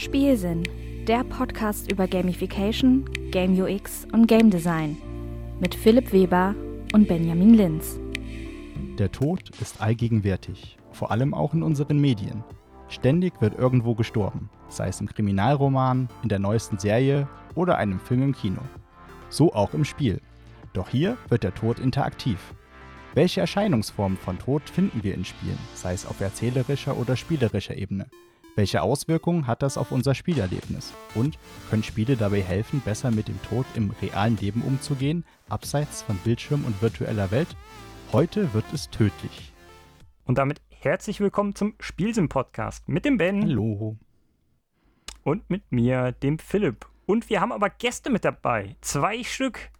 Spielsinn, der Podcast über Gamification, Game UX und Game Design mit Philipp Weber und Benjamin Linz. Der Tod ist allgegenwärtig, vor allem auch in unseren Medien. Ständig wird irgendwo gestorben, sei es im Kriminalroman, in der neuesten Serie oder einem Film im Kino. So auch im Spiel. Doch hier wird der Tod interaktiv. Welche Erscheinungsformen von Tod finden wir in Spielen, sei es auf erzählerischer oder spielerischer Ebene? Welche Auswirkungen hat das auf unser Spielerlebnis? Und können Spiele dabei helfen, besser mit dem Tod im realen Leben umzugehen, abseits von Bildschirm und virtueller Welt? Heute wird es tödlich. Und damit herzlich willkommen zum Spielsinn-Podcast mit dem Ben. Hallo. Und mit mir, dem Philipp. Und wir haben aber Gäste mit dabei. Zwei Stück.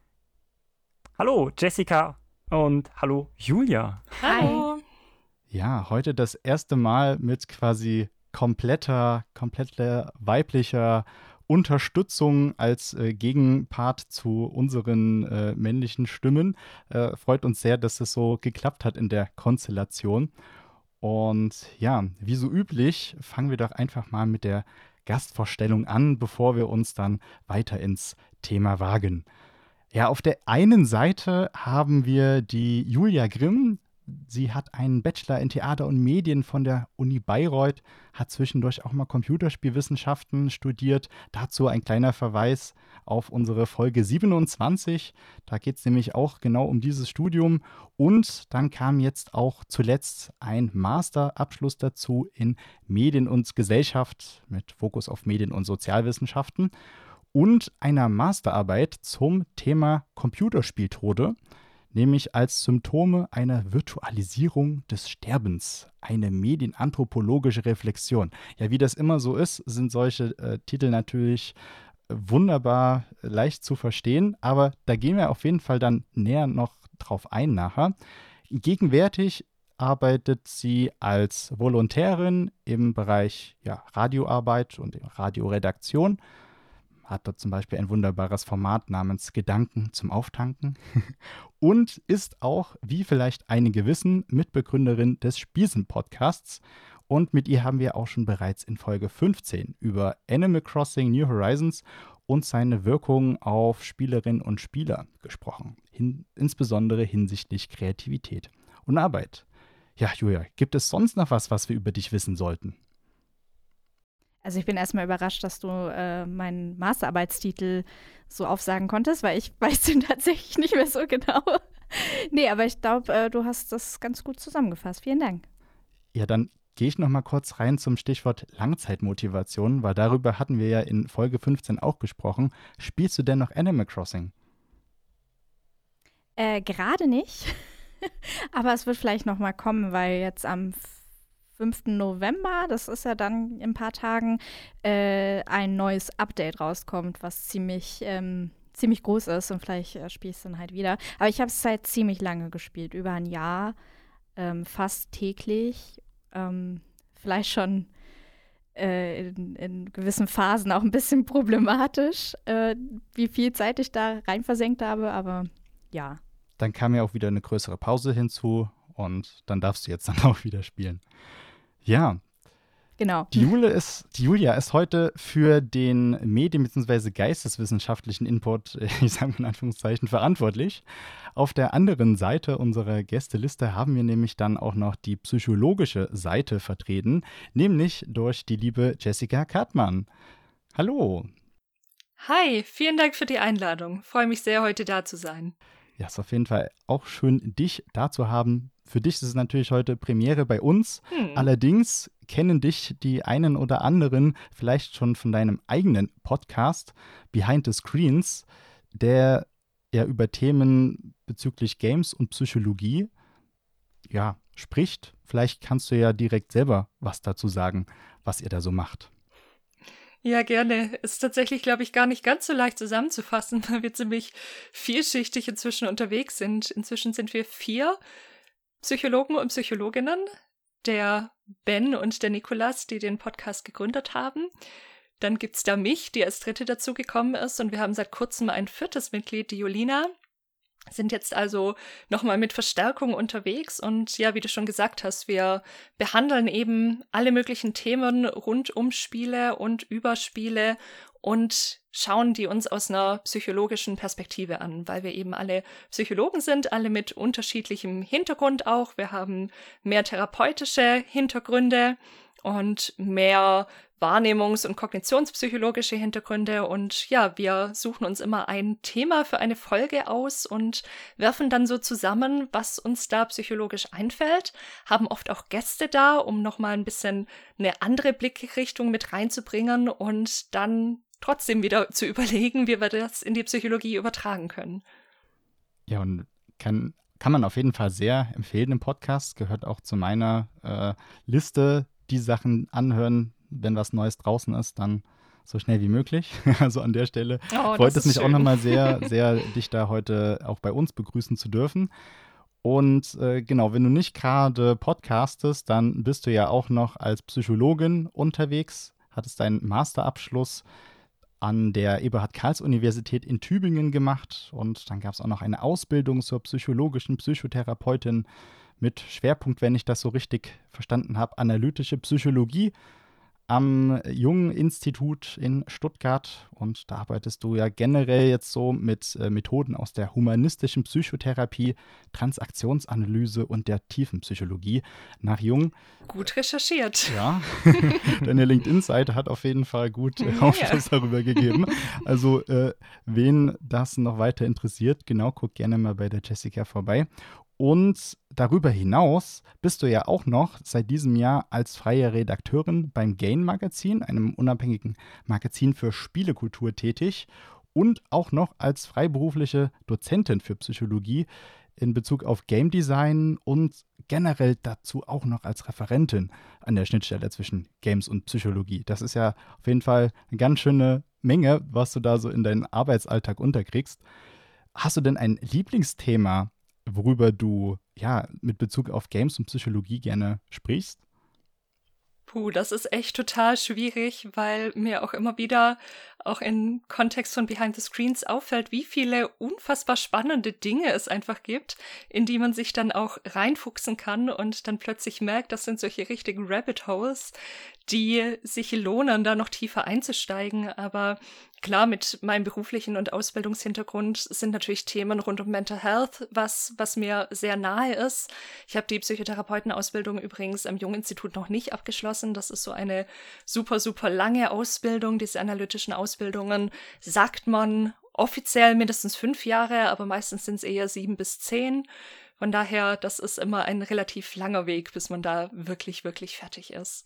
Hallo, Jessica. Und hallo, Julia. Hi. Ja, heute das erste Mal mit quasi kompletter, kompletter weiblicher Unterstützung als äh, Gegenpart zu unseren äh, männlichen Stimmen. Äh, freut uns sehr, dass es so geklappt hat in der Konstellation. Und ja, wie so üblich, fangen wir doch einfach mal mit der Gastvorstellung an, bevor wir uns dann weiter ins Thema wagen. Ja, auf der einen Seite haben wir die Julia Grimm, Sie hat einen Bachelor in Theater und Medien von der Uni Bayreuth, hat zwischendurch auch mal Computerspielwissenschaften studiert. Dazu ein kleiner Verweis auf unsere Folge 27. Da geht es nämlich auch genau um dieses Studium. Und dann kam jetzt auch zuletzt ein Masterabschluss dazu in Medien und Gesellschaft mit Fokus auf Medien- und Sozialwissenschaften und einer Masterarbeit zum Thema Computerspieltode nämlich als Symptome einer Virtualisierung des Sterbens, eine medienanthropologische Reflexion. Ja, wie das immer so ist, sind solche äh, Titel natürlich wunderbar leicht zu verstehen, aber da gehen wir auf jeden Fall dann näher noch drauf ein nachher. Gegenwärtig arbeitet sie als Volontärin im Bereich ja, Radioarbeit und Radioredaktion hat dort zum Beispiel ein wunderbares Format namens Gedanken zum Auftanken und ist auch, wie vielleicht einige wissen, Mitbegründerin des Spiesen-Podcasts. Und mit ihr haben wir auch schon bereits in Folge 15 über Animal Crossing New Horizons und seine Wirkungen auf Spielerinnen und Spieler gesprochen, hin, insbesondere hinsichtlich Kreativität und Arbeit. Ja, Julia, gibt es sonst noch was, was wir über dich wissen sollten? Also ich bin erstmal überrascht, dass du äh, meinen Masterarbeitstitel so aufsagen konntest, weil ich weiß den tatsächlich nicht mehr so genau. nee, aber ich glaube, äh, du hast das ganz gut zusammengefasst. Vielen Dank. Ja, dann gehe ich noch mal kurz rein zum Stichwort Langzeitmotivation, weil darüber hatten wir ja in Folge 15 auch gesprochen. Spielst du denn noch Animal Crossing? Äh, gerade nicht. aber es wird vielleicht noch mal kommen, weil jetzt am 5. November, das ist ja dann in ein paar Tagen, äh, ein neues Update rauskommt, was ziemlich, ähm, ziemlich groß ist und vielleicht äh, spiele ich es dann halt wieder. Aber ich habe es seit ziemlich lange gespielt, über ein Jahr, ähm, fast täglich, ähm, vielleicht schon äh, in, in, gewissen Phasen auch ein bisschen problematisch, äh, wie viel Zeit ich da rein versenkt habe, aber ja. Dann kam ja auch wieder eine größere Pause hinzu und dann darfst du jetzt dann auch wieder spielen. Ja. Genau. Die, Jule ist, die Julia ist heute für den Medien- bzw. geisteswissenschaftlichen Input, ich sage mal in Anführungszeichen, verantwortlich. Auf der anderen Seite unserer Gästeliste haben wir nämlich dann auch noch die psychologische Seite vertreten, nämlich durch die liebe Jessica Kartmann. Hallo. Hi, vielen Dank für die Einladung. Freue mich sehr, heute da zu sein. Ja, ist auf jeden Fall auch schön, dich da zu haben. Für dich ist es natürlich heute Premiere bei uns. Hm. Allerdings kennen dich die einen oder anderen vielleicht schon von deinem eigenen Podcast Behind the Screens, der ja über Themen bezüglich Games und Psychologie ja spricht. Vielleicht kannst du ja direkt selber was dazu sagen, was ihr da so macht. Ja, gerne. Ist tatsächlich, glaube ich, gar nicht ganz so leicht zusammenzufassen, weil wir ziemlich vielschichtig inzwischen unterwegs sind. Inzwischen sind wir vier Psychologen und Psychologinnen, der Ben und der Nikolas, die den Podcast gegründet haben. Dann gibt's da mich, die als dritte dazugekommen ist und wir haben seit kurzem ein viertes Mitglied, die Jolina. sind jetzt also nochmal mit Verstärkung unterwegs und ja, wie du schon gesagt hast, wir behandeln eben alle möglichen Themen rund um Spiele und über Spiele und schauen die uns aus einer psychologischen Perspektive an, weil wir eben alle Psychologen sind, alle mit unterschiedlichem Hintergrund auch. Wir haben mehr therapeutische Hintergründe und mehr wahrnehmungs- und kognitionspsychologische Hintergründe. Und ja, wir suchen uns immer ein Thema für eine Folge aus und werfen dann so zusammen, was uns da psychologisch einfällt, haben oft auch Gäste da, um nochmal ein bisschen eine andere Blickrichtung mit reinzubringen und dann trotzdem wieder zu überlegen, wie wir das in die Psychologie übertragen können. Ja, und kann, kann man auf jeden Fall sehr empfehlen im Podcast. Gehört auch zu meiner äh, Liste, die Sachen anhören, wenn was Neues draußen ist, dann so schnell wie möglich. Also an der Stelle oh, freut es mich schön. auch nochmal sehr, sehr, dich da heute auch bei uns begrüßen zu dürfen. Und äh, genau, wenn du nicht gerade podcastest, dann bist du ja auch noch als Psychologin unterwegs, hattest deinen Masterabschluss an der Eberhard-Karls-Universität in Tübingen gemacht. Und dann gab es auch noch eine Ausbildung zur psychologischen Psychotherapeutin mit Schwerpunkt, wenn ich das so richtig verstanden habe, analytische Psychologie am Jungen Institut in Stuttgart und da arbeitest du ja generell jetzt so mit äh, Methoden aus der humanistischen Psychotherapie, Transaktionsanalyse und der Tiefenpsychologie nach Jung. Gut recherchiert. Ja, deine LinkedIn-Seite hat auf jeden Fall gut äh, Aufschluss ja. darüber gegeben. Also, äh, wen das noch weiter interessiert, genau, guck gerne mal bei der Jessica vorbei. Und darüber hinaus bist du ja auch noch seit diesem Jahr als freie Redakteurin beim Gain Magazin, einem unabhängigen Magazin für Spielekultur tätig und auch noch als freiberufliche Dozentin für Psychologie in Bezug auf Game Design und generell dazu auch noch als Referentin an der Schnittstelle zwischen Games und Psychologie. Das ist ja auf jeden Fall eine ganz schöne Menge, was du da so in deinen Arbeitsalltag unterkriegst. Hast du denn ein Lieblingsthema, worüber du ja mit Bezug auf Games und Psychologie gerne sprichst? Puh, das ist echt total schwierig, weil mir auch immer wieder, auch im Kontext von Behind the Screens auffällt, wie viele unfassbar spannende Dinge es einfach gibt, in die man sich dann auch reinfuchsen kann und dann plötzlich merkt, das sind solche richtigen Rabbit Holes, die sich lohnen, da noch tiefer einzusteigen. Aber klar, mit meinem beruflichen und Ausbildungshintergrund sind natürlich Themen rund um Mental Health, was, was mir sehr nahe ist. Ich habe die Psychotherapeutenausbildung übrigens am Junginstitut noch nicht abgeschlossen. Das ist so eine super, super lange Ausbildung. Diese analytischen Ausbildungen sagt man offiziell mindestens fünf Jahre, aber meistens sind es eher sieben bis zehn. Von daher, das ist immer ein relativ langer Weg, bis man da wirklich, wirklich fertig ist.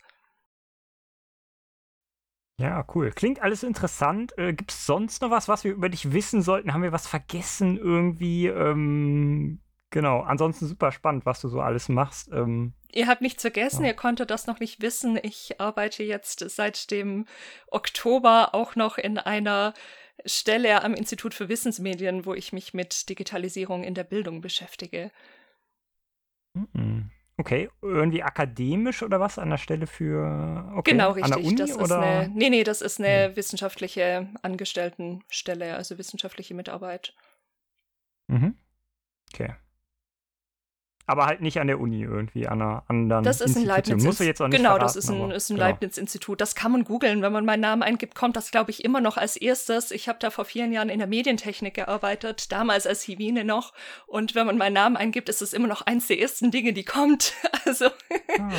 Ja, cool. Klingt alles interessant. Äh, Gibt es sonst noch was, was wir über dich wissen sollten? Haben wir was vergessen irgendwie? Ähm, genau. Ansonsten super spannend, was du so alles machst. Ähm, ihr habt nichts vergessen, ja. ihr konntet das noch nicht wissen. Ich arbeite jetzt seit dem Oktober auch noch in einer Stelle am Institut für Wissensmedien, wo ich mich mit Digitalisierung in der Bildung beschäftige. Mhm. Okay, irgendwie akademisch oder was an der Stelle für. Okay. Genau, richtig. An der Uni, das oder? ist eine, nee, nee, das ist eine hm. wissenschaftliche Angestelltenstelle, also wissenschaftliche Mitarbeit. Mhm. Okay. Aber halt nicht an der Uni irgendwie, an einer anderen Das ist ein Leibniz. Musst du jetzt auch nicht genau, verraten, das ist ein, ist ein genau. Leibniz-Institut. Das kann man googeln. Wenn man meinen Namen eingibt, kommt das, glaube ich, immer noch als erstes. Ich habe da vor vielen Jahren in der Medientechnik gearbeitet, damals als Hivine noch. Und wenn man meinen Namen eingibt, ist es immer noch eins der ersten Dinge, die kommt. Also ah.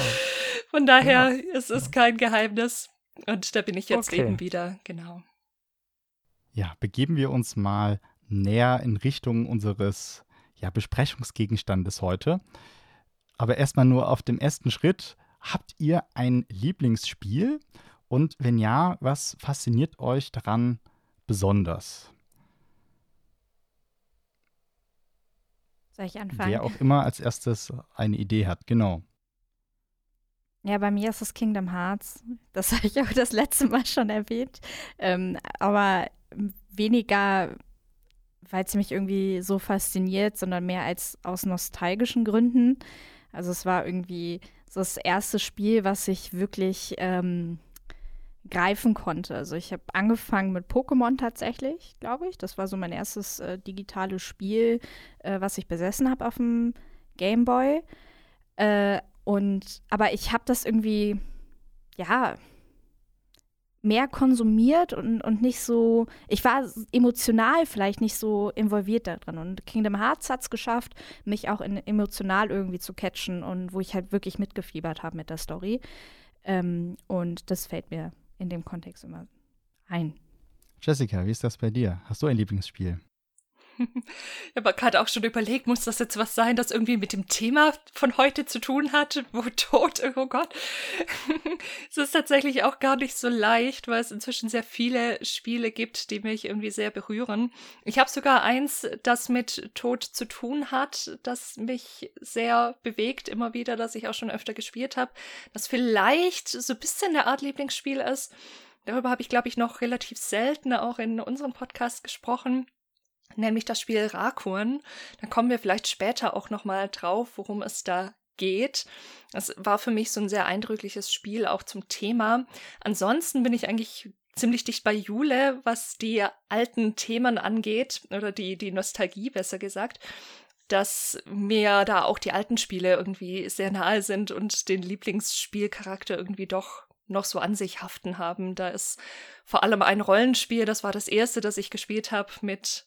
von daher ja. ist es kein Geheimnis. Und da bin ich jetzt okay. eben wieder, genau. Ja, begeben wir uns mal näher in Richtung unseres ja, Besprechungsgegenstandes heute. Aber erstmal nur auf dem ersten Schritt. Habt ihr ein Lieblingsspiel? Und wenn ja, was fasziniert euch daran besonders? Soll ich anfangen? Wer auch immer als erstes eine Idee hat, genau. Ja, bei mir ist es Kingdom Hearts. Das habe ich auch das letzte Mal schon erwähnt. Ähm, aber weniger weil es mich irgendwie so fasziniert, sondern mehr als aus nostalgischen Gründen. Also es war irgendwie so das erste Spiel, was ich wirklich ähm, greifen konnte. Also ich habe angefangen mit Pokémon tatsächlich, glaube ich. Das war so mein erstes äh, digitales Spiel, äh, was ich besessen habe auf dem Game Boy. Äh, und aber ich habe das irgendwie, ja, mehr konsumiert und, und nicht so, ich war emotional vielleicht nicht so involviert da drin. Und Kingdom Hearts hat es geschafft, mich auch in, emotional irgendwie zu catchen und wo ich halt wirklich mitgefiebert habe mit der Story. Ähm, und das fällt mir in dem Kontext immer ein. Jessica, wie ist das bei dir? Hast du ein Lieblingsspiel? Ich habe gerade auch schon überlegt, muss das jetzt was sein, das irgendwie mit dem Thema von heute zu tun hat, wo Tod, oh Gott. es ist tatsächlich auch gar nicht so leicht, weil es inzwischen sehr viele Spiele gibt, die mich irgendwie sehr berühren. Ich habe sogar eins, das mit Tod zu tun hat, das mich sehr bewegt, immer wieder, das ich auch schon öfter gespielt habe, das vielleicht so ein bisschen eine Art Lieblingsspiel ist. Darüber habe ich, glaube ich, noch relativ selten auch in unserem Podcast gesprochen nämlich das Spiel Rakun. Da kommen wir vielleicht später auch noch mal drauf, worum es da geht. Das war für mich so ein sehr eindrückliches Spiel auch zum Thema. Ansonsten bin ich eigentlich ziemlich dicht bei Jule, was die alten Themen angeht oder die die Nostalgie besser gesagt dass mir da auch die alten Spiele irgendwie sehr nahe sind und den Lieblingsspielcharakter irgendwie doch noch so an sich haften haben. Da ist vor allem ein Rollenspiel, das war das erste, das ich gespielt habe mit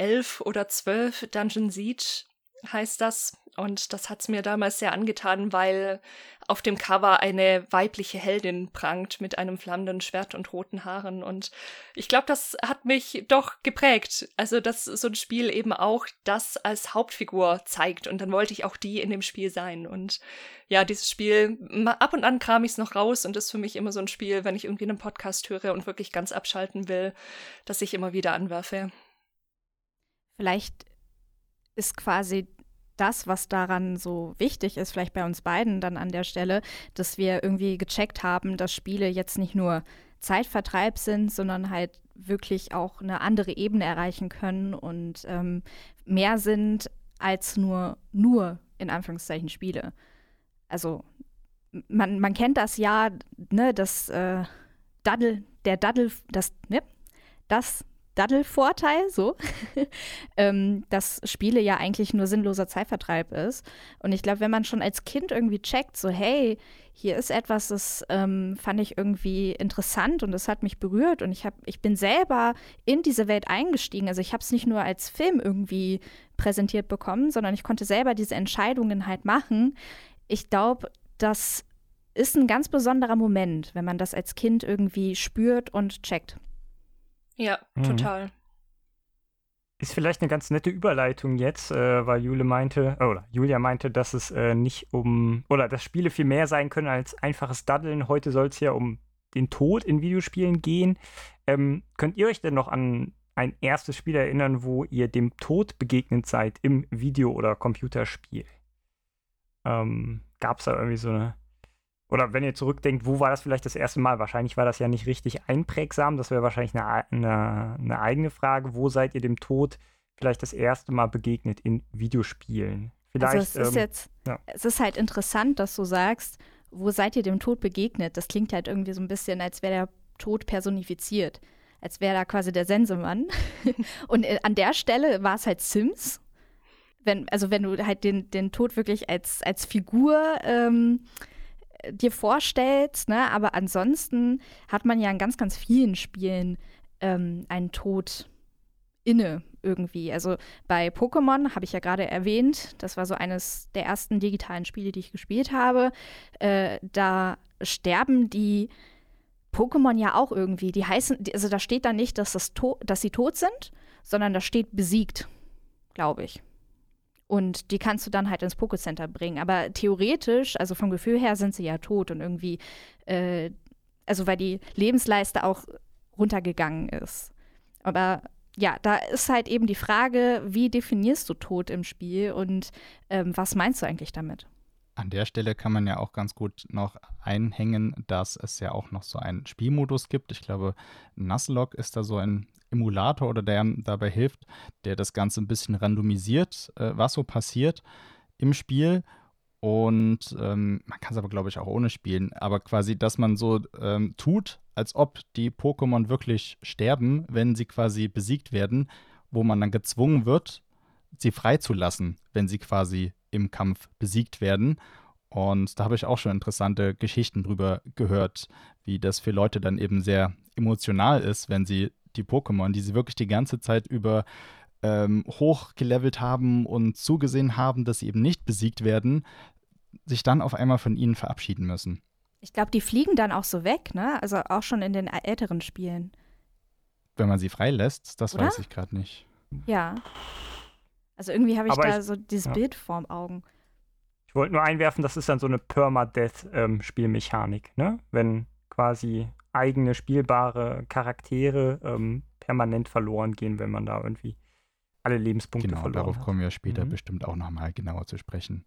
elf oder zwölf Dungeon Siege heißt das. Und das hat's mir damals sehr angetan, weil auf dem Cover eine weibliche Heldin prangt mit einem flammenden Schwert und roten Haaren. Und ich glaube, das hat mich doch geprägt. Also, dass so ein Spiel eben auch das als Hauptfigur zeigt. Und dann wollte ich auch die in dem Spiel sein. Und ja, dieses Spiel, ab und an kram ich es noch raus und ist für mich immer so ein Spiel, wenn ich irgendwie einen Podcast höre und wirklich ganz abschalten will, dass ich immer wieder anwerfe. Vielleicht ist quasi das, was daran so wichtig ist, vielleicht bei uns beiden dann an der Stelle, dass wir irgendwie gecheckt haben, dass Spiele jetzt nicht nur Zeitvertreib sind, sondern halt wirklich auch eine andere Ebene erreichen können und ähm, mehr sind als nur, nur in Anführungszeichen Spiele. Also man, man kennt das ja, ne, das äh, Daddel, der Daddel, das, ne, das Daddelvorteil, so, ähm, dass Spiele ja eigentlich nur sinnloser Zeitvertreib ist. Und ich glaube, wenn man schon als Kind irgendwie checkt, so, hey, hier ist etwas, das ähm, fand ich irgendwie interessant und das hat mich berührt und ich, hab, ich bin selber in diese Welt eingestiegen. Also ich habe es nicht nur als Film irgendwie präsentiert bekommen, sondern ich konnte selber diese Entscheidungen halt machen. Ich glaube, das ist ein ganz besonderer Moment, wenn man das als Kind irgendwie spürt und checkt. Ja, mhm. total. Ist vielleicht eine ganz nette Überleitung jetzt, äh, weil Jule meinte, äh, oder Julia meinte, dass es äh, nicht um, oder dass Spiele viel mehr sein können als einfaches Daddeln. Heute soll es ja um den Tod in Videospielen gehen. Ähm, könnt ihr euch denn noch an ein erstes Spiel erinnern, wo ihr dem Tod begegnet seid im Video- oder Computerspiel? Ähm, Gab es da irgendwie so eine oder wenn ihr zurückdenkt, wo war das vielleicht das erste Mal? Wahrscheinlich war das ja nicht richtig einprägsam. Das wäre wahrscheinlich eine, eine, eine, eigene Frage. Wo seid ihr dem Tod vielleicht das erste Mal begegnet in Videospielen? Vielleicht, also es ist ähm, jetzt, ja. es ist halt interessant, dass du sagst, wo seid ihr dem Tod begegnet? Das klingt halt irgendwie so ein bisschen, als wäre der Tod personifiziert. Als wäre da quasi der Sensemann. Und äh, an der Stelle war es halt Sims. Wenn, also wenn du halt den, den Tod wirklich als, als Figur ähm, dir vorstellst, ne? aber ansonsten hat man ja in ganz, ganz vielen Spielen ähm, einen Tod inne irgendwie. Also bei Pokémon habe ich ja gerade erwähnt, das war so eines der ersten digitalen Spiele, die ich gespielt habe. Äh, da sterben die Pokémon ja auch irgendwie. Die heißen, also da steht da nicht, dass, das dass sie tot sind, sondern da steht besiegt, glaube ich. Und die kannst du dann halt ins Pokécenter bringen. Aber theoretisch, also vom Gefühl her, sind sie ja tot und irgendwie, äh, also weil die Lebensleiste auch runtergegangen ist. Aber ja, da ist halt eben die Frage, wie definierst du Tod im Spiel und ähm, was meinst du eigentlich damit? An der Stelle kann man ja auch ganz gut noch einhängen, dass es ja auch noch so einen Spielmodus gibt. Ich glaube, Nuzlocke ist da so ein Emulator oder der dabei hilft, der das Ganze ein bisschen randomisiert, äh, was so passiert im Spiel. Und ähm, man kann es aber, glaube ich, auch ohne spielen. Aber quasi, dass man so ähm, tut, als ob die Pokémon wirklich sterben, wenn sie quasi besiegt werden, wo man dann gezwungen wird, sie freizulassen, wenn sie quasi im Kampf besiegt werden. Und da habe ich auch schon interessante Geschichten drüber gehört, wie das für Leute dann eben sehr emotional ist, wenn sie die Pokémon, die sie wirklich die ganze Zeit über ähm, hochgelevelt haben und zugesehen haben, dass sie eben nicht besiegt werden, sich dann auf einmal von ihnen verabschieden müssen. Ich glaube, die fliegen dann auch so weg, ne? Also auch schon in den älteren Spielen. Wenn man sie freilässt, das Oder? weiß ich gerade nicht. Ja. Also irgendwie habe ich Aber da ich- so dieses ja. Bild vorm Augen. Ich wollte nur einwerfen, das ist dann so eine Permadeath-Spielmechanik, ne? Wenn quasi eigene spielbare Charaktere ähm, permanent verloren gehen, wenn man da irgendwie alle Lebenspunkte Genau, verloren darauf hat. kommen wir später Mhm. bestimmt auch nochmal genauer zu sprechen.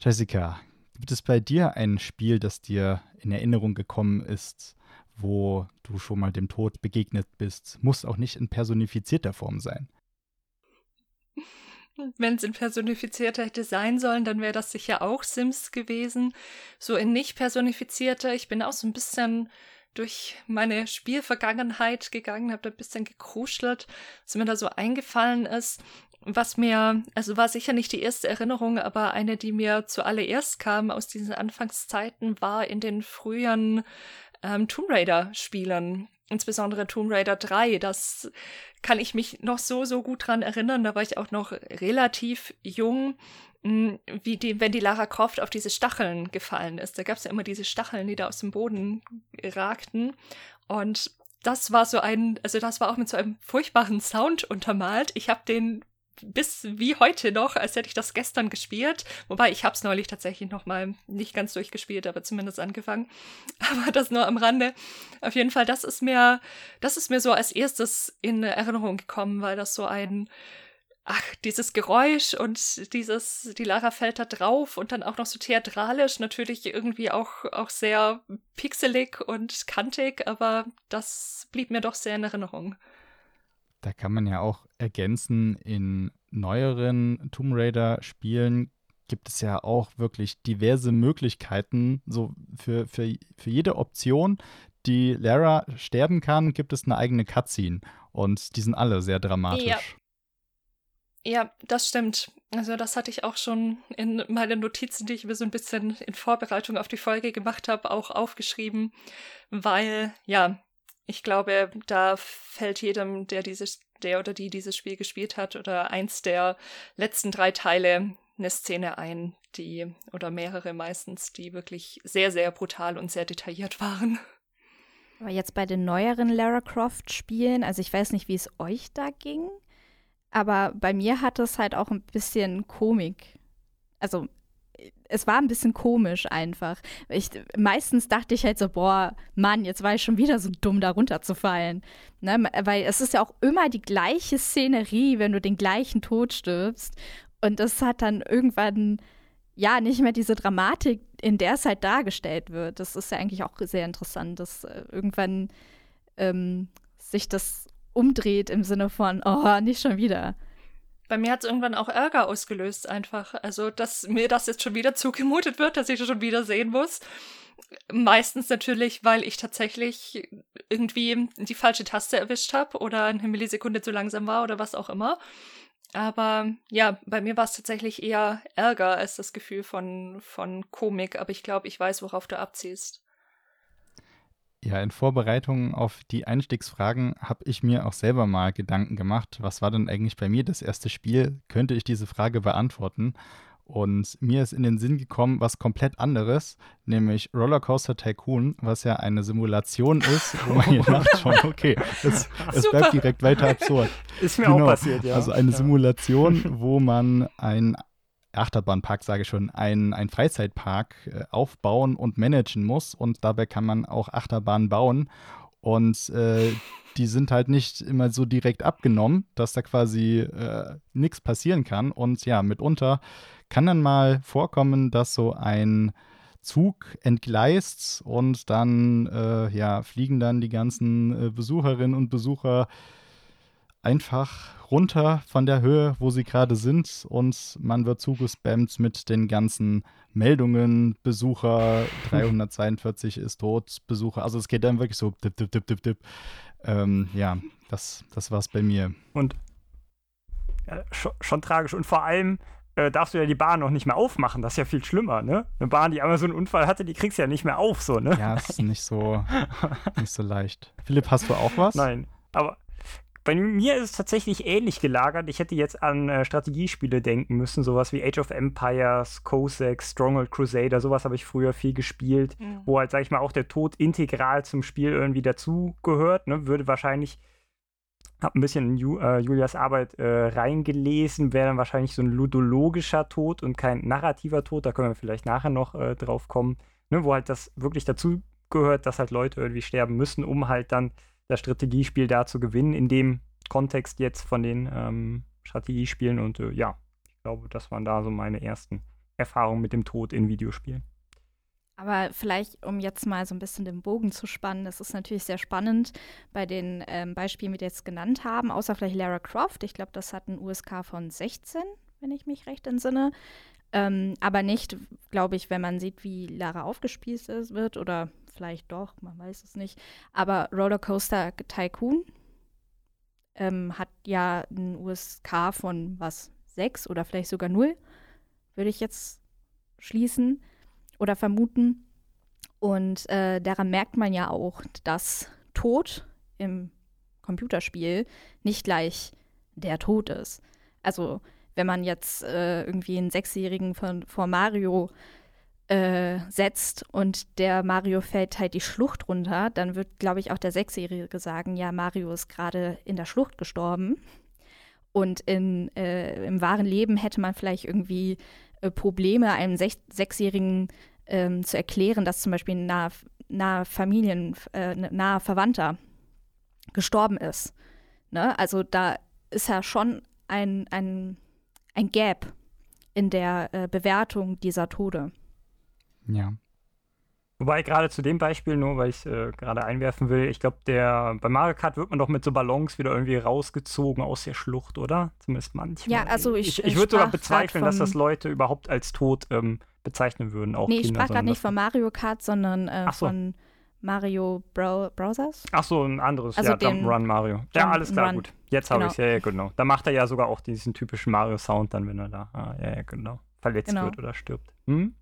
Jessica, gibt es bei dir ein Spiel, das dir in Erinnerung gekommen ist, wo du schon mal dem Tod begegnet bist? Muss auch nicht in personifizierter Form sein. Wenn es in personifizierter hätte sein sollen, dann wäre das sicher auch Sims gewesen. So in nicht personifizierter. Ich bin auch so ein bisschen durch meine Spielvergangenheit gegangen, habe da ein bisschen gekruschelt, was mir da so eingefallen ist. Was mir, also war sicher nicht die erste Erinnerung, aber eine, die mir zuallererst kam aus diesen Anfangszeiten, war in den frühen ähm, Tomb Raider-Spielen. Insbesondere Tomb Raider 3. Das kann ich mich noch so, so gut dran erinnern. Da war ich auch noch relativ jung, wie die, wenn die Lara Croft auf diese Stacheln gefallen ist. Da gab es ja immer diese Stacheln, die da aus dem Boden ragten. Und das war so ein, also das war auch mit so einem furchtbaren Sound untermalt. Ich habe den bis wie heute noch, als hätte ich das gestern gespielt. Wobei ich habe es neulich tatsächlich noch mal nicht ganz durchgespielt, aber zumindest angefangen. Aber das nur am Rande. Auf jeden Fall, das ist mir, das ist mir so als erstes in Erinnerung gekommen, weil das so ein, ach, dieses Geräusch und dieses, die Lara fällt da drauf und dann auch noch so theatralisch, natürlich irgendwie auch, auch sehr pixelig und kantig, aber das blieb mir doch sehr in Erinnerung. Da kann man ja auch ergänzen, in neueren Tomb Raider-Spielen gibt es ja auch wirklich diverse Möglichkeiten. So für, für, für jede Option, die Lara sterben kann, gibt es eine eigene Cutscene. Und die sind alle sehr dramatisch. Ja. Ja, das stimmt. Also das hatte ich auch schon in meinen Notizen, die ich mir so ein bisschen in Vorbereitung auf die Folge gemacht habe, auch aufgeschrieben, weil ja, ich glaube, da fällt jedem, der dieses, der oder die dieses Spiel gespielt hat oder eins der letzten drei Teile eine Szene ein, die oder mehrere meistens, die wirklich sehr, sehr brutal und sehr detailliert waren. Aber jetzt bei den neueren Lara Croft Spielen, also ich weiß nicht, wie es euch da ging, aber bei mir hat es halt auch ein bisschen Komik. Also es war ein bisschen komisch einfach. Ich, meistens dachte ich halt so, boah, Mann, jetzt war ich schon wieder so dumm, da runterzufallen. Ne? Weil es ist ja auch immer die gleiche Szenerie, wenn du den gleichen Tod stirbst. Und das hat dann irgendwann, ja, nicht mehr diese Dramatik, in der es halt dargestellt wird. Das ist ja eigentlich auch sehr interessant, dass äh, irgendwann ähm, sich das umdreht im Sinne von, oh, nicht schon wieder. Bei mir hat es irgendwann auch Ärger ausgelöst, einfach. Also, dass mir das jetzt schon wieder zugemutet wird, dass ich das schon wieder sehen muss. Meistens natürlich, weil ich tatsächlich irgendwie die falsche Taste erwischt habe oder eine Millisekunde zu langsam war oder was auch immer. Aber ja, bei mir war es tatsächlich eher Ärger als das Gefühl von, von Komik. Aber ich glaube, ich weiß, worauf du abziehst. Ja, in Vorbereitung auf die Einstiegsfragen habe ich mir auch selber mal Gedanken gemacht, was war denn eigentlich bei mir das erste Spiel? Könnte ich diese Frage beantworten? Und mir ist in den Sinn gekommen, was komplett anderes, nämlich Rollercoaster Tycoon, was ja eine Simulation ist, wo man hier nachschaut, okay, es, es bleibt direkt weiter absurd. Ist mir Genau. auch passiert, ja. Also eine ja. Simulation, wo man ein Achterbahnpark, sage ich schon, ein, ein Freizeitpark äh, aufbauen und managen muss. Und dabei kann man auch Achterbahnen bauen. Und äh, die sind halt nicht immer so direkt abgenommen, dass da quasi äh, nichts passieren kann. Und ja, mitunter kann dann mal vorkommen, dass so ein Zug entgleist und dann äh, ja, fliegen dann die ganzen äh, Besucherinnen und Besucher einfach runter von der Höhe, wo sie gerade sind und man wird zugespammt mit den ganzen Meldungen, Besucher 342 ist tot, Besucher, also es geht dann wirklich so dip, dip, dip, dip, dip. Ähm, ja, das, das war's bei mir. Und ja, schon, schon tragisch und vor allem äh, darfst du ja die Bahn noch nicht mehr aufmachen. Das ist ja viel schlimmer, ne? Eine Bahn, die einmal so einen Unfall hatte, die kriegst du ja nicht mehr auf, so, ne? Ja, ist nicht so, nicht so leicht. Philipp, hast du auch was? Nein, aber bei mir ist es tatsächlich ähnlich gelagert. Ich hätte jetzt an äh, Strategiespiele denken müssen, sowas wie Age of Empires, Cossacks, Stronghold Crusader, sowas habe ich früher viel gespielt, mhm. wo halt, sag ich mal, auch der Tod integral zum Spiel irgendwie dazugehört. Ne? Würde wahrscheinlich, habe ein bisschen in Ju, äh, Julias Arbeit äh, reingelesen, wäre dann wahrscheinlich so ein ludologischer Tod und kein narrativer Tod. Da können wir vielleicht nachher noch äh, drauf kommen, ne? wo halt das wirklich dazugehört, dass halt Leute irgendwie sterben müssen, um halt dann das Strategiespiel da zu gewinnen, in dem Kontext jetzt von den ähm, Strategiespielen. Und äh, ja, ich glaube, das waren da so meine ersten Erfahrungen mit dem Tod in Videospielen. Aber vielleicht, um jetzt mal so ein bisschen den Bogen zu spannen, das ist natürlich sehr spannend bei den ähm, Beispielen, die wir jetzt genannt haben, außer vielleicht Lara Croft. Ich glaube, das hat ein USK von 16, wenn ich mich recht entsinne. Ähm, aber nicht, glaube ich, wenn man sieht, wie Lara aufgespießt wird oder vielleicht doch, man weiß es nicht. Aber Rollercoaster Tycoon ähm, hat ja ein USK von was, sechs oder vielleicht sogar null, würde ich jetzt schließen oder vermuten. Und äh, daran merkt man ja auch, dass Tod im Computerspiel nicht gleich der Tod ist. Also wenn man jetzt äh, irgendwie einen Sechsjährigen von, vor Mario äh, setzt und der Mario fällt halt die Schlucht runter, dann wird, glaube ich, auch der Sechsjährige sagen, ja, Mario ist gerade in der Schlucht gestorben. Und in, äh, im wahren Leben hätte man vielleicht irgendwie äh, Probleme, einem Sech Sechsjährigen ähm, zu erklären, dass zum Beispiel ein naher, nahe Familien, äh, naher Verwandter gestorben ist. Ne? Also da ist ja schon ein, ein, ein Gap in der äh, Bewertung dieser Tode. Ja. Wobei gerade zu dem Beispiel, nur weil ich es äh, gerade einwerfen will, ich glaube, der bei Mario Kart wird man doch mit so Ballons wieder irgendwie rausgezogen aus der Schlucht, oder? Zumindest manchmal. Ja, also ich. Ich, ich würde sogar bezweifeln, dass das Leute überhaupt als tot ähm, bezeichnen würden. Auch nee, ich sprach gerade nicht von Mario Kart, sondern äh, so. von Mario Bro Browsers. Ach so, ein anderes, also ja, Run Mario. Ja, alles klar, Run. gut. Jetzt habe genau. ich es, ja, ja, genau. Da macht er ja sogar auch diesen typischen Mario-Sound dann, wenn er da, ah, ja, ja, genau, verletzt genau. wird oder stirbt. Hm?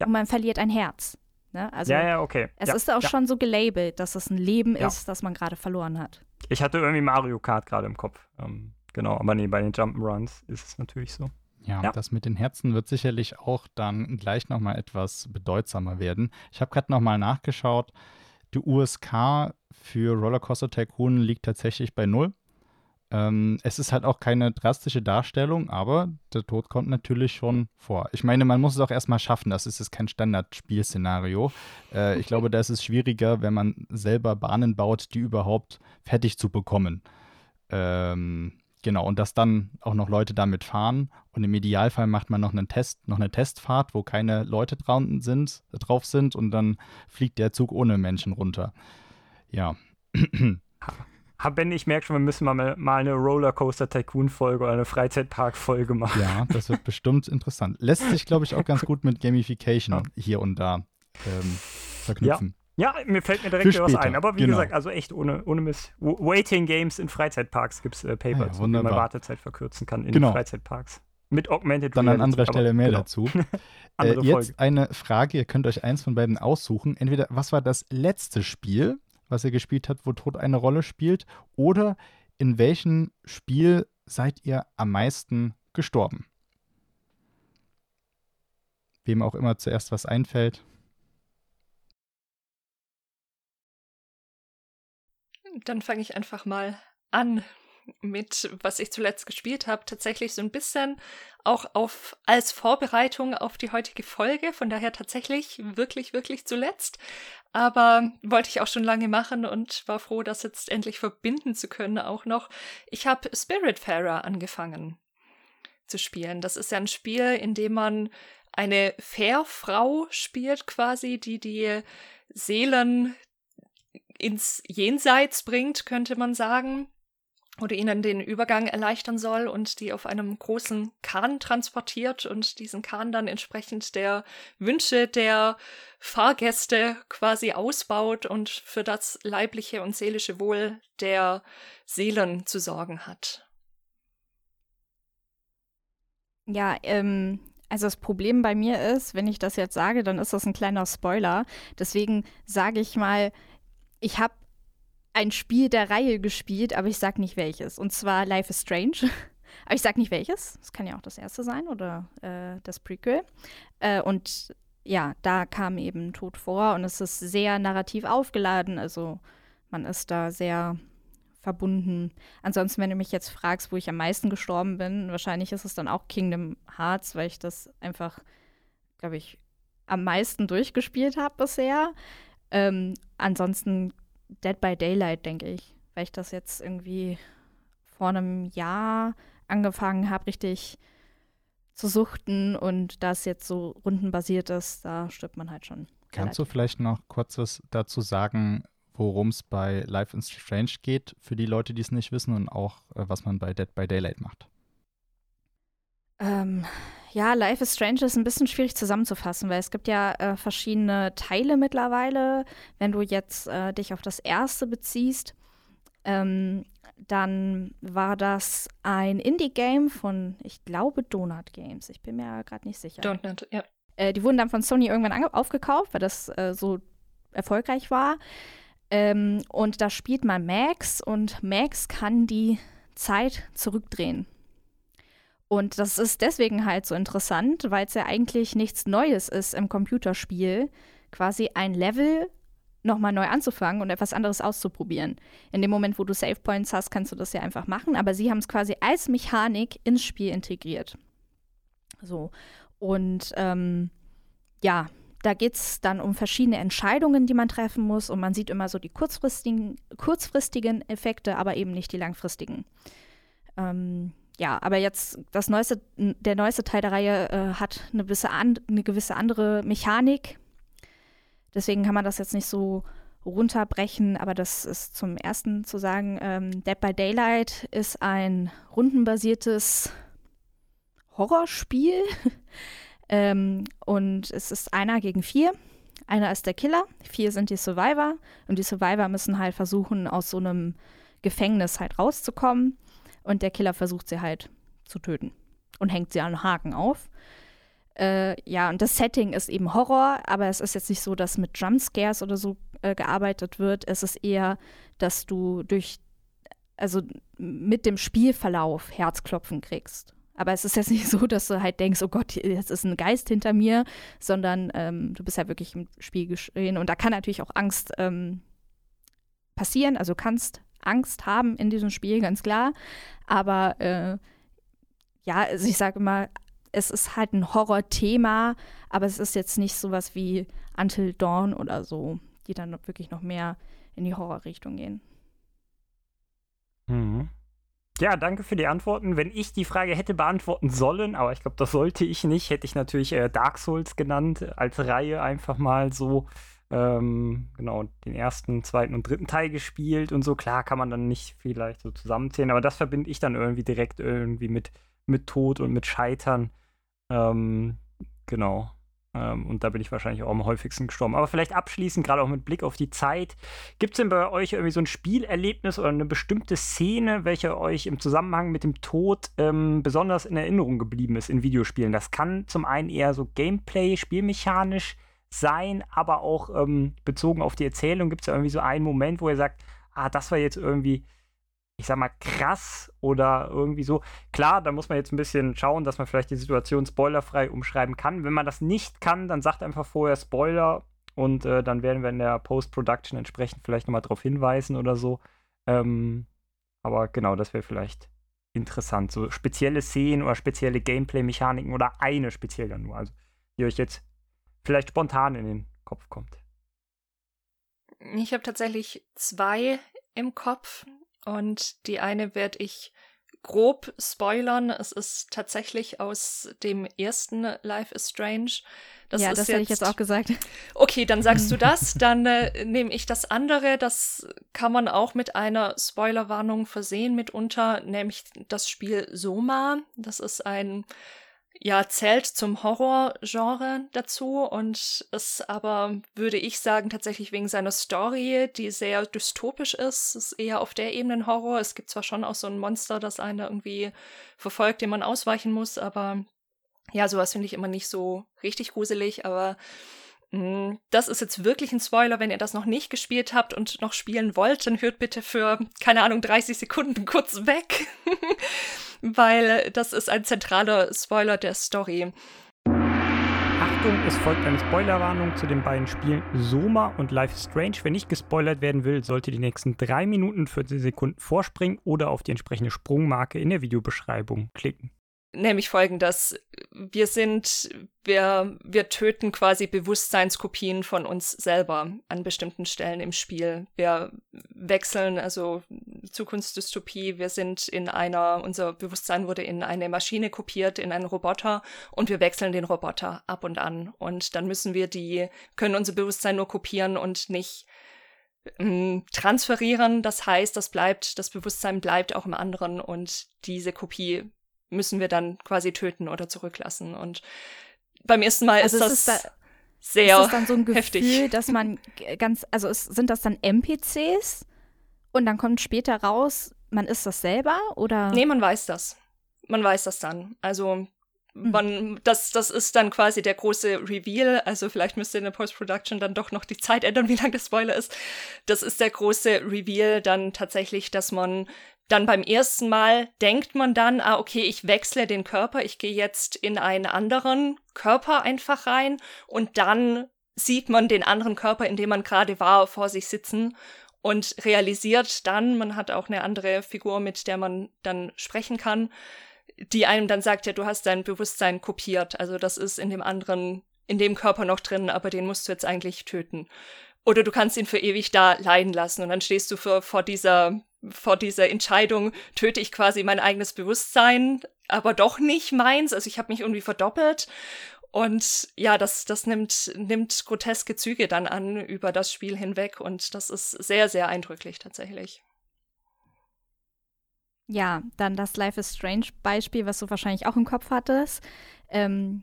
Ja. Und man verliert ein Herz. Ne? Also ja, ja, okay. Es ja, ist auch ja. schon so gelabelt, dass es ein Leben ist, das man gerade verloren hat. Ich hatte irgendwie Mario Kart gerade im Kopf. Ähm, genau, aber nee, bei den Jump'n'Runs ist es natürlich so. Ja, ja, das mit den Herzen wird sicherlich auch dann gleich nochmal etwas bedeutsamer werden. Ich habe gerade nochmal nachgeschaut. Die USK für Rollercoaster Tycoon liegt tatsächlich bei null. Ähm, es ist halt auch keine drastische Darstellung, aber der Tod kommt natürlich schon vor. Ich meine, man muss es auch erstmal schaffen. Das ist jetzt kein Standardspielszenario. Äh, ich glaube, da ist es schwieriger, wenn man selber Bahnen baut, die überhaupt fertig zu bekommen. Ähm, genau, und dass dann auch noch Leute damit fahren. Und im Idealfall macht man noch einen Test, noch eine Testfahrt, wo keine Leute sind, drauf sind und dann fliegt der Zug ohne Menschen runter. Ja. Ben, ich merke schon, wir müssen mal, mal eine Rollercoaster Tycoon-Folge oder eine Freizeitpark-Folge machen. Ja, das wird bestimmt interessant. Lässt sich, glaube ich, auch ganz gut mit Gamification ja. hier und da ähm, verknüpfen. Ja. ja. mir fällt mir direkt was ein. Aber wie genau. gesagt, also echt ohne, ohne Miss. Waiting Games in Freizeitparks gibt es äh, Paper, ah, ja, wie man Wartezeit verkürzen kann in genau. Freizeitparks. Mit Augmented Dann an anderer Stelle mehr genau. dazu. äh, jetzt eine Frage, ihr könnt euch eins von beiden aussuchen. Entweder, was war das letzte Spiel, was ihr gespielt habt, wo Tod eine Rolle spielt? Oder in welchem Spiel seid ihr am meisten gestorben? Wem auch immer zuerst was einfällt. Dann fange ich einfach mal an mit, was ich zuletzt gespielt habe, tatsächlich so ein bisschen auch auf als Vorbereitung auf die heutige Folge. Von daher tatsächlich wirklich, wirklich zuletzt. Aber wollte ich auch schon lange machen und war froh, das jetzt endlich verbinden zu können auch noch. Ich habe Spiritfarer angefangen zu spielen. Das ist ja ein Spiel, in dem man eine Fährfrau spielt quasi, die die Seelen ins Jenseits bringt, könnte man sagen oder ihnen den Übergang erleichtern soll und die auf einem großen Kahn transportiert und diesen Kahn dann entsprechend der Wünsche der Fahrgäste quasi ausbaut und für das leibliche und seelische Wohl der Seelen zu sorgen hat. Ja, ähm, also das Problem bei mir ist, wenn ich das jetzt sage, dann ist das ein kleiner Spoiler. Deswegen sage ich mal, ich habe ein Spiel der Reihe gespielt, aber ich sag nicht welches. Und zwar Life is Strange. aber ich sag nicht welches. Das kann ja auch das erste sein oder äh, das Prequel. Äh, und ja, da kam eben Tod vor und es ist sehr narrativ aufgeladen. Also man ist da sehr verbunden. Ansonsten, wenn du mich jetzt fragst, wo ich am meisten gestorben bin, wahrscheinlich ist es dann auch Kingdom Hearts, weil ich das einfach, glaube ich, am meisten durchgespielt habe bisher. Ähm, ansonsten Dead by Daylight, denke ich, weil ich das jetzt irgendwie vor einem Jahr angefangen habe, richtig zu suchten und das jetzt so rundenbasiert ist, da stirbt man halt schon. Kannst du vielleicht noch kurz was dazu sagen, worum es bei Life in Strange geht, für die Leute, die es nicht wissen und auch, äh, was man bei Dead by Daylight macht? Ähm, ja, Life is Strange ist ein bisschen schwierig zusammenzufassen, weil es gibt ja äh, verschiedene Teile mittlerweile. Wenn du jetzt äh, dich auf das erste beziehst, ähm, dann war das ein Indie-Game von, ich glaube, Donut Games. Ich bin mir gerade nicht sicher. Donut, ja. Äh, die wurden dann von Sony irgendwann aufgekauft, weil das äh, so erfolgreich war. Ähm, und da spielt man Max und Max kann die Zeit zurückdrehen. Und das ist deswegen halt so interessant, weil es ja eigentlich nichts Neues ist im Computerspiel, quasi ein Level nochmal neu anzufangen und etwas anderes auszuprobieren. In dem Moment, wo du Save Points hast, kannst du das ja einfach machen, aber sie haben es quasi als Mechanik ins Spiel integriert. So. Und ähm, ja, da geht es dann um verschiedene Entscheidungen, die man treffen muss. Und man sieht immer so die kurzfristigen, kurzfristigen Effekte, aber eben nicht die langfristigen. Ähm, ja, aber jetzt das neueste, der neueste Teil der Reihe äh, hat eine gewisse, an, eine gewisse andere Mechanik. Deswegen kann man das jetzt nicht so runterbrechen, aber das ist zum ersten zu sagen, ähm, Dead by Daylight ist ein rundenbasiertes Horrorspiel. Ähm, und es ist einer gegen vier. Einer ist der Killer, vier sind die Survivor. Und die Survivor müssen halt versuchen, aus so einem Gefängnis halt rauszukommen. Und der Killer versucht sie halt zu töten und hängt sie an Haken auf. Äh, ja, und das Setting ist eben Horror, aber es ist jetzt nicht so, dass mit Jumpscares oder so äh, gearbeitet wird. Es ist eher, dass du durch, also mit dem Spielverlauf Herzklopfen kriegst. Aber es ist jetzt nicht so, dass du halt denkst, oh Gott, jetzt ist ein Geist hinter mir, sondern ähm, du bist ja wirklich im Spiel geschehen. Und da kann natürlich auch Angst ähm, passieren. Also kannst Angst haben in diesem Spiel, ganz klar. Aber äh, ja, also ich sage immer, es ist halt ein Horrorthema, aber es ist jetzt nicht sowas wie Until Dawn oder so, die dann wirklich noch mehr in die Horrorrichtung gehen. Mhm. Ja, danke für die Antworten. Wenn ich die Frage hätte beantworten sollen, aber ich glaube, das sollte ich nicht, hätte ich natürlich äh, Dark Souls genannt, als Reihe einfach mal so. Ähm, genau, den ersten, zweiten und dritten Teil gespielt und so. Klar kann man dann nicht vielleicht so zusammenzählen, aber das verbinde ich dann irgendwie direkt irgendwie mit, mit Tod und mit Scheitern. Ähm, genau. Ähm, und da bin ich wahrscheinlich auch am häufigsten gestorben. Aber vielleicht abschließend, gerade auch mit Blick auf die Zeit, gibt es denn bei euch irgendwie so ein Spielerlebnis oder eine bestimmte Szene, welche euch im Zusammenhang mit dem Tod ähm, besonders in Erinnerung geblieben ist in Videospielen? Das kann zum einen eher so Gameplay, spielmechanisch sein, aber auch ähm, bezogen auf die Erzählung gibt es ja irgendwie so einen Moment, wo ihr sagt, ah, das war jetzt irgendwie ich sag mal, krass oder irgendwie so. Klar, da muss man jetzt ein bisschen schauen, dass man vielleicht die Situation spoilerfrei umschreiben kann. Wenn man das nicht kann, dann sagt einfach vorher Spoiler und äh, dann werden wir in der Post-Production entsprechend vielleicht nochmal darauf hinweisen oder so. Ähm, aber genau, das wäre vielleicht interessant. So spezielle Szenen oder spezielle Gameplay-Mechaniken oder eine spezielle nur. Also, die euch jetzt vielleicht spontan in den Kopf kommt. Ich habe tatsächlich zwei im Kopf. Und die eine werde ich grob spoilern. Es ist tatsächlich aus dem ersten Life is Strange. Das ja, das hätte ich jetzt auch gesagt. Okay, dann sagst du das. Dann äh, nehme ich das andere. Das kann man auch mit einer Spoilerwarnung versehen mitunter, nämlich das Spiel Soma. Das ist ein ja, zählt zum Horrorgenre dazu und ist aber, würde ich sagen, tatsächlich wegen seiner Story, die sehr dystopisch ist, ist eher auf der Ebene ein Horror. Es gibt zwar schon auch so ein Monster, das einen irgendwie verfolgt, dem man ausweichen muss, aber ja, sowas finde ich immer nicht so richtig gruselig, aber mm, das ist jetzt wirklich ein Spoiler. Wenn ihr das noch nicht gespielt habt und noch spielen wollt, dann hört bitte für, keine Ahnung, 30 Sekunden kurz weg. weil das ist ein zentraler Spoiler der Story. Achtung, es folgt eine Spoilerwarnung zu den beiden Spielen Soma und Life is Strange. Wer nicht gespoilert werden will, sollte die nächsten 3 Minuten 40 Sekunden vorspringen oder auf die entsprechende Sprungmarke in der Videobeschreibung klicken. Nämlich folgendes. Wir sind, wir, wir töten quasi Bewusstseinskopien von uns selber an bestimmten Stellen im Spiel. Wir wechseln, also Zukunftsdystopie, wir sind in einer, unser Bewusstsein wurde in eine Maschine kopiert, in einen Roboter und wir wechseln den Roboter ab und an. Und dann müssen wir die, können unser Bewusstsein nur kopieren und nicht ähm, transferieren. Das heißt, das bleibt, das Bewusstsein bleibt auch im anderen und diese Kopie müssen wir dann quasi töten oder zurücklassen. Und beim ersten Mal also ist das ist da, sehr ist das dann so ein Gefühl, heftig. dass man ganz, also es, sind das dann NPCs und dann kommt später raus, man ist das selber oder? Nee, man weiß das. Man weiß das dann. Also hm. man, das, das ist dann quasi der große Reveal. Also vielleicht müsst ihr in der Post-Production dann doch noch die Zeit ändern, wie lang der Spoiler ist. Das ist der große Reveal dann tatsächlich, dass man dann beim ersten Mal denkt man dann, ah, okay, ich wechsle den Körper, ich gehe jetzt in einen anderen Körper einfach rein und dann sieht man den anderen Körper, in dem man gerade war, vor sich sitzen und realisiert dann, man hat auch eine andere Figur, mit der man dann sprechen kann, die einem dann sagt, ja, du hast dein Bewusstsein kopiert, also das ist in dem anderen, in dem Körper noch drin, aber den musst du jetzt eigentlich töten. Oder du kannst ihn für ewig da leiden lassen und dann stehst du für, vor dieser vor dieser Entscheidung, töte ich quasi mein eigenes Bewusstsein, aber doch nicht meins. Also ich habe mich irgendwie verdoppelt. Und ja, das, das nimmt, nimmt groteske Züge dann an über das Spiel hinweg und das ist sehr, sehr eindrücklich tatsächlich. Ja, dann das Life is Strange Beispiel, was du wahrscheinlich auch im Kopf hattest. Ähm,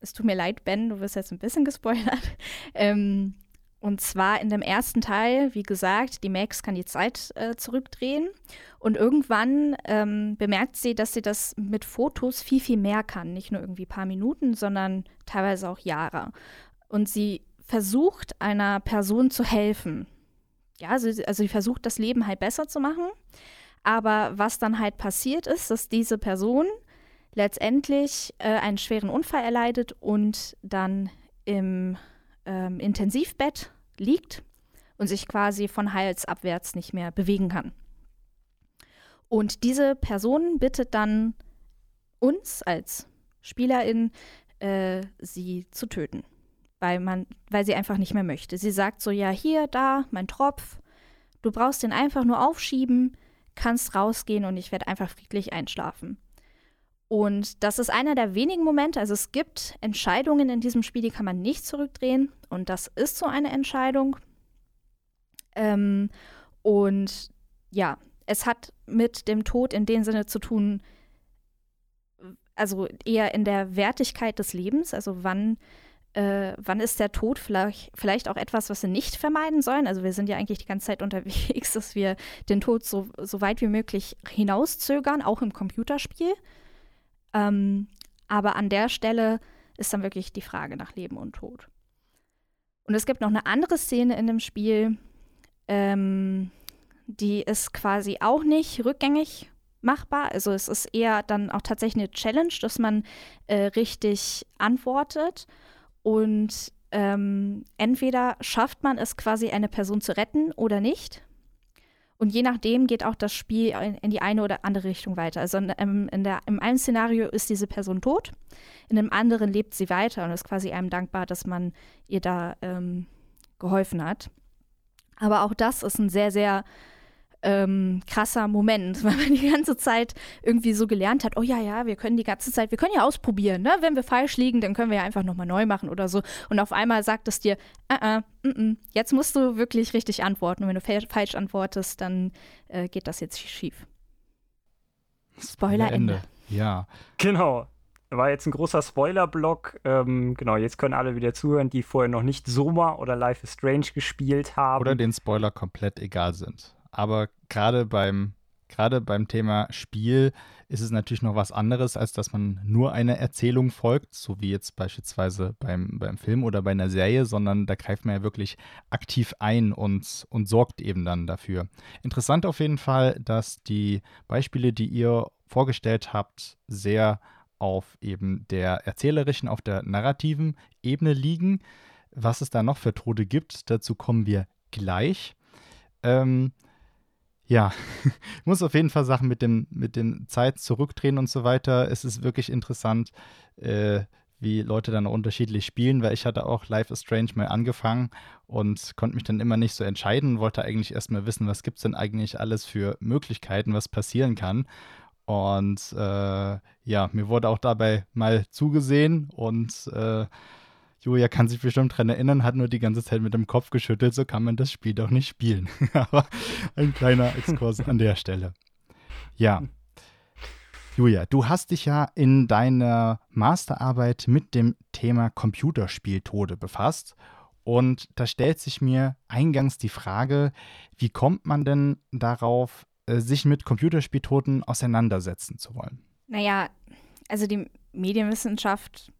es tut mir leid, Ben, du wirst jetzt ein bisschen gespoilert. Ähm, und zwar in dem ersten Teil, wie gesagt, die Max kann die Zeit äh, zurückdrehen. Und irgendwann ähm, bemerkt sie, dass sie das mit Fotos viel, viel mehr kann. Nicht nur irgendwie paar Minuten, sondern teilweise auch Jahre. Und sie versucht, einer Person zu helfen. Ja, also, also sie versucht, das Leben halt besser zu machen. Aber was dann halt passiert ist, dass diese Person letztendlich äh, einen schweren Unfall erleidet und dann im ähm, Intensivbett liegt und sich quasi von Hals abwärts nicht mehr bewegen kann. Und diese Person bittet dann uns als Spielerin, äh, sie zu töten, weil, man, weil sie einfach nicht mehr möchte. Sie sagt so, ja, hier, da, mein Tropf, du brauchst den einfach nur aufschieben, kannst rausgehen und ich werde einfach friedlich einschlafen. Und das ist einer der wenigen Momente, also es gibt Entscheidungen in diesem Spiel, die kann man nicht zurückdrehen. Und das ist so eine Entscheidung. Ähm, und ja, es hat mit dem Tod in dem Sinne zu tun, also eher in der Wertigkeit des Lebens, also wann, äh, wann ist der Tod vielleicht, vielleicht auch etwas, was wir nicht vermeiden sollen. Also wir sind ja eigentlich die ganze Zeit unterwegs, dass wir den Tod so, so weit wie möglich hinauszögern, auch im Computerspiel. Ähm, aber an der Stelle ist dann wirklich die Frage nach Leben und Tod. Und es gibt noch eine andere Szene in dem Spiel, ähm, die ist quasi auch nicht rückgängig machbar. Also es ist eher dann auch tatsächlich eine Challenge, dass man äh, richtig antwortet. Und ähm, entweder schafft man es quasi, eine Person zu retten oder nicht. Und je nachdem geht auch das Spiel in, die eine oder andere Richtung weiter. Also in, in der, im einen Szenario ist diese Person tot, in dem anderen lebt sie weiter und ist quasi einem dankbar, dass man ihr da ähm, geholfen hat. Aber auch das ist ein sehr, sehr ähm, krasser Moment, weil man die ganze Zeit irgendwie so gelernt hat, oh ja, ja, wir können die ganze Zeit, wir können ja ausprobieren, ne? Wenn wir falsch liegen, dann können wir ja einfach nochmal neu machen oder so. Und auf einmal sagt es dir, uh -uh, mm -mm, jetzt musst du wirklich richtig antworten. Und wenn du falsch antwortest, dann äh, geht das jetzt schief. Spoiler Ende. Ja. Genau. War jetzt ein großer Spoiler-Block. Ähm, genau, jetzt können alle wieder zuhören, die vorher noch nicht Soma oder Life is Strange gespielt haben. Oder den Spoiler komplett egal sind aber gerade beim, gerade beim Thema Spiel ist es natürlich noch was anderes, als dass man nur einer Erzählung folgt, so wie jetzt beispielsweise beim, beim Film oder bei einer Serie, sondern da greift man ja wirklich aktiv ein und, und sorgt eben dann dafür. Interessant auf jeden Fall, dass die Beispiele, die ihr vorgestellt habt, sehr auf eben der erzählerischen, auf der narrativen Ebene liegen. Was es da noch für Tode gibt, dazu kommen wir gleich. Ähm, ja, ich muss auf jeden Fall Sachen mit dem, mit dem Zeit zurückdrehen und so weiter. Es ist wirklich interessant, äh, wie Leute dann unterschiedlich spielen, weil ich hatte auch Life is Strange mal angefangen und konnte mich dann immer nicht so entscheiden, wollte eigentlich erstmal wissen, was gibt es denn eigentlich alles für Möglichkeiten, was passieren kann. Und äh, ja, mir wurde auch dabei mal zugesehen und äh, Julia kann sich bestimmt daran erinnern, hat nur die ganze Zeit mit dem Kopf geschüttelt, so kann man das Spiel doch nicht spielen. Aber ein kleiner Exkurs an der Stelle. Ja. Julia, du hast dich ja in deiner Masterarbeit mit dem Thema Computerspieltode befasst. Und da stellt sich mir eingangs die Frage, wie kommt man denn darauf, äh, sich mit Computerspieltoten auseinandersetzen zu wollen? Naja, also die Medienwissenschaft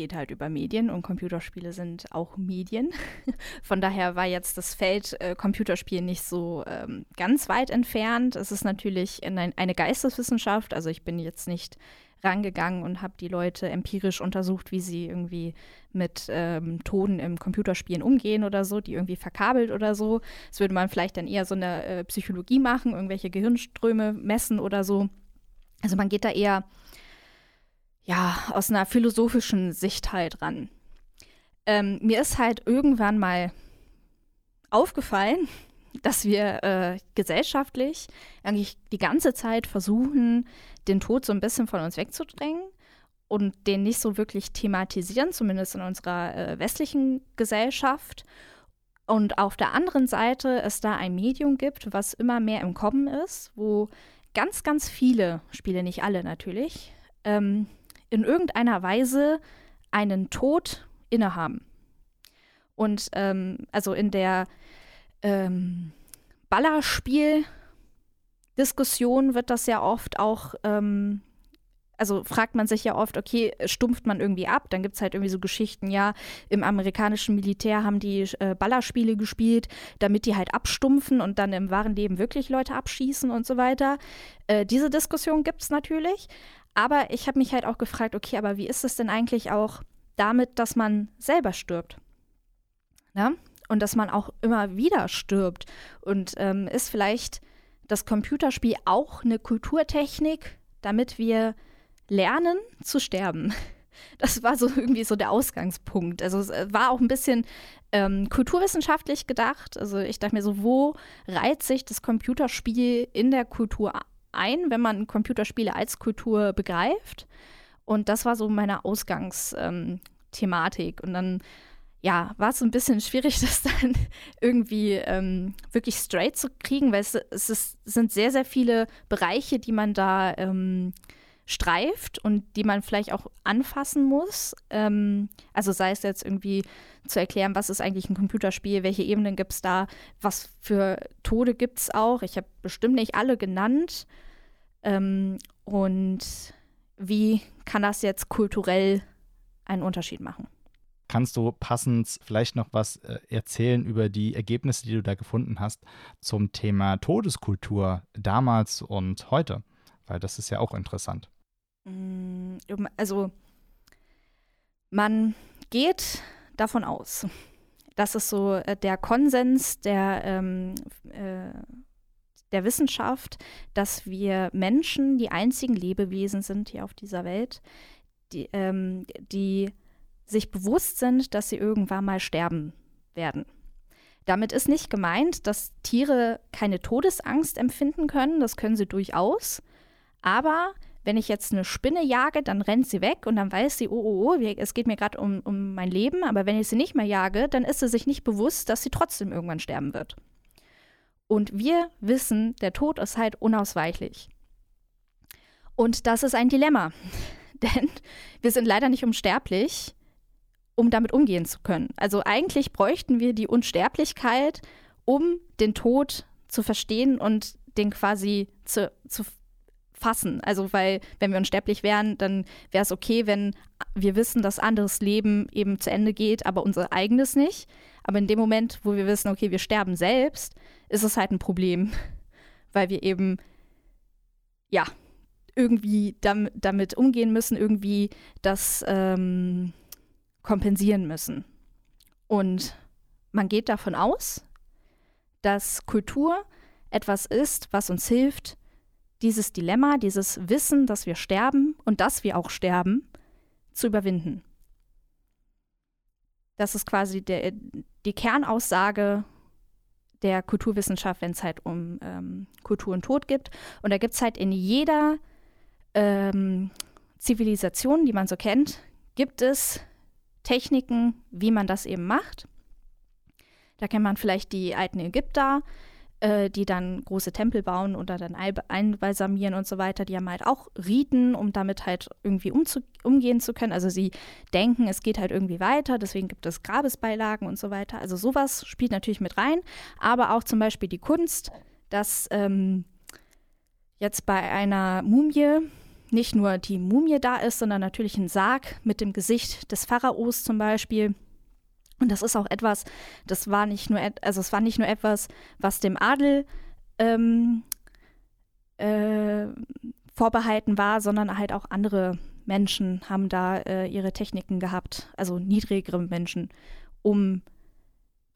geht halt über Medien und Computerspiele sind auch Medien. Von daher war jetzt das Feld äh, Computerspiel nicht so ähm, ganz weit entfernt. Es ist natürlich ein, eine Geisteswissenschaft, also ich bin jetzt nicht rangegangen und habe die Leute empirisch untersucht, wie sie irgendwie mit ähm, Tonen im Computerspielen umgehen oder so, die irgendwie verkabelt oder so. Das würde man vielleicht dann eher so eine äh, Psychologie machen, irgendwelche Gehirnströme messen oder so. Also man geht da eher ja, aus einer philosophischen Sicht halt ran. Ähm, mir ist halt irgendwann mal aufgefallen, dass wir äh, gesellschaftlich eigentlich die ganze Zeit versuchen, den Tod so ein bisschen von uns wegzudrängen und den nicht so wirklich thematisieren, zumindest in unserer äh, westlichen Gesellschaft. Und auf der anderen Seite es da ein Medium gibt, was immer mehr im Kommen ist, wo ganz, ganz viele Spiele, nicht alle natürlich, ähm, in irgendeiner Weise einen Tod innehaben. Und ähm, also in der ähm, Ballerspiel-Diskussion wird das ja oft auch, ähm, also fragt man sich ja oft, okay, stumpft man irgendwie ab? Dann gibt es halt irgendwie so Geschichten, ja, im amerikanischen Militär haben die äh, Ballerspiele gespielt, damit die halt abstumpfen und dann im wahren Leben wirklich Leute abschießen und so weiter. Äh, diese Diskussion gibt es natürlich. Aber ich habe mich halt auch gefragt, okay, aber wie ist es denn eigentlich auch damit, dass man selber stirbt? Na? Und dass man auch immer wieder stirbt. Und ähm, ist vielleicht das Computerspiel auch eine Kulturtechnik, damit wir lernen zu sterben? Das war so irgendwie so der Ausgangspunkt. Also es äh, war auch ein bisschen ähm, kulturwissenschaftlich gedacht. Also ich dachte mir so, wo reiht sich das Computerspiel in der Kultur ein, wenn man Computerspiele als Kultur begreift. Und das war so meine Ausgangsthematik. Ähm, und dann, ja, war es ein bisschen schwierig, das dann irgendwie ähm, wirklich straight zu kriegen, weil es, es ist, sind sehr, sehr viele Bereiche, die man da ähm, streift und die man vielleicht auch anfassen muss. Ähm, also sei es jetzt irgendwie zu erklären, was ist eigentlich ein Computerspiel, welche Ebenen gibt es da, was für Tode gibt es auch. Ich habe bestimmt nicht alle genannt. Ähm, und wie kann das jetzt kulturell einen Unterschied machen? Kannst du passend vielleicht noch was äh, erzählen über die Ergebnisse, die du da gefunden hast zum Thema Todeskultur damals und heute? Weil das ist ja auch interessant. Mm, also man geht davon aus, das ist so äh, der Konsens der, ähm, äh, der Wissenschaft, dass wir Menschen die einzigen Lebewesen sind hier auf dieser Welt, die, ähm, die sich bewusst sind, dass sie irgendwann mal sterben werden. Damit ist nicht gemeint, dass Tiere keine Todesangst empfinden können, das können sie durchaus. Aber wenn ich jetzt eine Spinne jage, dann rennt sie weg und dann weiß sie, oh, oh, oh, es geht mir gerade um, um mein Leben. Aber wenn ich sie nicht mehr jage, dann ist sie sich nicht bewusst, dass sie trotzdem irgendwann sterben wird. Und wir wissen, der Tod ist halt unausweichlich. Und das ist ein Dilemma. Denn wir sind leider nicht unsterblich, um damit umgehen zu können. Also eigentlich bräuchten wir die Unsterblichkeit, um den Tod zu verstehen und den quasi zu, zu fassen. Also, weil, wenn wir unsterblich wären, dann wäre es okay, wenn wir wissen, dass anderes Leben eben zu Ende geht, aber unser eigenes nicht. Aber in dem Moment, wo wir wissen, okay, wir sterben selbst, ist es halt ein Problem, weil wir eben, ja, irgendwie damit, damit umgehen müssen, irgendwie das ähm, kompensieren müssen. Und man geht davon aus, dass Kultur etwas ist, was uns hilft, dieses Dilemma, dieses Wissen, dass wir sterben und dass wir auch sterben, zu überwinden. Das ist quasi der, die Kernaussage der Kulturwissenschaft, wenn es halt um ähm, Kultur und Tod gibt. Und da gibt es halt in jeder ähm, Zivilisation, die man so kennt, gibt es Techniken, wie man das eben macht. Da kennt man vielleicht die alten Ägypter, äh, die dann große Tempel bauen oder dann einbalsamieren und so weiter. Die haben halt auch Riten, um damit halt irgendwie umgehen zu können. Also sie denken, es geht halt irgendwie weiter, deswegen gibt es Grabesbeilagen und so weiter. Also sowas spielt natürlich mit rein, aber auch zum Beispiel die Kunst, dass ähm, jetzt bei einer Mumie nicht nur die Mumie da ist, sondern natürlich ein Sarg mit dem Gesicht des Pharaos zum Beispiel. Und das ist auch etwas, das war nicht nur, also es war nicht nur etwas, was dem Adel ähm, äh, vorbehalten war, sondern halt auch andere Menschen haben da äh, ihre Techniken gehabt, also niedrigere Menschen, um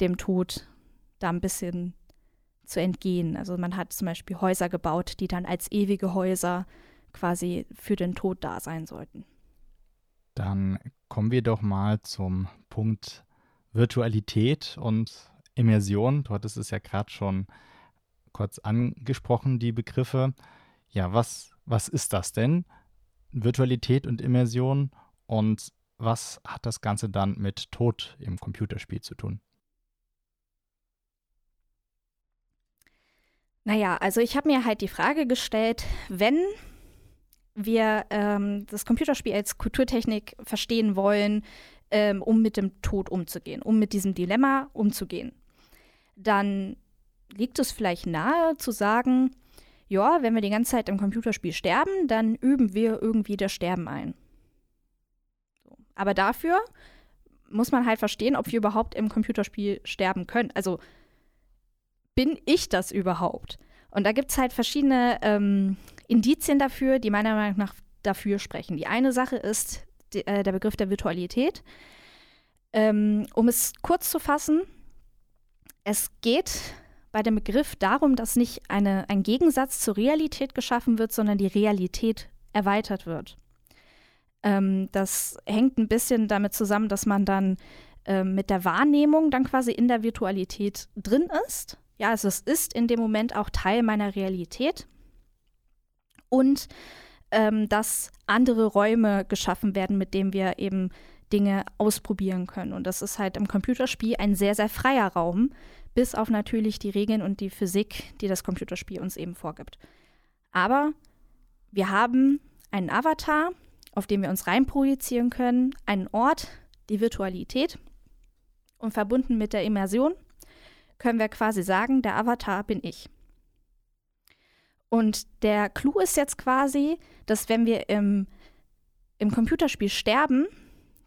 dem Tod da ein bisschen zu entgehen. Also man hat zum Beispiel Häuser gebaut, die dann als ewige Häuser quasi für den Tod da sein sollten. Dann kommen wir doch mal zum Punkt Virtualität und Immersion. Du hattest es ja gerade schon kurz angesprochen, die Begriffe. Ja, was, was ist das denn? Virtualität und Immersion und was hat das Ganze dann mit Tod im Computerspiel zu tun? Naja, also ich habe mir halt die Frage gestellt, wenn wir ähm, das Computerspiel als Kulturtechnik verstehen wollen, ähm, um mit dem Tod umzugehen, um mit diesem Dilemma umzugehen, dann liegt es vielleicht nahe zu sagen, ja, wenn wir die ganze Zeit im Computerspiel sterben, dann üben wir irgendwie das Sterben ein. Aber dafür muss man halt verstehen, ob wir überhaupt im Computerspiel sterben können. Also bin ich das überhaupt? Und da gibt es halt verschiedene ähm, Indizien dafür, die meiner Meinung nach dafür sprechen. Die eine Sache ist die, äh, der Begriff der Virtualität. Ähm, um es kurz zu fassen, es geht bei dem Begriff darum, dass nicht eine, ein Gegensatz zur Realität geschaffen wird, sondern die Realität erweitert wird. Ähm, das hängt ein bisschen damit zusammen, dass man dann ähm, mit der Wahrnehmung dann quasi in der Virtualität drin ist. Ja, also es ist in dem Moment auch Teil meiner Realität und ähm, dass andere Räume geschaffen werden, mit denen wir eben Dinge ausprobieren können. Und das ist halt im Computerspiel ein sehr, sehr freier Raum, bis auf natürlich die Regeln und die Physik, die das Computerspiel uns eben vorgibt. Aber wir haben einen Avatar, auf den wir uns reinprojizieren können, einen Ort, die Virtualität. Und verbunden mit der Immersion können wir quasi sagen, der Avatar bin ich. Und der Clou ist jetzt quasi, dass wenn wir im, im Computerspiel sterben,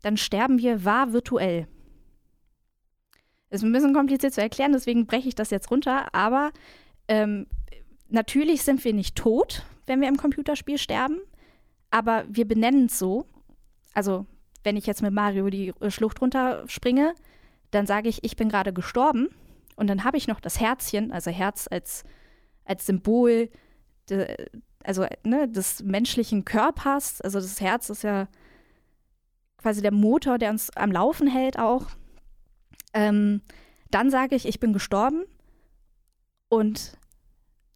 dann sterben wir wahr virtuell. Ist ein bisschen kompliziert zu erklären, deswegen breche ich das jetzt runter. Aber ähm, natürlich sind wir nicht tot, wenn wir im Computerspiel sterben, aber wir benennen es so. Also, wenn ich jetzt mit Mario die Schlucht runterspringe, dann sage ich, ich bin gerade gestorben. Und dann habe ich noch das Herzchen, also Herz als, als Symbol de, also ne, des menschlichen Körpers. Also das Herz ist ja quasi der Motor, der uns am Laufen hält auch. Ähm, Dann sage ich, ich bin gestorben und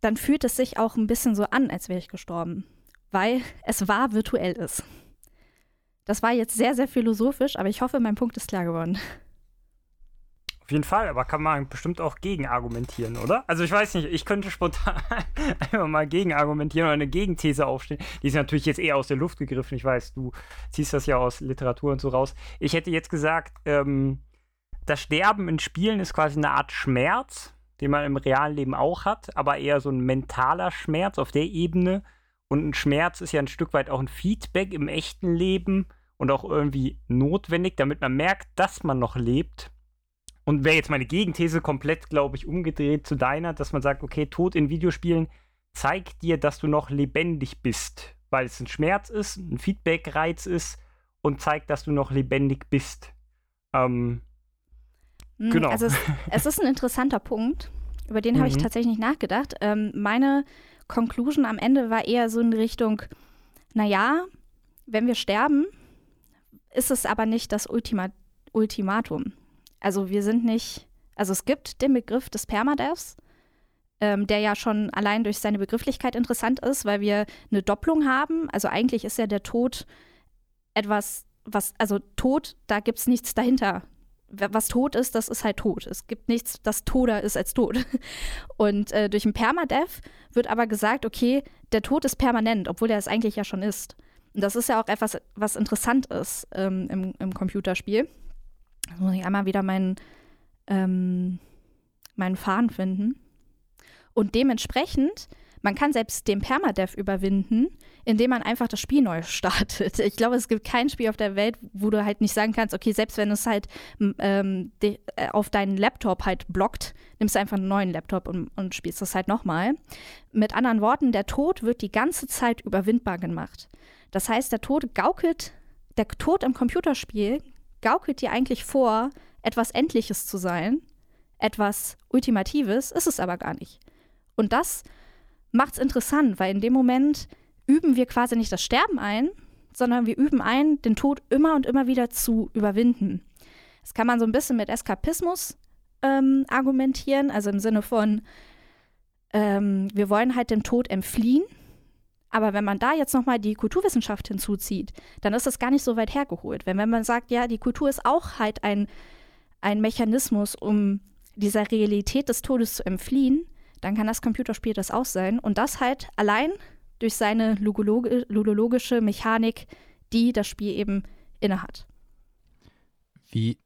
dann fühlt es sich auch ein bisschen so an, als wäre ich gestorben, weil es wahr virtuell ist. Das war jetzt sehr, sehr philosophisch, aber ich hoffe, mein Punkt ist klar geworden. Auf jeden Fall, aber kann man bestimmt auch gegen argumentieren, oder? Also ich weiß nicht, ich könnte spontan einfach mal gegen argumentieren oder eine Gegenthese aufstellen. Die ist natürlich jetzt eher aus der Luft gegriffen. Ich weiß, du ziehst das ja aus Literatur und so raus. Ich hätte jetzt gesagt, ähm, das Sterben in Spielen ist quasi eine Art Schmerz, den man im realen Leben auch hat, aber eher so ein mentaler Schmerz auf der Ebene. Und ein Schmerz ist ja ein Stück weit auch ein Feedback im echten Leben und auch irgendwie notwendig, damit man merkt, dass man noch lebt und wäre jetzt meine Gegenthese komplett, glaube ich, umgedreht zu deiner, dass man sagt, okay, Tod in Videospielen zeigt dir, dass du noch lebendig bist, weil es ein Schmerz ist, ein Feedback-Reiz ist und zeigt, dass du noch lebendig bist. Ähm, hm, genau. Also es, es, ist ein interessanter Punkt, über den habe ich mhm. tatsächlich nicht nachgedacht. Ähm, meine Conclusion am Ende war eher so in Richtung, naja, wenn wir sterben, ist es aber nicht das Ultima Ultimatum. Also wir sind nicht, also es gibt den Begriff des Permadeaths, ähm, der ja schon allein durch seine Begrifflichkeit interessant ist, weil wir eine Doppelung haben. Also eigentlich ist ja der Tod etwas, was, also Tod, da gibt es nichts dahinter. Was tot ist, das ist halt tot. Es gibt nichts, das toder ist als tot. Und äh, durch ein Permadeath wird aber gesagt, okay, der Tod ist permanent, obwohl er es eigentlich ja schon ist. Und das ist ja auch etwas, was interessant ist ähm, im, im Computerspiel. Jetzt muss ich einmal wieder meinen, ähm, meinen Faden finden. Und dementsprechend, man kann selbst den Permadeath überwinden, indem man einfach das Spiel neu startet. Ich glaube, es gibt kein Spiel auf der Welt, wo du halt nicht sagen kannst, okay, selbst wenn es halt ähm, de, äh, auf deinen Laptop halt blockt, nimmst du einfach einen neuen Laptop und, und spielst das halt nochmal. Mit anderen Worten, der Tod wird die ganze Zeit überwindbar gemacht. Das heißt, der Tod gaukelt, der Tod im Computerspiel gaukelt dir eigentlich vor, etwas Endliches zu sein, etwas Ultimatives, ist es aber gar nicht. Und das macht es interessant, weil in dem Moment üben wir quasi nicht das Sterben ein, sondern wir üben ein, den Tod immer und immer wieder zu überwinden. Das kann man so ein bisschen mit Eskapismus ähm, argumentieren, also im Sinne von, ähm, wir wollen halt dem Tod entfliehen aber wenn man da jetzt nochmal die Kulturwissenschaft hinzuzieht, dann ist das gar nicht so weit hergeholt. Wenn, wenn man sagt, ja, die Kultur ist auch halt ein, ein Mechanismus, um dieser Realität des Todes zu entfliehen, dann kann das Computerspiel das auch sein. Und das halt allein durch seine ludologische Mechanik, die das Spiel eben innehat. Wie,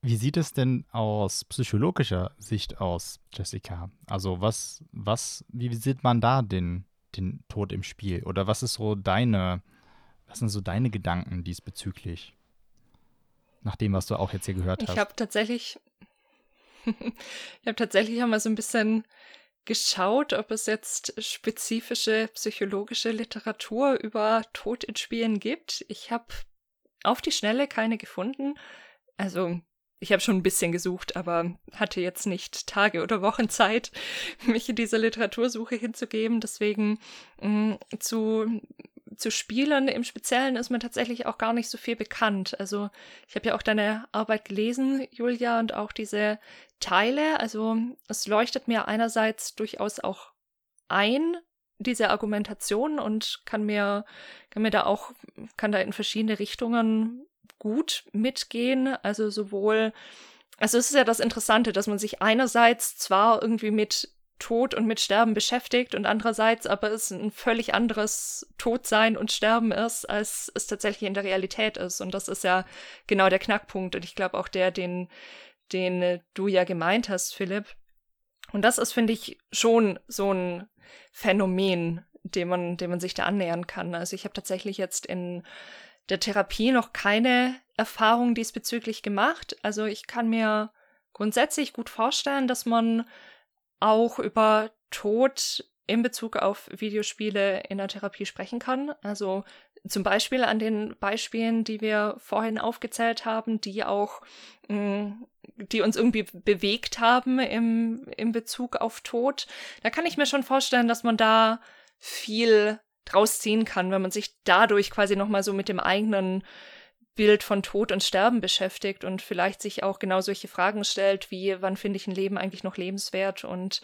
wie sieht es denn aus psychologischer Sicht aus, Jessica? Also was, was, wie sieht man da den den Tod im Spiel? Oder was ist so deine, was sind so deine Gedanken diesbezüglich? Nach dem, was du auch jetzt hier gehört hast. Ich habe tatsächlich, ich habe tatsächlich auch mal so ein bisschen geschaut, ob es jetzt spezifische psychologische Literatur über Tod in Spielen gibt. Ich habe auf die Schnelle keine gefunden. Also ich habe schon ein bisschen gesucht, aber hatte jetzt nicht Tage oder Wochen Zeit, mich in dieser Literatursuche hinzugeben. Deswegen mh, mm, zu zu Spielern im Speziellen ist mir tatsächlich auch gar nicht so viel bekannt. Also ich habe ja auch deine Arbeit gelesen, Julia, und auch diese Teile. Also es leuchtet mir einerseits durchaus auch ein, diese Argumentation und kann mir, kann mir da auch, kann da in verschiedene Richtungen gut mitgehen. Also sowohl, also es ist ja das Interessante, dass man sich einerseits zwar irgendwie mit Tod und mit Sterben beschäftigt und andererseits aber es ein völlig anderes Todsein und Sterben ist, als es tatsächlich in der Realität ist. Und das ist ja genau der Knackpunkt und ich glaube auch der, den, den du ja gemeint hast, Philipp. Und das ist, finde ich, schon so ein Phänomen, dem man, dem man sich da annähern kann. Also ich habe tatsächlich jetzt in der Therapie noch keine Erfahrung diesbezüglich gemacht. Also ich kann mir grundsätzlich gut vorstellen, dass man auch über Tod in Bezug auf Videospiele in der Therapie sprechen kann. Also zum Beispiel an den Beispielen, die wir vorhin aufgezählt haben, die auch, mm, die uns irgendwie bewegt haben im, im Bezug auf Tod. Da kann ich mir schon vorstellen, dass man da viel draus ziehen kann, wenn man sich dadurch quasi nochmal so mit dem eigenen Bild von Tod und Sterben beschäftigt und vielleicht sich auch genau solche Fragen stellt, wie wann finde ich ein Leben eigentlich noch lebenswert und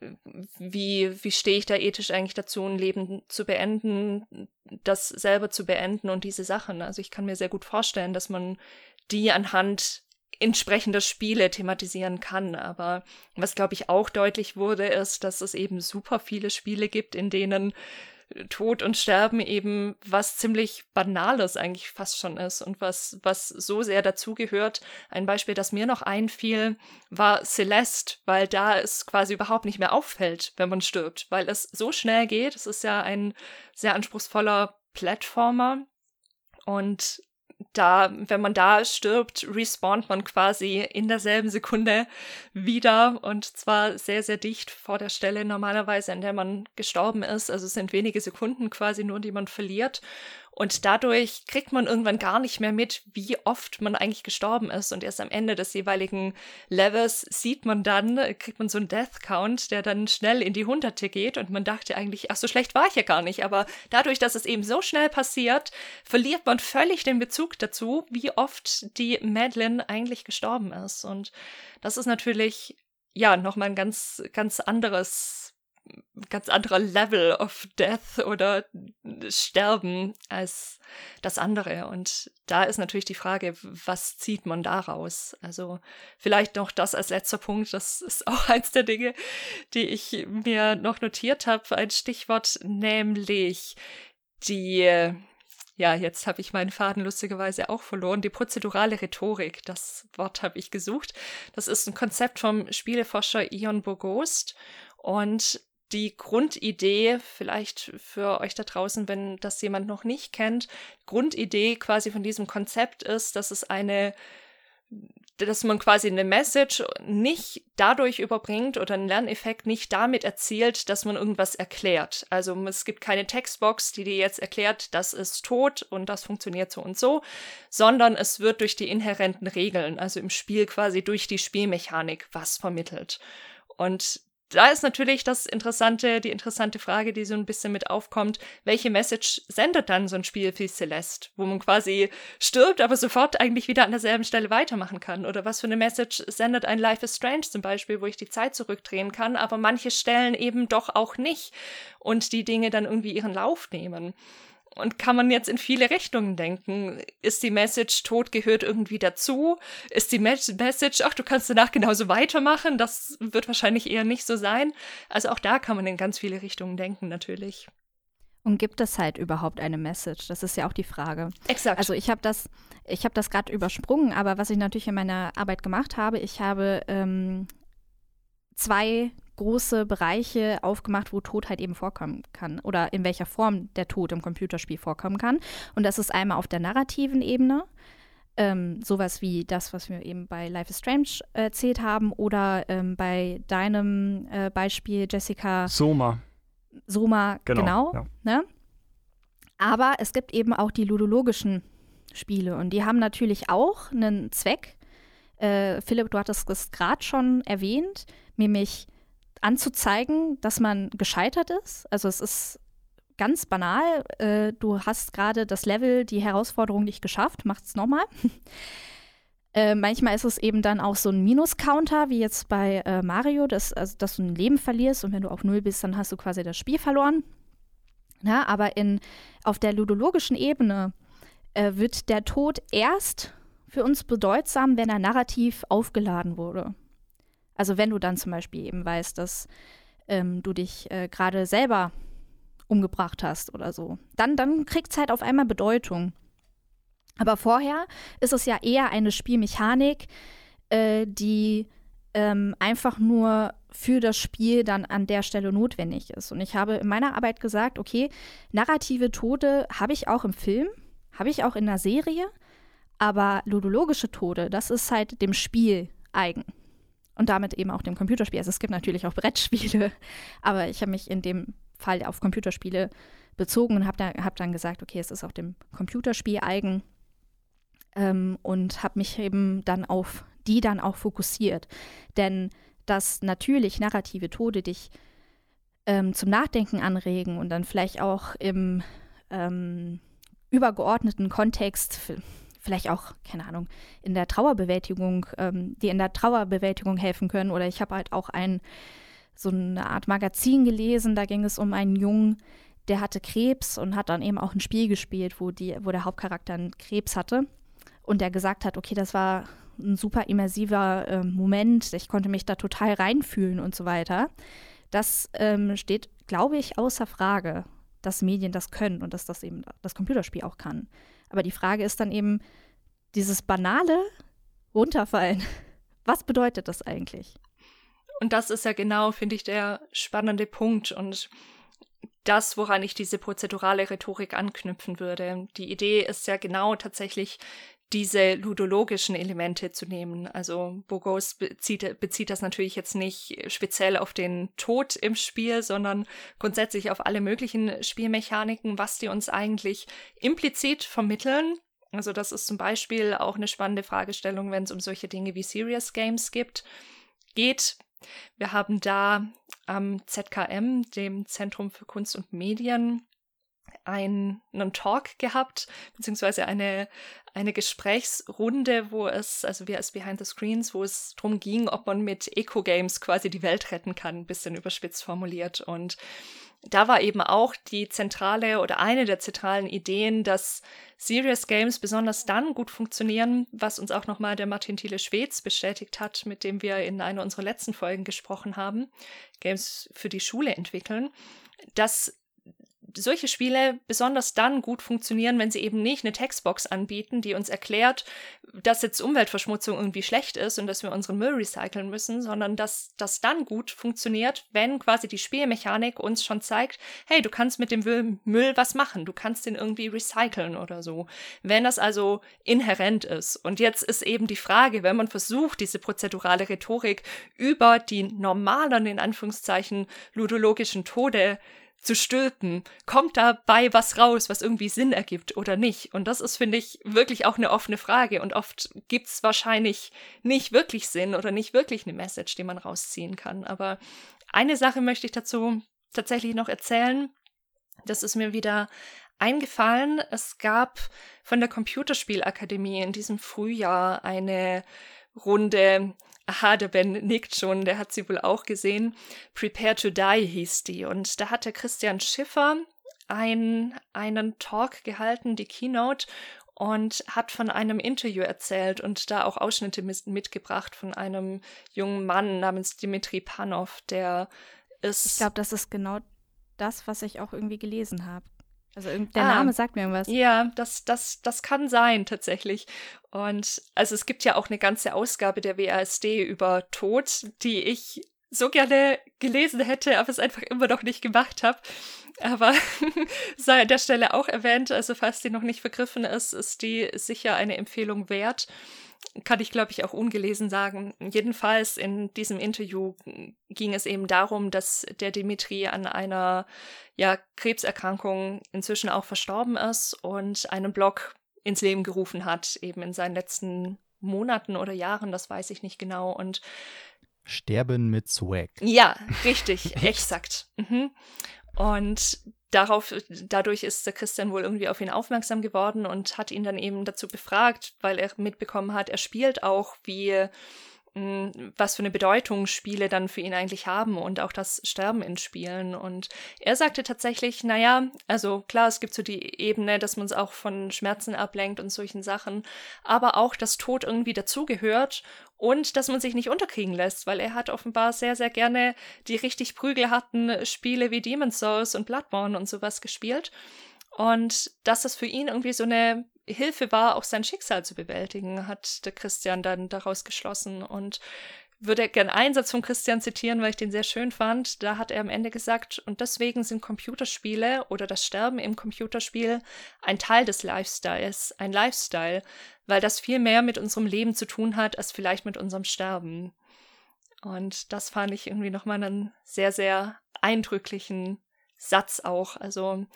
äh, wie, wie stehe ich da ethisch eigentlich dazu, ein Leben zu beenden, das selber zu beenden und diese Sachen. Also ich kann mir sehr gut vorstellen, dass man die anhand entsprechender Spiele thematisieren kann. Aber was, glaube ich, auch deutlich wurde, ist, dass es eben super viele Spiele gibt, in denen Tod und Sterben eben was ziemlich Banales eigentlich fast schon ist und was, was so sehr dazugehört. Ein Beispiel, das mir noch einfiel, war Celeste, weil da es quasi überhaupt nicht mehr auffällt, wenn man stirbt, weil es so schnell geht. Es ist ja ein sehr anspruchsvoller Plattformer und da, wenn man da stirbt, respawnt man quasi in derselben Sekunde wieder und zwar sehr, sehr dicht vor der Stelle normalerweise, an der man gestorben ist. Also es sind wenige Sekunden quasi nur, die man verliert. Und dadurch kriegt man irgendwann gar nicht mehr mit, wie oft man eigentlich gestorben ist. Und erst am Ende des jeweiligen Levels sieht man dann, kriegt man so einen Death Count, der dann schnell in die Hunderte geht. Und man dachte eigentlich, ach, so schlecht war ich ja gar nicht. Aber dadurch, dass es eben so schnell passiert, verliert man völlig den Bezug dazu, wie oft die Madeline eigentlich gestorben ist. Und das ist natürlich, ja, nochmal ein ganz, ganz anderes ganz anderer Level of Death oder Sterben als das andere. Und da ist natürlich die Frage, was zieht man daraus? Also vielleicht noch das als letzter Punkt, das ist auch eins der Dinge, die ich mir noch notiert habe, ein Stichwort, nämlich die ja, jetzt habe ich meinen Faden lustigerweise auch verloren. Die prozedurale Rhetorik, das Wort habe ich gesucht. Das ist ein Konzept vom Spieleforscher Ion Bogost. Und die Grundidee, vielleicht für euch da draußen, wenn das jemand noch nicht kennt, Grundidee quasi von diesem Konzept ist, dass es eine dass man quasi eine Message nicht dadurch überbringt oder einen Lerneffekt nicht damit erzielt, dass man irgendwas erklärt. Also es gibt keine Textbox, die dir jetzt erklärt, das ist tot und das funktioniert so und so, sondern es wird durch die inhärenten Regeln, also im Spiel quasi durch die Spielmechanik was vermittelt. Und da ist natürlich das interessante, die interessante Frage, die so ein bisschen mit aufkommt, welche Message sendet dann so ein Spiel wie Celeste, wo man quasi stirbt, aber sofort eigentlich wieder an derselben Stelle weitermachen kann? Oder was für eine Message sendet ein Life is Strange zum Beispiel, wo ich die Zeit zurückdrehen kann, aber manche Stellen eben doch auch nicht und die Dinge dann irgendwie ihren Lauf nehmen? Und kann man jetzt in viele Richtungen denken. Ist die Message, Tod gehört irgendwie dazu? Ist die Message, ach, du kannst danach genauso weitermachen? Das wird wahrscheinlich eher nicht so sein. Also auch da kann man in ganz viele Richtungen denken, natürlich. Und gibt es halt überhaupt eine Message? Das ist ja auch die Frage. Exakt. Also ich habe das, ich habe das gerade übersprungen, aber was ich natürlich in meiner Arbeit gemacht habe, ich habe ähm, zwei große Bereiche aufgemacht, wo Tod halt eben vorkommen kann oder in welcher Form der Tod im Computerspiel vorkommen kann. Und das ist einmal auf der narrativen Ebene, ähm, sowas wie das, was wir eben bei Life is Strange erzählt haben oder ähm, bei deinem äh, Beispiel, Jessica. Soma. Soma, genau. genau ja. ne? Aber es gibt eben auch die ludologischen Spiele und die haben natürlich auch einen Zweck. Äh, Philipp, du hattest es gerade schon erwähnt, nämlich anzuzeigen, dass man gescheitert ist. Also es ist ganz banal. Äh, du hast gerade das Level, die Herausforderung nicht geschafft, macht's nochmal. äh, manchmal ist es eben dann auch so ein Minus-Counter, wie jetzt bei äh, Mario, dass, also, dass du ein Leben verlierst und wenn du auf Null bist, dann hast du quasi das Spiel verloren. Ja, aber in, auf der ludologischen Ebene äh, wird der Tod erst für uns bedeutsam, wenn er narrativ aufgeladen wurde. Also wenn du dann zum Beispiel eben weißt, dass ähm, du dich äh, gerade selber umgebracht hast oder so, dann, dann kriegt es halt auf einmal Bedeutung. Aber vorher ist es ja eher eine Spielmechanik, äh, die ähm, einfach nur für das Spiel dann an der Stelle notwendig ist. Und ich habe in meiner Arbeit gesagt, okay, narrative Tode habe ich auch im Film, habe ich auch in der Serie, aber ludologische Tode, das ist halt dem Spiel eigen und damit eben auch dem Computerspiel. Also es gibt natürlich auch Brettspiele, aber ich habe mich in dem Fall auf Computerspiele bezogen und habe da, hab dann gesagt, okay, es ist auch dem Computerspiel eigen ähm, und habe mich eben dann auf die dann auch fokussiert. Denn dass natürlich narrative Tode dich ähm, zum Nachdenken anregen und dann vielleicht auch im ähm, übergeordneten Kontext vielleicht auch, keine Ahnung, in der Trauerbewältigung, ähm, die in der Trauerbewältigung helfen können. Oder ich habe halt auch ein, so eine Art Magazin gelesen, da ging es um einen Jungen, der hatte Krebs und hat dann eben auch ein Spiel gespielt, wo, die, wo der Hauptcharakter einen Krebs hatte. Und der gesagt hat, okay, das war ein super immersiver äh, Moment, ich konnte mich da total reinfühlen und so weiter. Das ähm, steht, glaube ich, außer Frage, dass Medien das können und dass das eben das Computerspiel auch kann. Aber die Frage ist dann eben, dieses banale Runterfallen, was bedeutet das eigentlich? Und das ist ja genau, finde ich, der spannende Punkt und das, woran ich diese prozedurale Rhetorik anknüpfen würde. Die Idee ist ja genau tatsächlich diese ludologischen Elemente zu nehmen. Also Bogos bezieht, bezieht das natürlich jetzt nicht speziell auf den Tod im Spiel, sondern grundsätzlich auf alle möglichen Spielmechaniken, was die uns eigentlich implizit vermitteln. Also das ist zum Beispiel auch eine spannende Fragestellung, wenn es um solche Dinge wie Serious Games gibt, geht. Wir haben da am ZKM, dem Zentrum für Kunst und Medien, einen, Talk gehabt, beziehungsweise eine, eine Gesprächsrunde, wo es, also wir als Behind the Screens, wo es darum ging, ob man mit Eco-Games quasi die Welt retten kann, ein bisschen überspitzt formuliert. Und da war eben auch die zentrale oder eine der zentralen Ideen, dass Serious Games besonders dann gut funktionieren, was uns auch nochmal der Martin Thiele Schweds bestätigt hat, mit dem wir in einer unserer letzten Folgen gesprochen haben, Games für die Schule entwickeln, dass solche Spiele besonders dann gut funktionieren, wenn sie eben nicht eine Textbox anbieten, die uns erklärt, dass jetzt Umweltverschmutzung irgendwie schlecht ist und dass wir unseren Müll recyceln müssen, sondern dass das dann gut funktioniert, wenn quasi die Spielmechanik uns schon zeigt, hey, du kannst mit dem Müll was machen, du kannst den irgendwie recyceln oder so. Wenn das also inhärent ist. Und jetzt ist eben die Frage, wenn man versucht, diese prozedurale Rhetorik über die normalen, in Anführungszeichen, ludologischen Tode zu stülpen, kommt dabei was raus, was irgendwie Sinn ergibt oder nicht? Und das ist, finde ich, wirklich auch eine offene Frage. Und oft gibt es wahrscheinlich nicht wirklich Sinn oder nicht wirklich eine Message, die man rausziehen kann. Aber eine Sache möchte ich dazu tatsächlich noch erzählen. Das ist mir wieder eingefallen. Es gab von der Computerspielakademie in diesem Frühjahr eine Runde Aha, der Ben nickt schon, der hat sie wohl auch gesehen. Prepare to Die hieß die. Und da hatte Christian Schiffer ein, einen Talk gehalten, die Keynote, und hat von einem Interview erzählt und da auch Ausschnitte mitgebracht von einem jungen Mann namens Dimitri Panov, der ist. Ich glaube, das ist genau das, was ich auch irgendwie gelesen habe. Also der ah, Name sagt mir irgendwas. Ja, das, das, das kann sein tatsächlich. Und also es gibt ja auch eine ganze Ausgabe der WASD über Tod, die ich so gerne gelesen hätte, aber es einfach immer noch nicht gemacht habe. Aber sei an der Stelle auch erwähnt, also falls die noch nicht vergriffen ist, ist die sicher eine Empfehlung wert kann ich, glaube ich, auch ungelesen sagen. Jedenfalls in diesem Interview ging es eben darum, dass der Dimitri an einer ja, Krebserkrankung inzwischen auch verstorben ist und einen Blog ins Leben gerufen hat, eben in seinen letzten Monaten oder Jahren, das weiß ich nicht genau. Und Sterben mit Swag. Ja, richtig, exakt. Mhm. Und darauf, dadurch ist der Christian wohl irgendwie auf ihn aufmerksam geworden und hat ihn dann eben dazu befragt, weil er mitbekommen hat, er spielt auch wie was für eine Bedeutung Spiele dann für ihn eigentlich haben und auch das Sterben in Spielen. Und er sagte tatsächlich, naja, also klar, es gibt so die Ebene, dass man es auch von Schmerzen ablenkt und solchen Sachen, aber auch, dass Tod irgendwie dazugehört und dass man sich nicht unterkriegen lässt, weil er hat offenbar sehr, sehr gerne die richtig prügelharten Spiele wie Demon's Souls und Bloodborne und sowas gespielt. Und dass das für ihn irgendwie so eine Hilfe war, auch sein Schicksal zu bewältigen, hat der Christian dann daraus geschlossen. Und würde gern einen Satz von Christian zitieren, weil ich den sehr schön fand. Da hat er am Ende gesagt, und deswegen sind Computerspiele oder das Sterben im Computerspiel ein Teil des Lifestyles, ein Lifestyle, weil das viel mehr mit unserem Leben zu tun hat, als vielleicht mit unserem Sterben. Und das fand ich irgendwie nochmal einen sehr, sehr eindrücklichen Satz auch. Also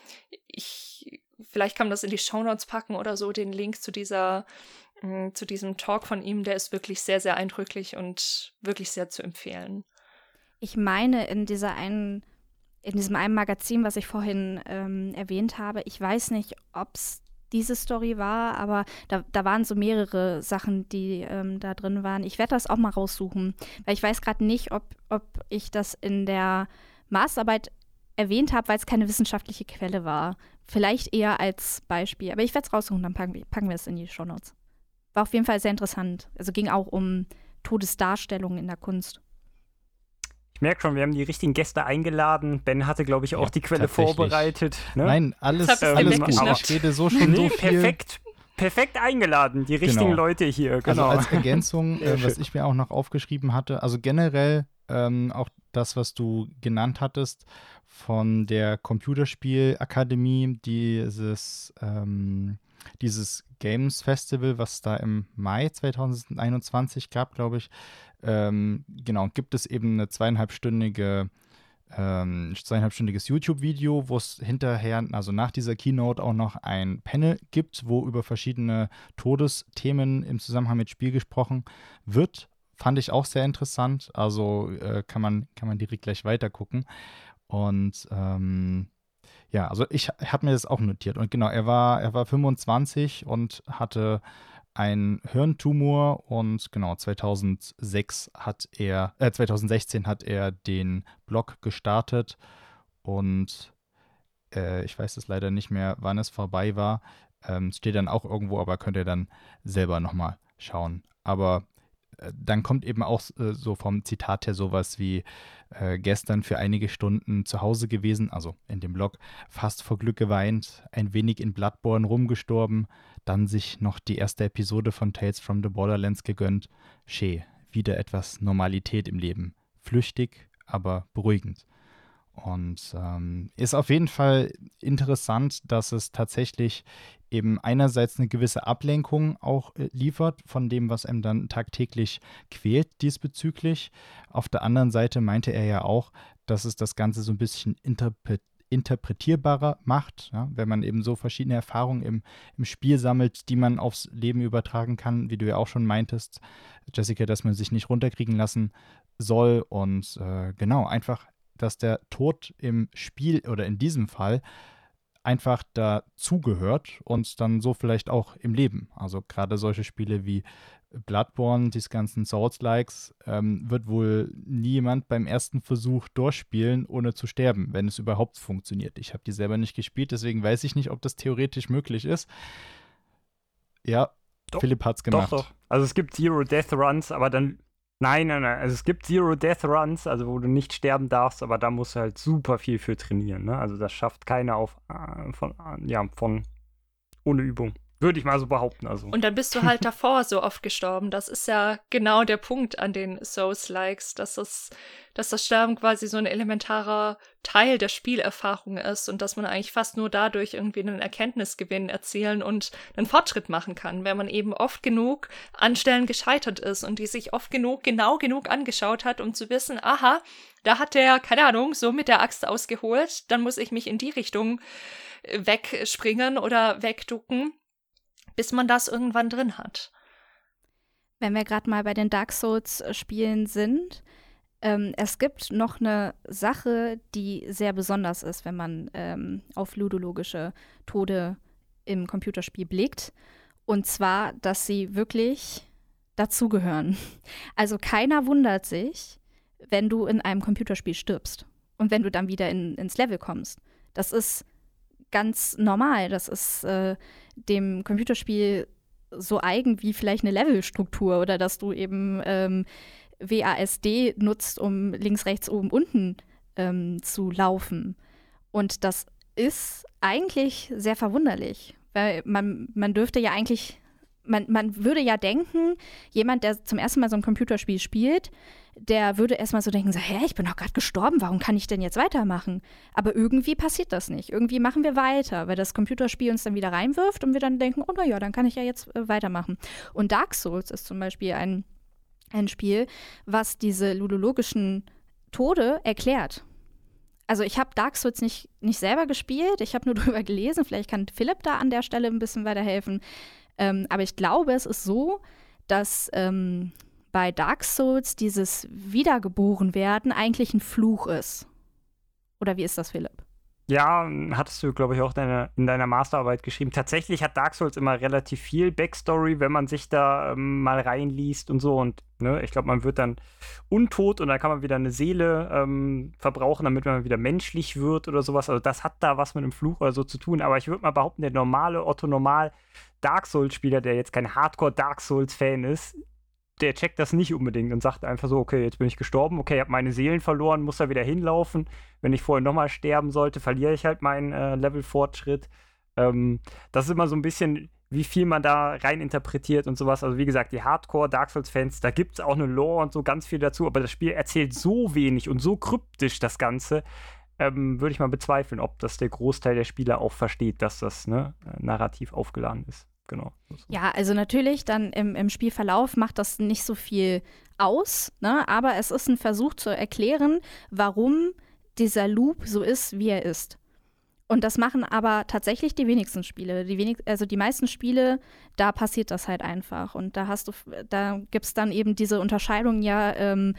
ich vielleicht kann man das in die Shownotes packen oder so, den Link zu dieser, mm, zu diesem Talk von ihm, der ist wirklich sehr, sehr eindrücklich und wirklich sehr zu empfehlen. Ich meine, in dieser einen, in diesem einen Magazin, was ich vorhin ähm, erwähnt habe, ich weiß nicht, ob es diese Story war, aber da, da waren so mehrere Sachen, die ähm, da drin waren. Ich werde das auch mal raussuchen, weil ich weiß gerade nicht, ob, ob ich das in der Masterarbeit erwähnt habe, weil es keine wissenschaftliche Quelle war. Vielleicht eher als Beispiel. Aber ich werde es raussuchen, dann packen, packen wir es in die Shownotes. War auf jeden Fall sehr interessant. Also ging auch um Todesdarstellungen in der Kunst. Ich merke schon, wir haben die richtigen Gäste eingeladen. Ben hatte, glaube ich, auch ja, die Quelle vorbereitet. Ne? Nein, alles, alles gut. Ich rede so schon nee, so viel. Perfekt, perfekt eingeladen, die richtigen genau. Leute hier. Genau. Also als Ergänzung, äh, was ich mir auch noch aufgeschrieben hatte, also generell ähm, auch das, was du genannt hattest, von der Computerspielakademie, dieses, ähm, dieses Games Festival, was da im Mai 2021 gab, glaube ich. Ähm, genau, gibt es eben eine zweieinhalbstündige ähm, zweieinhalbstündiges YouTube-Video, wo es hinterher, also nach dieser Keynote, auch noch ein Panel gibt, wo über verschiedene Todesthemen im Zusammenhang mit Spiel gesprochen wird. Fand ich auch sehr interessant. Also äh, kann, man, kann man direkt gleich weiter gucken. Und ähm, ja, also ich habe mir das auch notiert. Und genau, er war, er war 25 und hatte einen Hirntumor und genau 2006 hat er, äh, 2016 hat er den Blog gestartet und äh, ich weiß es leider nicht mehr, wann es vorbei war. Ähm, steht dann auch irgendwo, aber könnt ihr dann selber nochmal schauen. Aber dann kommt eben auch äh, so vom Zitat her sowas wie äh, gestern für einige Stunden zu Hause gewesen, also in dem Blog, fast vor Glück geweint, ein wenig in Bloodborne rumgestorben, dann sich noch die erste Episode von Tales from the Borderlands gegönnt. Schee, wieder etwas Normalität im Leben. Flüchtig, aber beruhigend. Und ähm, ist auf jeden Fall interessant, dass es tatsächlich eben einerseits eine gewisse Ablenkung auch äh, liefert von dem, was einem dann tagtäglich quält diesbezüglich. Auf der anderen Seite meinte er ja auch, dass es das Ganze so ein bisschen interpret interpretierbarer macht, ja? wenn man eben so verschiedene Erfahrungen im, im Spiel sammelt, die man aufs Leben übertragen kann, wie du ja auch schon meintest, Jessica, dass man sich nicht runterkriegen lassen soll und äh, genau, einfach, dass der Tod im Spiel oder in diesem Fall einfach dazugehört und dann so vielleicht auch im Leben. Also gerade solche Spiele wie Bloodborne, diese ganzen Souls-Likes, ähm, wird wohl niemand beim ersten Versuch durchspielen, ohne zu sterben, wenn es überhaupt funktioniert. Ich habe die selber nicht gespielt, deswegen weiß ich nicht, ob das theoretisch möglich ist. Ja, doch, Philipp hat's gemacht. Doch, doch. Also es gibt Zero Death Runs, aber dann Nein, nein, nein. Also es gibt Zero Death Runs, also wo du nicht sterben darfst, aber da musst du halt super viel für trainieren. Ne? Also das schafft keiner auf äh, von äh, ja von ohne Übung. Würde ich mal so behaupten. Also. Und dann bist du halt davor so oft gestorben. Das ist ja genau der Punkt an den Souls-Likes, dass das, dass das Sterben quasi so ein elementarer Teil der Spielerfahrung ist und dass man eigentlich fast nur dadurch irgendwie einen Erkenntnisgewinn erzielen und einen Fortschritt machen kann, wenn man eben oft genug an Stellen gescheitert ist und die sich oft genug, genau genug angeschaut hat, um zu wissen, aha, da hat der, keine Ahnung, so mit der Axt ausgeholt, dann muss ich mich in die Richtung wegspringen oder wegducken bis man das irgendwann drin hat. Wenn wir gerade mal bei den Dark Souls-Spielen sind, ähm, es gibt noch eine Sache, die sehr besonders ist, wenn man ähm, auf ludologische Tode im Computerspiel blickt. Und zwar, dass sie wirklich dazugehören. Also keiner wundert sich, wenn du in einem Computerspiel stirbst und wenn du dann wieder in, ins Level kommst. Das ist ganz normal. Das ist äh, dem Computerspiel so eigen wie vielleicht eine Levelstruktur oder dass du eben ähm, WASD nutzt, um links, rechts, oben, unten ähm, zu laufen. Und das ist eigentlich sehr verwunderlich, weil man, man dürfte ja eigentlich, man, man würde ja denken, jemand, der zum ersten Mal so ein Computerspiel spielt, der würde erstmal so denken, so, hä, ich bin doch gerade gestorben, warum kann ich denn jetzt weitermachen? Aber irgendwie passiert das nicht. Irgendwie machen wir weiter, weil das Computerspiel uns dann wieder reinwirft und wir dann denken, oh naja, dann kann ich ja jetzt äh, weitermachen. Und Dark Souls ist zum Beispiel ein, ein Spiel, was diese ludologischen Tode erklärt. Also ich habe Dark Souls nicht, nicht selber gespielt, ich habe nur darüber gelesen, vielleicht kann Philipp da an der Stelle ein bisschen weiterhelfen. Ähm, aber ich glaube, es ist so, dass ähm, bei Dark Souls dieses Wiedergeborenwerden eigentlich ein Fluch ist. Oder wie ist das, Philipp? Ja, hattest du, glaube ich, auch deine, in deiner Masterarbeit geschrieben. Tatsächlich hat Dark Souls immer relativ viel Backstory, wenn man sich da ähm, mal reinliest und so. Und ne, ich glaube, man wird dann untot und dann kann man wieder eine Seele ähm, verbrauchen, damit man wieder menschlich wird oder sowas. Also das hat da was mit einem Fluch oder so zu tun. Aber ich würde mal behaupten, der normale Otto Normal Dark Souls-Spieler, der jetzt kein Hardcore Dark Souls-Fan ist, der checkt das nicht unbedingt und sagt einfach so, okay, jetzt bin ich gestorben, okay, ich habe meine Seelen verloren, muss da wieder hinlaufen. Wenn ich vorher nochmal sterben sollte, verliere ich halt meinen äh, Level-Fortschritt. Ähm, das ist immer so ein bisschen, wie viel man da rein interpretiert und sowas. Also wie gesagt, die Hardcore-Dark Souls-Fans, da gibt es auch eine Lore und so ganz viel dazu, aber das Spiel erzählt so wenig und so kryptisch das Ganze, ähm, würde ich mal bezweifeln, ob das der Großteil der Spieler auch versteht, dass das ne, narrativ aufgeladen ist genau. Ja, also natürlich dann im, im Spielverlauf macht das nicht so viel aus, ne? aber es ist ein Versuch zu erklären, warum dieser Loop so ist, wie er ist. Und das machen aber tatsächlich die wenigsten Spiele. Die wenig, also die meisten Spiele, da passiert das halt einfach. Und da hast du, da gibt es dann eben diese Unterscheidung, ja, ähm,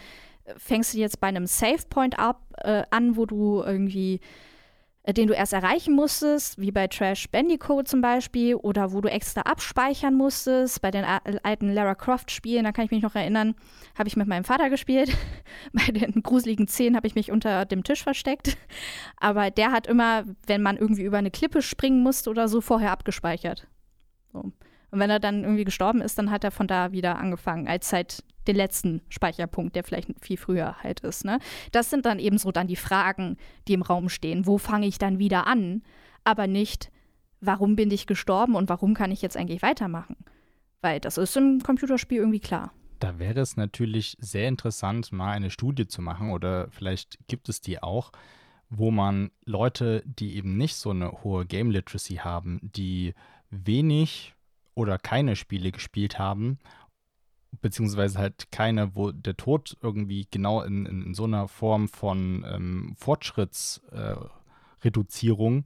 fängst du jetzt bei einem Save Point ab, äh, an, wo du irgendwie den du erst erreichen musstest, wie bei Trash Bandicoot zum Beispiel, oder wo du extra abspeichern musstest. Bei den alten Lara Croft-Spielen, da kann ich mich noch erinnern, habe ich mit meinem Vater gespielt. bei den gruseligen Szenen habe ich mich unter dem Tisch versteckt. Aber der hat immer, wenn man irgendwie über eine Klippe springen musste oder so, vorher abgespeichert. So. Und wenn er dann irgendwie gestorben ist, dann hat er von da wieder angefangen, als halt den letzten Speicherpunkt, der vielleicht viel früher halt ist. Ne? Das sind dann eben so dann die Fragen, die im Raum stehen. Wo fange ich dann wieder an? Aber nicht, warum bin ich gestorben und warum kann ich jetzt eigentlich weitermachen? Weil das ist im Computerspiel irgendwie klar. Da wäre es natürlich sehr interessant, mal eine Studie zu machen oder vielleicht gibt es die auch, wo man Leute, die eben nicht so eine hohe Game Literacy haben, die wenig oder keine Spiele gespielt haben beziehungsweise halt keine, wo der Tod irgendwie genau in, in, in so einer Form von ähm, Fortschrittsreduzierung äh,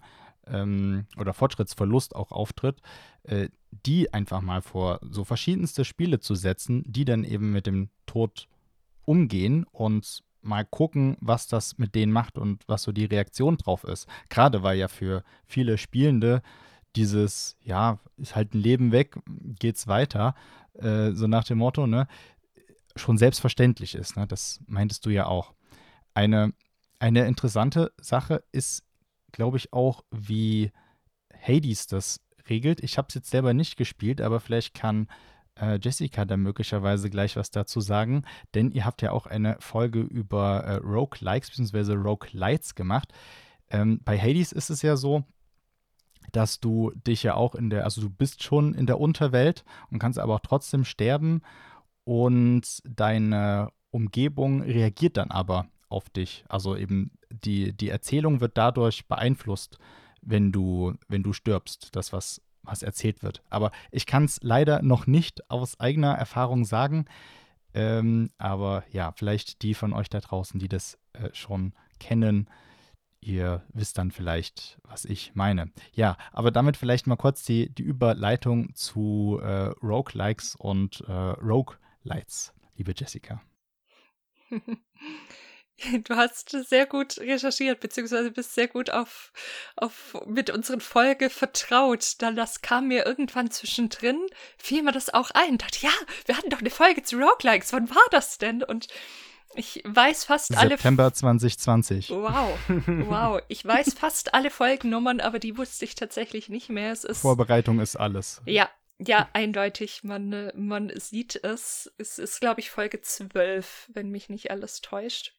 ähm, oder Fortschrittsverlust auch auftritt, äh, die einfach mal vor so verschiedenste Spiele zu setzen, die dann eben mit dem Tod umgehen und mal gucken, was das mit denen macht und was so die Reaktion drauf ist. Gerade weil ja für viele Spielende dieses, ja, ist halt ein Leben weg, geht's weiter, äh, so nach dem Motto, ne, schon selbstverständlich ist. Ne? Das meintest du ja auch. Eine, eine interessante Sache ist, glaube ich, auch, wie Hades das regelt. Ich habe es jetzt selber nicht gespielt, aber vielleicht kann äh, Jessica da möglicherweise gleich was dazu sagen, denn ihr habt ja auch eine Folge über äh, Rogue-Likes bzw. Rogue-Lights gemacht. Ähm, bei Hades ist es ja so, dass du dich ja auch in der, also du bist schon in der Unterwelt und kannst aber auch trotzdem sterben und deine Umgebung reagiert dann aber auf dich. Also eben die, die Erzählung wird dadurch beeinflusst, wenn du, wenn du stirbst, das, was, was erzählt wird. Aber ich kann es leider noch nicht aus eigener Erfahrung sagen. Ähm, aber ja, vielleicht die von euch da draußen, die das äh, schon kennen, ihr wisst dann vielleicht, was ich meine. Ja, aber damit vielleicht mal kurz die, die Überleitung zu äh, Roguelikes und äh, Roguelights, liebe Jessica. Du hast sehr gut recherchiert, beziehungsweise bist sehr gut auf, auf mit unseren Folge vertraut. Dann das kam mir irgendwann zwischendrin, fiel mir das auch ein. Dachte, ja, wir hatten doch eine Folge zu Roguelikes. Wann war das denn? Und ich weiß fast September alle. September 2020. Wow, wow. Ich weiß fast alle Folgennummern, aber die wusste ich tatsächlich nicht mehr. Es ist, Vorbereitung ist alles. Ja, ja, eindeutig. Man, man sieht es. Es ist, glaube ich, Folge 12, wenn mich nicht alles täuscht.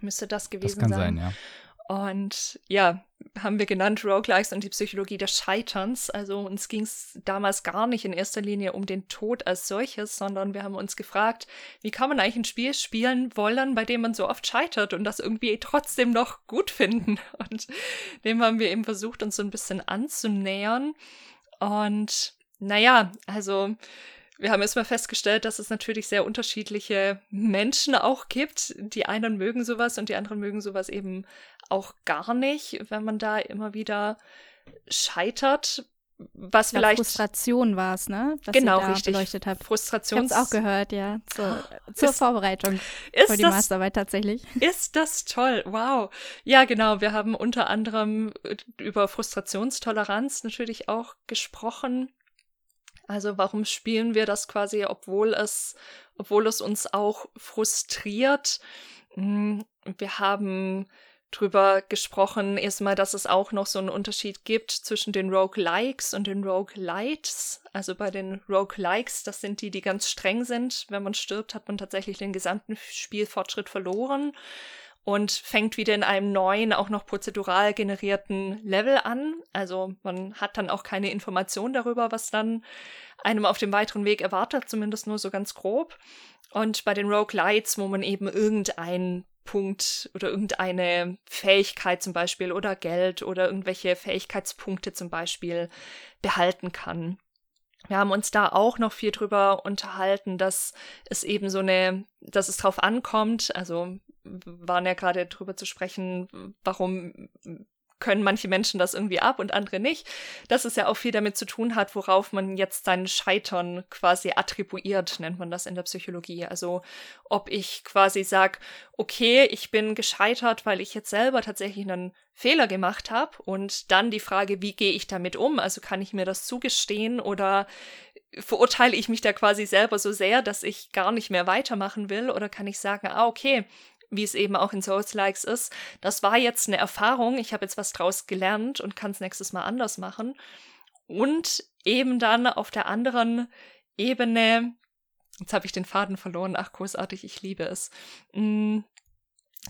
Müsste das gewesen sein. Das kann sein, sein ja. Und ja, haben wir genannt Roguelikes und die Psychologie des Scheiterns. Also uns ging es damals gar nicht in erster Linie um den Tod als solches, sondern wir haben uns gefragt, wie kann man eigentlich ein Spiel spielen wollen, bei dem man so oft scheitert und das irgendwie trotzdem noch gut finden. Und dem haben wir eben versucht, uns so ein bisschen anzunähern. Und naja, also wir haben erstmal festgestellt, dass es natürlich sehr unterschiedliche Menschen auch gibt. Die einen mögen sowas und die anderen mögen sowas eben auch gar nicht, wenn man da immer wieder scheitert. was glaub, vielleicht. Frustration war es, ne? Was genau, ihr da richtig. beleuchtet habt. Frustrations. Ich hab's auch gehört, ja. Zur, zur Ist- Vorbereitung ist für die das Masterarbeit tatsächlich. Ist das toll? Wow. Ja, genau. Wir haben unter anderem äh, über Frustrationstoleranz natürlich auch gesprochen. Also warum spielen wir das quasi, obwohl es, obwohl es uns auch frustriert? Mm, Wir haben drüber gesprochen, erstmal, dass es auch noch so einen Unterschied gibt zwischen den Roguelikes und den Roguelites. Also bei den Roguelikes, das sind die, die ganz streng sind. Wenn man stirbt, hat man tatsächlich den gesamten Spielfortschritt verloren und fängt wieder in einem neuen, auch noch prozedural generierten Level an. Also man hat dann auch keine Information darüber, was dann einem auf dem weiteren Weg erwartet, zumindest nur so ganz grob. Und bei den Roguelites, wo man eben irgendeinen Punkt oder irgendeine Fähigkeit zum Beispiel oder Geld oder irgendwelche Fähigkeitspunkte zum Beispiel behalten kann. Wir haben uns da auch noch viel drüber unterhalten, dass es eben so eine, dass es drauf ankommt. Also waren ja gerade drüber zu sprechen, warum können manche Menschen das irgendwie ab und andere nicht. Dass es ja auch viel damit zu tun hat, worauf man jetzt sein Scheitern quasi attribuiert, nennt man das in der Psychologie. Also ob ich quasi sage, okay, ich bin gescheitert, weil ich jetzt selber tatsächlich einen Fehler gemacht habe und dann die Frage, wie gehe ich damit um? Also kann ich mir das zugestehen oder verurteile ich mich da quasi selber so sehr, dass ich gar nicht mehr weitermachen will? Oder kann ich sagen, ah, okay, wie es eben auch in Souls-Likes ist, das war jetzt eine Erfahrung, ich habe jetzt was draus gelernt und kann es nächstes Mal anders machen. Und eben dann auf der anderen Ebene, jetzt habe ich den Faden verloren, ach großartig, ich liebe es. Mm,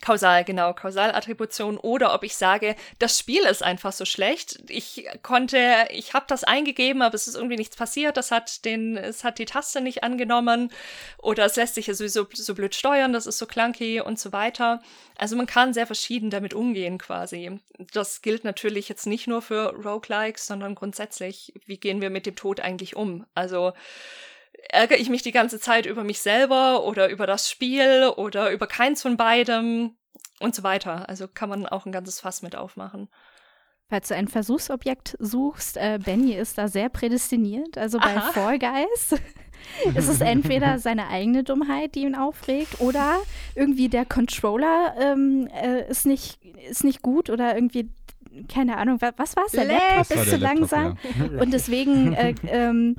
Kausal, genau, Kausalattribution oder ob ich sage, das Spiel ist einfach so schlecht. Ich konnte, ich habe das eingegeben, aber es ist irgendwie nichts passiert. Das hat den, es hat die Taste nicht angenommen oder es lässt sich ja sowieso so blöd steuern, das ist so clunky und so weiter. Also man kann sehr verschieden damit umgehen quasi. Das gilt natürlich jetzt nicht nur für Roguelikes, sondern grundsätzlich, wie gehen wir mit dem Tod eigentlich um? Also ärgere ich mich die ganze Zeit über mich selber oder über das Spiel oder über keins von beidem und so weiter. Also kann man auch ein ganzes Fass mit aufmachen. Falls du ein Versuchsobjekt suchst, äh, Benny ist da sehr prädestiniert. Also bei Aha. Fall Guys ist es entweder seine eigene Dummheit, die ihn aufregt, oder irgendwie der Controller ähm, äh, ist, nicht, ist nicht gut oder irgendwie, keine Ahnung, wa was war es? Der. Laptop ist zu langsam. ja. Und deswegen, äh, ähm,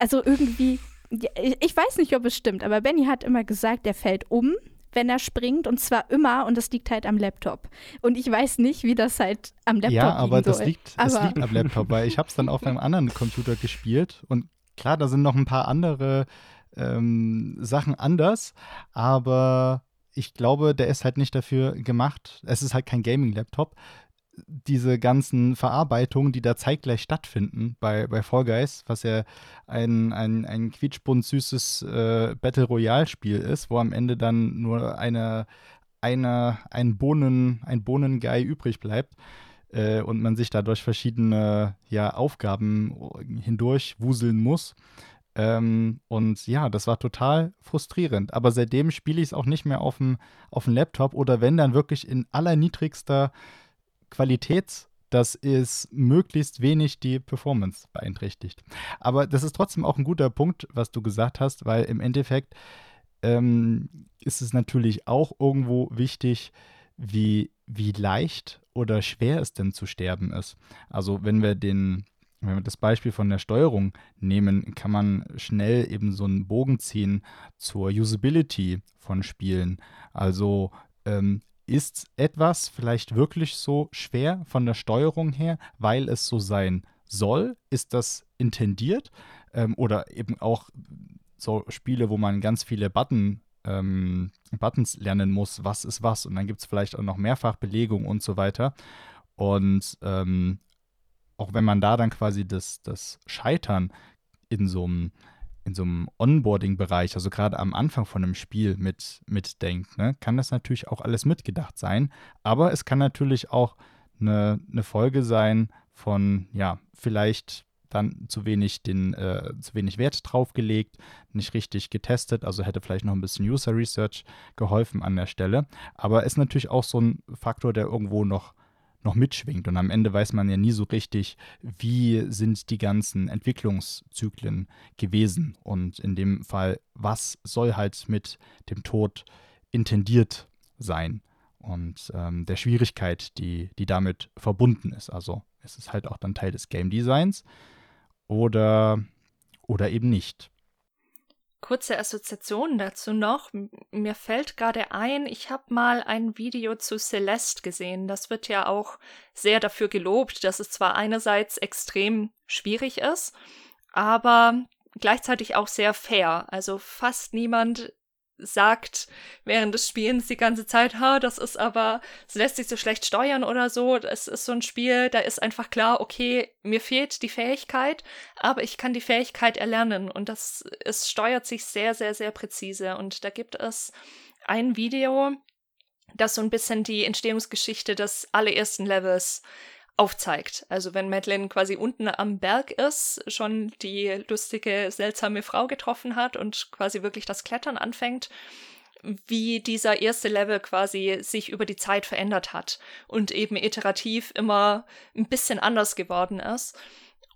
also irgendwie, ich weiß nicht, ob es stimmt, aber Benny hat immer gesagt, der fällt um, wenn er springt und zwar immer und das liegt halt am Laptop. Und ich weiß nicht, wie das halt am Laptop Ja, aber liegen das soll. liegt, Aber- liegt am Laptop, weil ich habe es dann auf einem anderen Computer gespielt und klar, da sind noch ein paar andere ähm, Sachen anders, aber ich glaube, der ist halt nicht dafür gemacht. Es ist halt kein Gaming-Laptop. Diese ganzen Verarbeitungen, die da zeitgleich stattfinden bei, bei Fall Guys, was ja ein, ein, ein quietschbunt süßes äh, Battle Royale-Spiel ist, wo am Ende dann nur eine, eine, ein Bohnen, ein Bohnenguy übrig bleibt äh, und man sich da durch verschiedene ja, Aufgaben hindurch wuseln muss. Ähm, und ja, das war total frustrierend. Aber seitdem spiele ich es auch nicht mehr auf dem Laptop oder wenn dann wirklich in allerniedrigster Qualität, dass es möglichst wenig die Performance beeinträchtigt. Aber das ist trotzdem auch ein guter Punkt, was du gesagt hast, weil im Endeffekt ähm, ist es natürlich auch irgendwo wichtig, wie, wie leicht oder schwer es denn zu sterben ist. Also wenn wir den, wenn wir das Beispiel von der Steuerung nehmen, kann man schnell eben so einen Bogen ziehen zur Usability von Spielen. Also ähm, ist etwas vielleicht wirklich so schwer von der Steuerung her, weil es so sein soll? Ist das intendiert? Ähm, oder eben auch so Spiele, wo man ganz viele Button, ähm, Buttons lernen muss, was ist was. Und dann gibt es vielleicht auch noch Mehrfachbelegung und so weiter. Und ähm, auch wenn man da dann quasi das, das Scheitern in so einem in so einem Onboarding-Bereich, also gerade am Anfang von einem Spiel mit, mitdenkt, ne, kann das natürlich auch alles mitgedacht sein. Aber es kann natürlich auch eine, eine Folge sein von, ja, vielleicht dann zu wenig den, äh, zu wenig Wert draufgelegt, nicht richtig getestet, also hätte vielleicht noch ein bisschen User Research geholfen an der Stelle. Aber ist natürlich auch so ein Faktor, der irgendwo noch, noch mitschwingt. Und am Ende weiß man ja nie so richtig, wie sind die ganzen Entwicklungszyklen gewesen. Und in dem Fall, was soll halt mit dem Tod intendiert sein und ähm, der Schwierigkeit, die, die damit verbunden ist. Also es ist halt auch dann Teil des Game Designs oder, oder eben nicht. Kurze Assoziation dazu noch. Mir fällt gerade ein, ich habe mal ein Video zu Celeste gesehen. Das wird ja auch sehr dafür gelobt, dass es zwar einerseits extrem schwierig ist, aber gleichzeitig auch sehr fair. Also fast niemand sagt während des Spielens die ganze Zeit, ha, das ist aber, es lässt sich so schlecht steuern oder so. Es ist so ein Spiel, da ist einfach klar, okay, mir fehlt die Fähigkeit, aber ich kann die Fähigkeit erlernen und das, es steuert sich sehr, sehr, sehr präzise und da gibt es ein Video, das so ein bisschen die Entstehungsgeschichte des allerersten Levels aufzeigt. Also wenn Madeline quasi unten am Berg ist, schon die lustige, seltsame Frau getroffen hat und quasi wirklich das Klettern anfängt, wie dieser erste Level quasi sich über die Zeit verändert hat und eben iterativ immer ein bisschen anders geworden ist.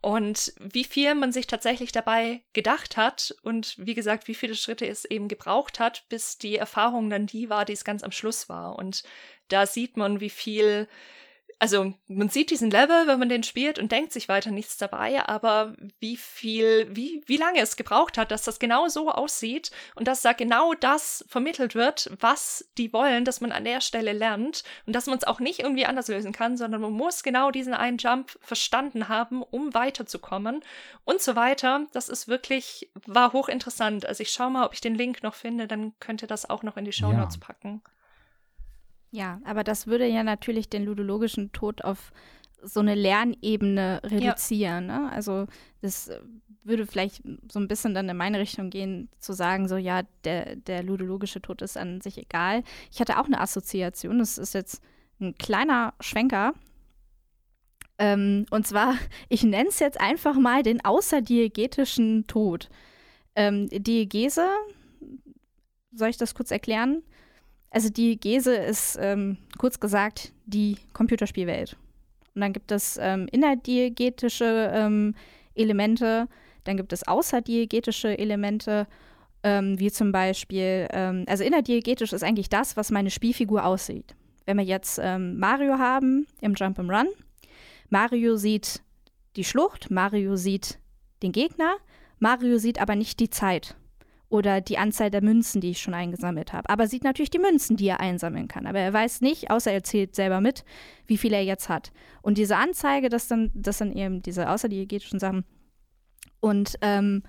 Und wie viel man sich tatsächlich dabei gedacht hat und wie gesagt, wie viele Schritte es eben gebraucht hat, bis die Erfahrung dann die war, die es ganz am Schluss war. Und da sieht man, wie viel also man sieht diesen Level, wenn man den spielt und denkt sich weiter nichts dabei, aber wie viel, wie, wie lange es gebraucht hat, dass das genau so aussieht und dass da genau das vermittelt wird, was die wollen, dass man an der Stelle lernt und dass man es auch nicht irgendwie anders lösen kann, sondern man muss genau diesen einen Jump verstanden haben, um weiterzukommen und so weiter. Das ist wirklich, war hochinteressant. Also ich schaue mal, ob ich den Link noch finde, dann könnt ihr das auch noch in die Show Notes ja. packen. Ja, aber das würde ja natürlich den ludologischen Tod auf so eine Lernebene reduzieren. Ja. Ne? Also das würde vielleicht so ein bisschen dann in meine Richtung gehen, zu sagen, so ja, der, der ludologische Tod ist an sich egal. Ich hatte auch eine Assoziation, das ist jetzt ein kleiner Schwenker. Ähm, und zwar, ich nenne es jetzt einfach mal den außerdiegetischen Tod. Ähm, Diegese, soll ich das kurz erklären? Also die Gese ist ähm, kurz gesagt die Computerspielwelt. Und dann gibt es ähm, innerdiegetische ähm, Elemente, dann gibt es außerdiegetische Elemente, ähm, wie zum Beispiel, ähm, also innerdiegetisch ist eigentlich das, was meine Spielfigur aussieht. Wenn wir jetzt ähm, Mario haben im Jump'n'Run, Mario sieht die Schlucht, Mario sieht den Gegner, Mario sieht aber nicht die Zeit oder die Anzahl der Münzen, die ich schon eingesammelt habe. Aber sieht natürlich die Münzen, die er einsammeln kann. Aber er weiß nicht, außer er zählt selber mit, wie viel er jetzt hat. Und diese Anzeige, das dann, das sind eben diese außerdiegetischen Sachen. Und ähm,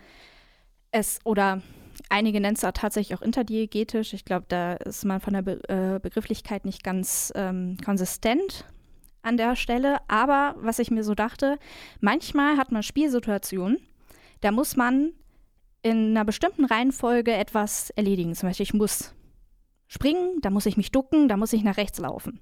es, oder einige nennen es auch tatsächlich auch interdiegetisch. Ich glaube, da ist man von der Be äh, Begrifflichkeit nicht ganz ähm, konsistent an der Stelle. Aber was ich mir so dachte, manchmal hat man Spielsituationen, da muss man in einer bestimmten Reihenfolge etwas erledigen. Zum Beispiel, ich muss springen, da muss ich mich ducken, da muss ich nach rechts laufen.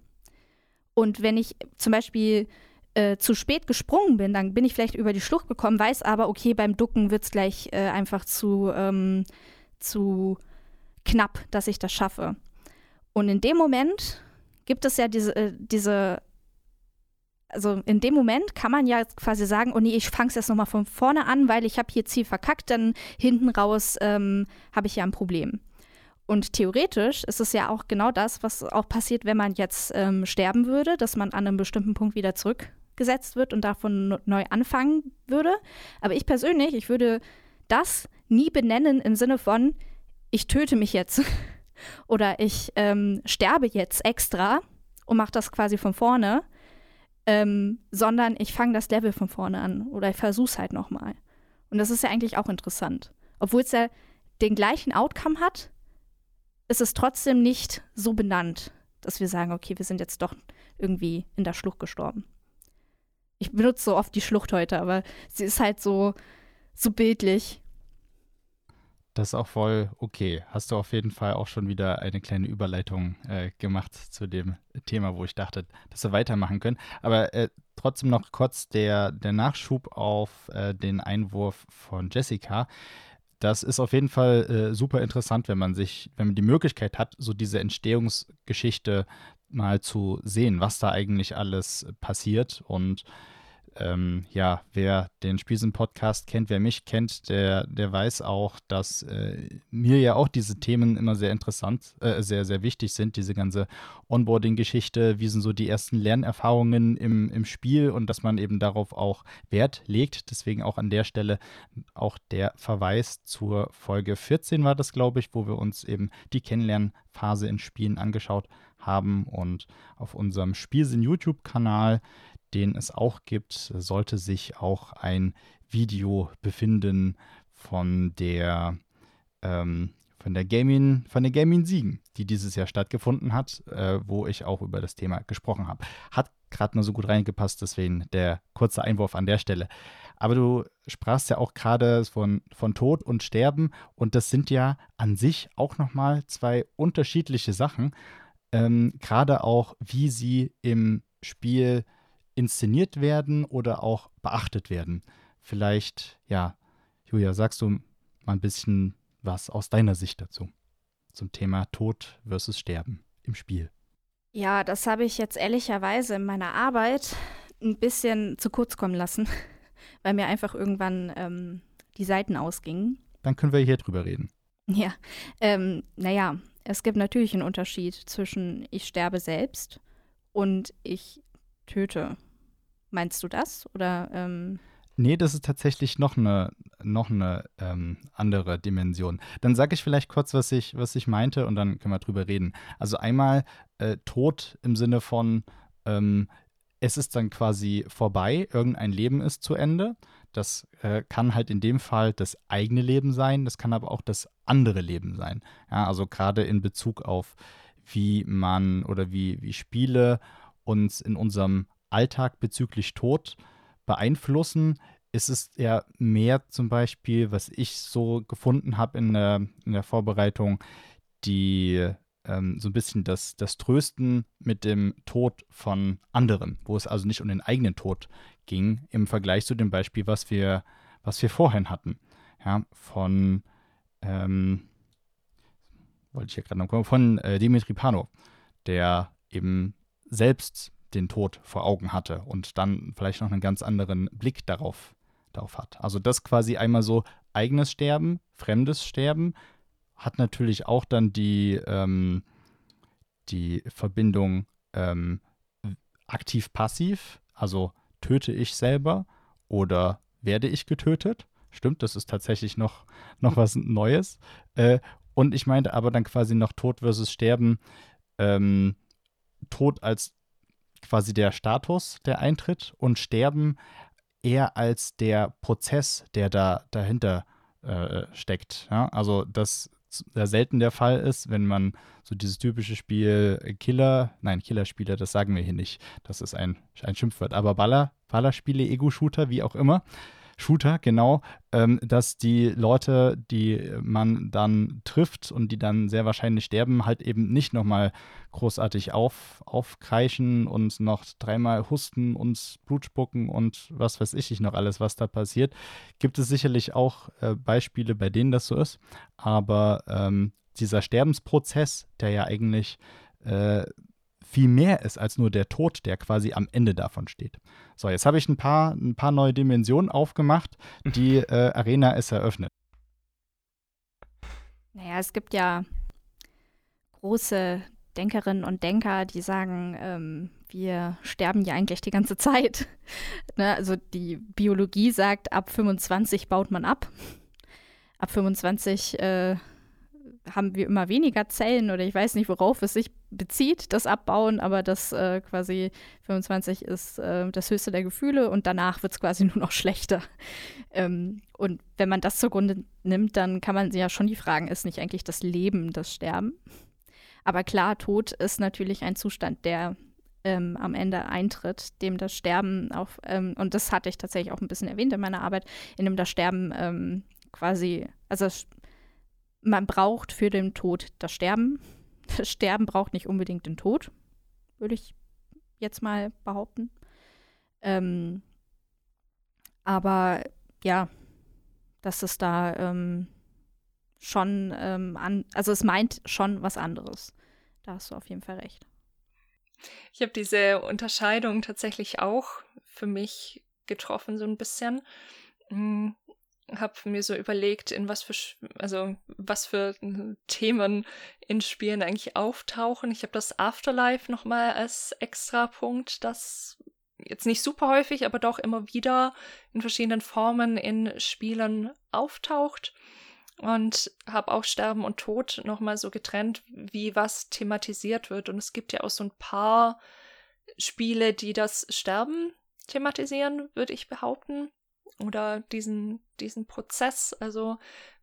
Und wenn ich zum Beispiel äh, zu spät gesprungen bin, dann bin ich vielleicht über die Schlucht gekommen, weiß aber, okay, beim Ducken wird es gleich äh, einfach zu, ähm, zu knapp, dass ich das schaffe. Und in dem Moment gibt es ja diese, äh, diese also in dem Moment kann man ja quasi sagen, oh nee, ich fange es jetzt nochmal von vorne an, weil ich habe hier Ziel verkackt, dann hinten raus ähm, habe ich ja ein Problem. Und theoretisch ist es ja auch genau das, was auch passiert, wenn man jetzt ähm, sterben würde, dass man an einem bestimmten Punkt wieder zurückgesetzt wird und davon neu anfangen würde. Aber ich persönlich, ich würde das nie benennen im Sinne von, ich töte mich jetzt oder ich ähm, sterbe jetzt extra und mache das quasi von vorne, ähm, sondern ich fange das Level von vorne an oder ich versuche es halt nochmal. Und das ist ja eigentlich auch interessant. Obwohl es ja den gleichen Outcome hat, ist es trotzdem nicht so benannt, dass wir sagen, okay, wir sind jetzt doch irgendwie in der Schlucht gestorben. Ich benutze so oft die Schlucht heute, aber sie ist halt so, so bildlich. Das ist auch voll okay. Hast du auf jeden Fall auch schon wieder eine kleine Überleitung äh, gemacht zu dem Thema, wo ich dachte, dass wir weitermachen können. Aber äh, trotzdem noch kurz der, der Nachschub auf äh, den Einwurf von Jessica. Das ist auf jeden Fall äh, super interessant, wenn man sich, wenn man die Möglichkeit hat, so diese Entstehungsgeschichte mal zu sehen, was da eigentlich alles passiert und ähm, ja, wer den Spielsinn-Podcast kennt, wer mich kennt, der, der weiß auch, dass äh, mir ja auch diese Themen immer sehr interessant, äh, sehr, sehr wichtig sind. Diese ganze Onboarding-Geschichte, wie sind so die ersten Lernerfahrungen im, im Spiel und dass man eben darauf auch Wert legt. Deswegen auch an der Stelle auch der Verweis zur Folge 14 war das, glaube ich, wo wir uns eben die Kennenlernphase in Spielen angeschaut haben und auf unserem Spielsinn YouTube-Kanal den es auch gibt, sollte sich auch ein Video befinden von der ähm, von der Gaming, von der Gaming Siegen, die dieses Jahr stattgefunden hat, äh, wo ich auch über das Thema gesprochen habe. Hat gerade nur so gut reingepasst, deswegen der kurze Einwurf an der Stelle. Aber du sprachst ja auch gerade von, von Tod und Sterben und das sind ja an sich auch nochmal zwei unterschiedliche Sachen. Ähm, gerade auch, wie sie im Spiel inszeniert werden oder auch beachtet werden. Vielleicht, ja, Julia, sagst du mal ein bisschen was aus deiner Sicht dazu zum Thema Tod versus Sterben im Spiel? Ja, das habe ich jetzt ehrlicherweise in meiner Arbeit ein bisschen zu kurz kommen lassen, weil mir einfach irgendwann ähm, die Seiten ausgingen. Dann können wir hier drüber reden. Ja, ähm, naja, es gibt natürlich einen Unterschied zwischen ich sterbe selbst und ich töte. Meinst du das? Oder ähm Nee, das ist tatsächlich noch eine, noch eine ähm, andere Dimension. Dann sage ich vielleicht kurz, was ich, was ich meinte und dann können wir drüber reden. Also einmal äh, Tod im Sinne von, ähm, es ist dann quasi vorbei, irgendein Leben ist zu Ende. Das äh, kann halt in dem Fall das eigene Leben sein, das kann aber auch das andere Leben sein. Ja, also gerade in Bezug auf, wie man oder wie, wie Spiele uns in unserem Alltag bezüglich Tod beeinflussen, ist es ja mehr zum Beispiel, was ich so gefunden habe in der, in der Vorbereitung, die ähm, so ein bisschen das, das Trösten mit dem Tod von anderen, wo es also nicht um den eigenen Tod ging, im Vergleich zu dem Beispiel, was wir, was wir vorhin hatten. Ja, von, ähm, wollte ich ja gerade noch kommen, von äh, Dimitri Pano, der eben selbst den Tod vor Augen hatte und dann vielleicht noch einen ganz anderen Blick darauf, darauf hat. Also das quasi einmal so eigenes Sterben, fremdes Sterben, hat natürlich auch dann die, ähm, die Verbindung ähm, aktiv-passiv, also töte ich selber oder werde ich getötet. Stimmt, das ist tatsächlich noch, noch was Neues. Äh, und ich meinte aber dann quasi noch Tod versus Sterben. Ähm, Tod als quasi der Status, der eintritt und Sterben eher als der Prozess, der da dahinter äh, steckt. Ja? Also das sehr selten der Fall ist, wenn man so dieses typische Spiel Killer, nein, Killerspiele, das sagen wir hier nicht, das ist ein, ein Schimpfwort, aber Baller, Ballerspiele, Ego-Shooter, wie auch immer, Shooter, genau, ähm, dass die Leute, die man dann trifft und die dann sehr wahrscheinlich sterben, halt eben nicht nochmal großartig auf, aufkreischen und noch dreimal husten und Blut spucken und was weiß ich noch alles, was da passiert. Gibt es sicherlich auch äh, Beispiele, bei denen das so ist, aber ähm, dieser Sterbensprozess, der ja eigentlich äh, viel mehr ist als nur der Tod, der quasi am Ende davon steht. So, jetzt habe ich ein paar, ein paar neue Dimensionen aufgemacht. Die äh, Arena ist eröffnet. Naja, es gibt ja große Denkerinnen und Denker, die sagen, ähm, wir sterben ja eigentlich die ganze Zeit. ne? Also die Biologie sagt, ab 25 baut man ab. Ab 25 äh, haben wir immer weniger Zellen oder ich weiß nicht, worauf es sich bezieht, das Abbauen, aber das äh, quasi 25 ist äh, das höchste der Gefühle und danach wird es quasi nur noch schlechter. Ähm, und wenn man das zugrunde nimmt, dann kann man sich ja schon die fragen, ist nicht eigentlich das Leben das Sterben? Aber klar, Tod ist natürlich ein Zustand, der ähm, am Ende eintritt, dem das Sterben auf, ähm, und das hatte ich tatsächlich auch ein bisschen erwähnt in meiner Arbeit, in dem das Sterben ähm, quasi, also man braucht für den Tod das Sterben. Das Sterben braucht nicht unbedingt den Tod, würde ich jetzt mal behaupten. Ähm, aber ja, dass es da ähm, schon ähm, an, also es meint schon was anderes. Da hast du auf jeden Fall recht. Ich habe diese Unterscheidung tatsächlich auch für mich getroffen, so ein bisschen. Habe mir so überlegt, in was für, also was für Themen in Spielen eigentlich auftauchen. Ich habe das Afterlife nochmal als extra Punkt, das jetzt nicht super häufig, aber doch immer wieder in verschiedenen Formen in Spielen auftaucht. Und habe auch Sterben und Tod nochmal so getrennt, wie was thematisiert wird. Und es gibt ja auch so ein paar Spiele, die das Sterben thematisieren, würde ich behaupten oder diesen, diesen Prozess. Also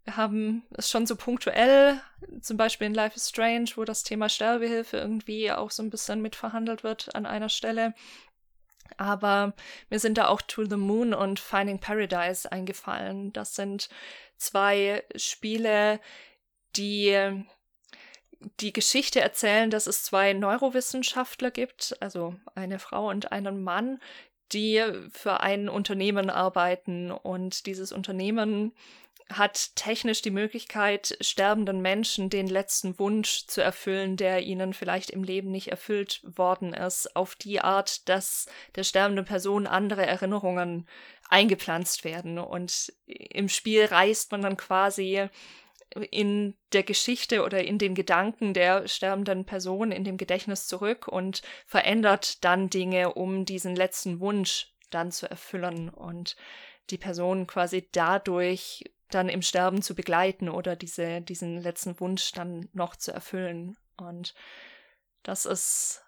wir haben es schon so punktuell, zum Beispiel in Life is Strange, wo das Thema Sterbehilfe irgendwie auch so ein bisschen mitverhandelt wird an einer Stelle. Aber mir sind da auch To the Moon und Finding Paradise eingefallen. Das sind zwei Spiele, die die Geschichte erzählen, dass es zwei Neurowissenschaftler gibt, also eine Frau und einen Mann, die für ein Unternehmen arbeiten und dieses Unternehmen hat technisch die Möglichkeit, sterbenden Menschen den letzten Wunsch zu erfüllen, der ihnen vielleicht im Leben nicht erfüllt worden ist, auf die Art, dass der sterbenden Person andere Erinnerungen eingepflanzt werden. Und im Spiel reist man dann quasi in der Geschichte oder in den Gedanken der sterbenden Person in dem Gedächtnis zurück und verändert dann Dinge, um diesen letzten Wunsch dann zu erfüllen und die Person quasi dadurch dann im Sterben zu begleiten oder diese, diesen letzten Wunsch dann noch zu erfüllen. Und das ist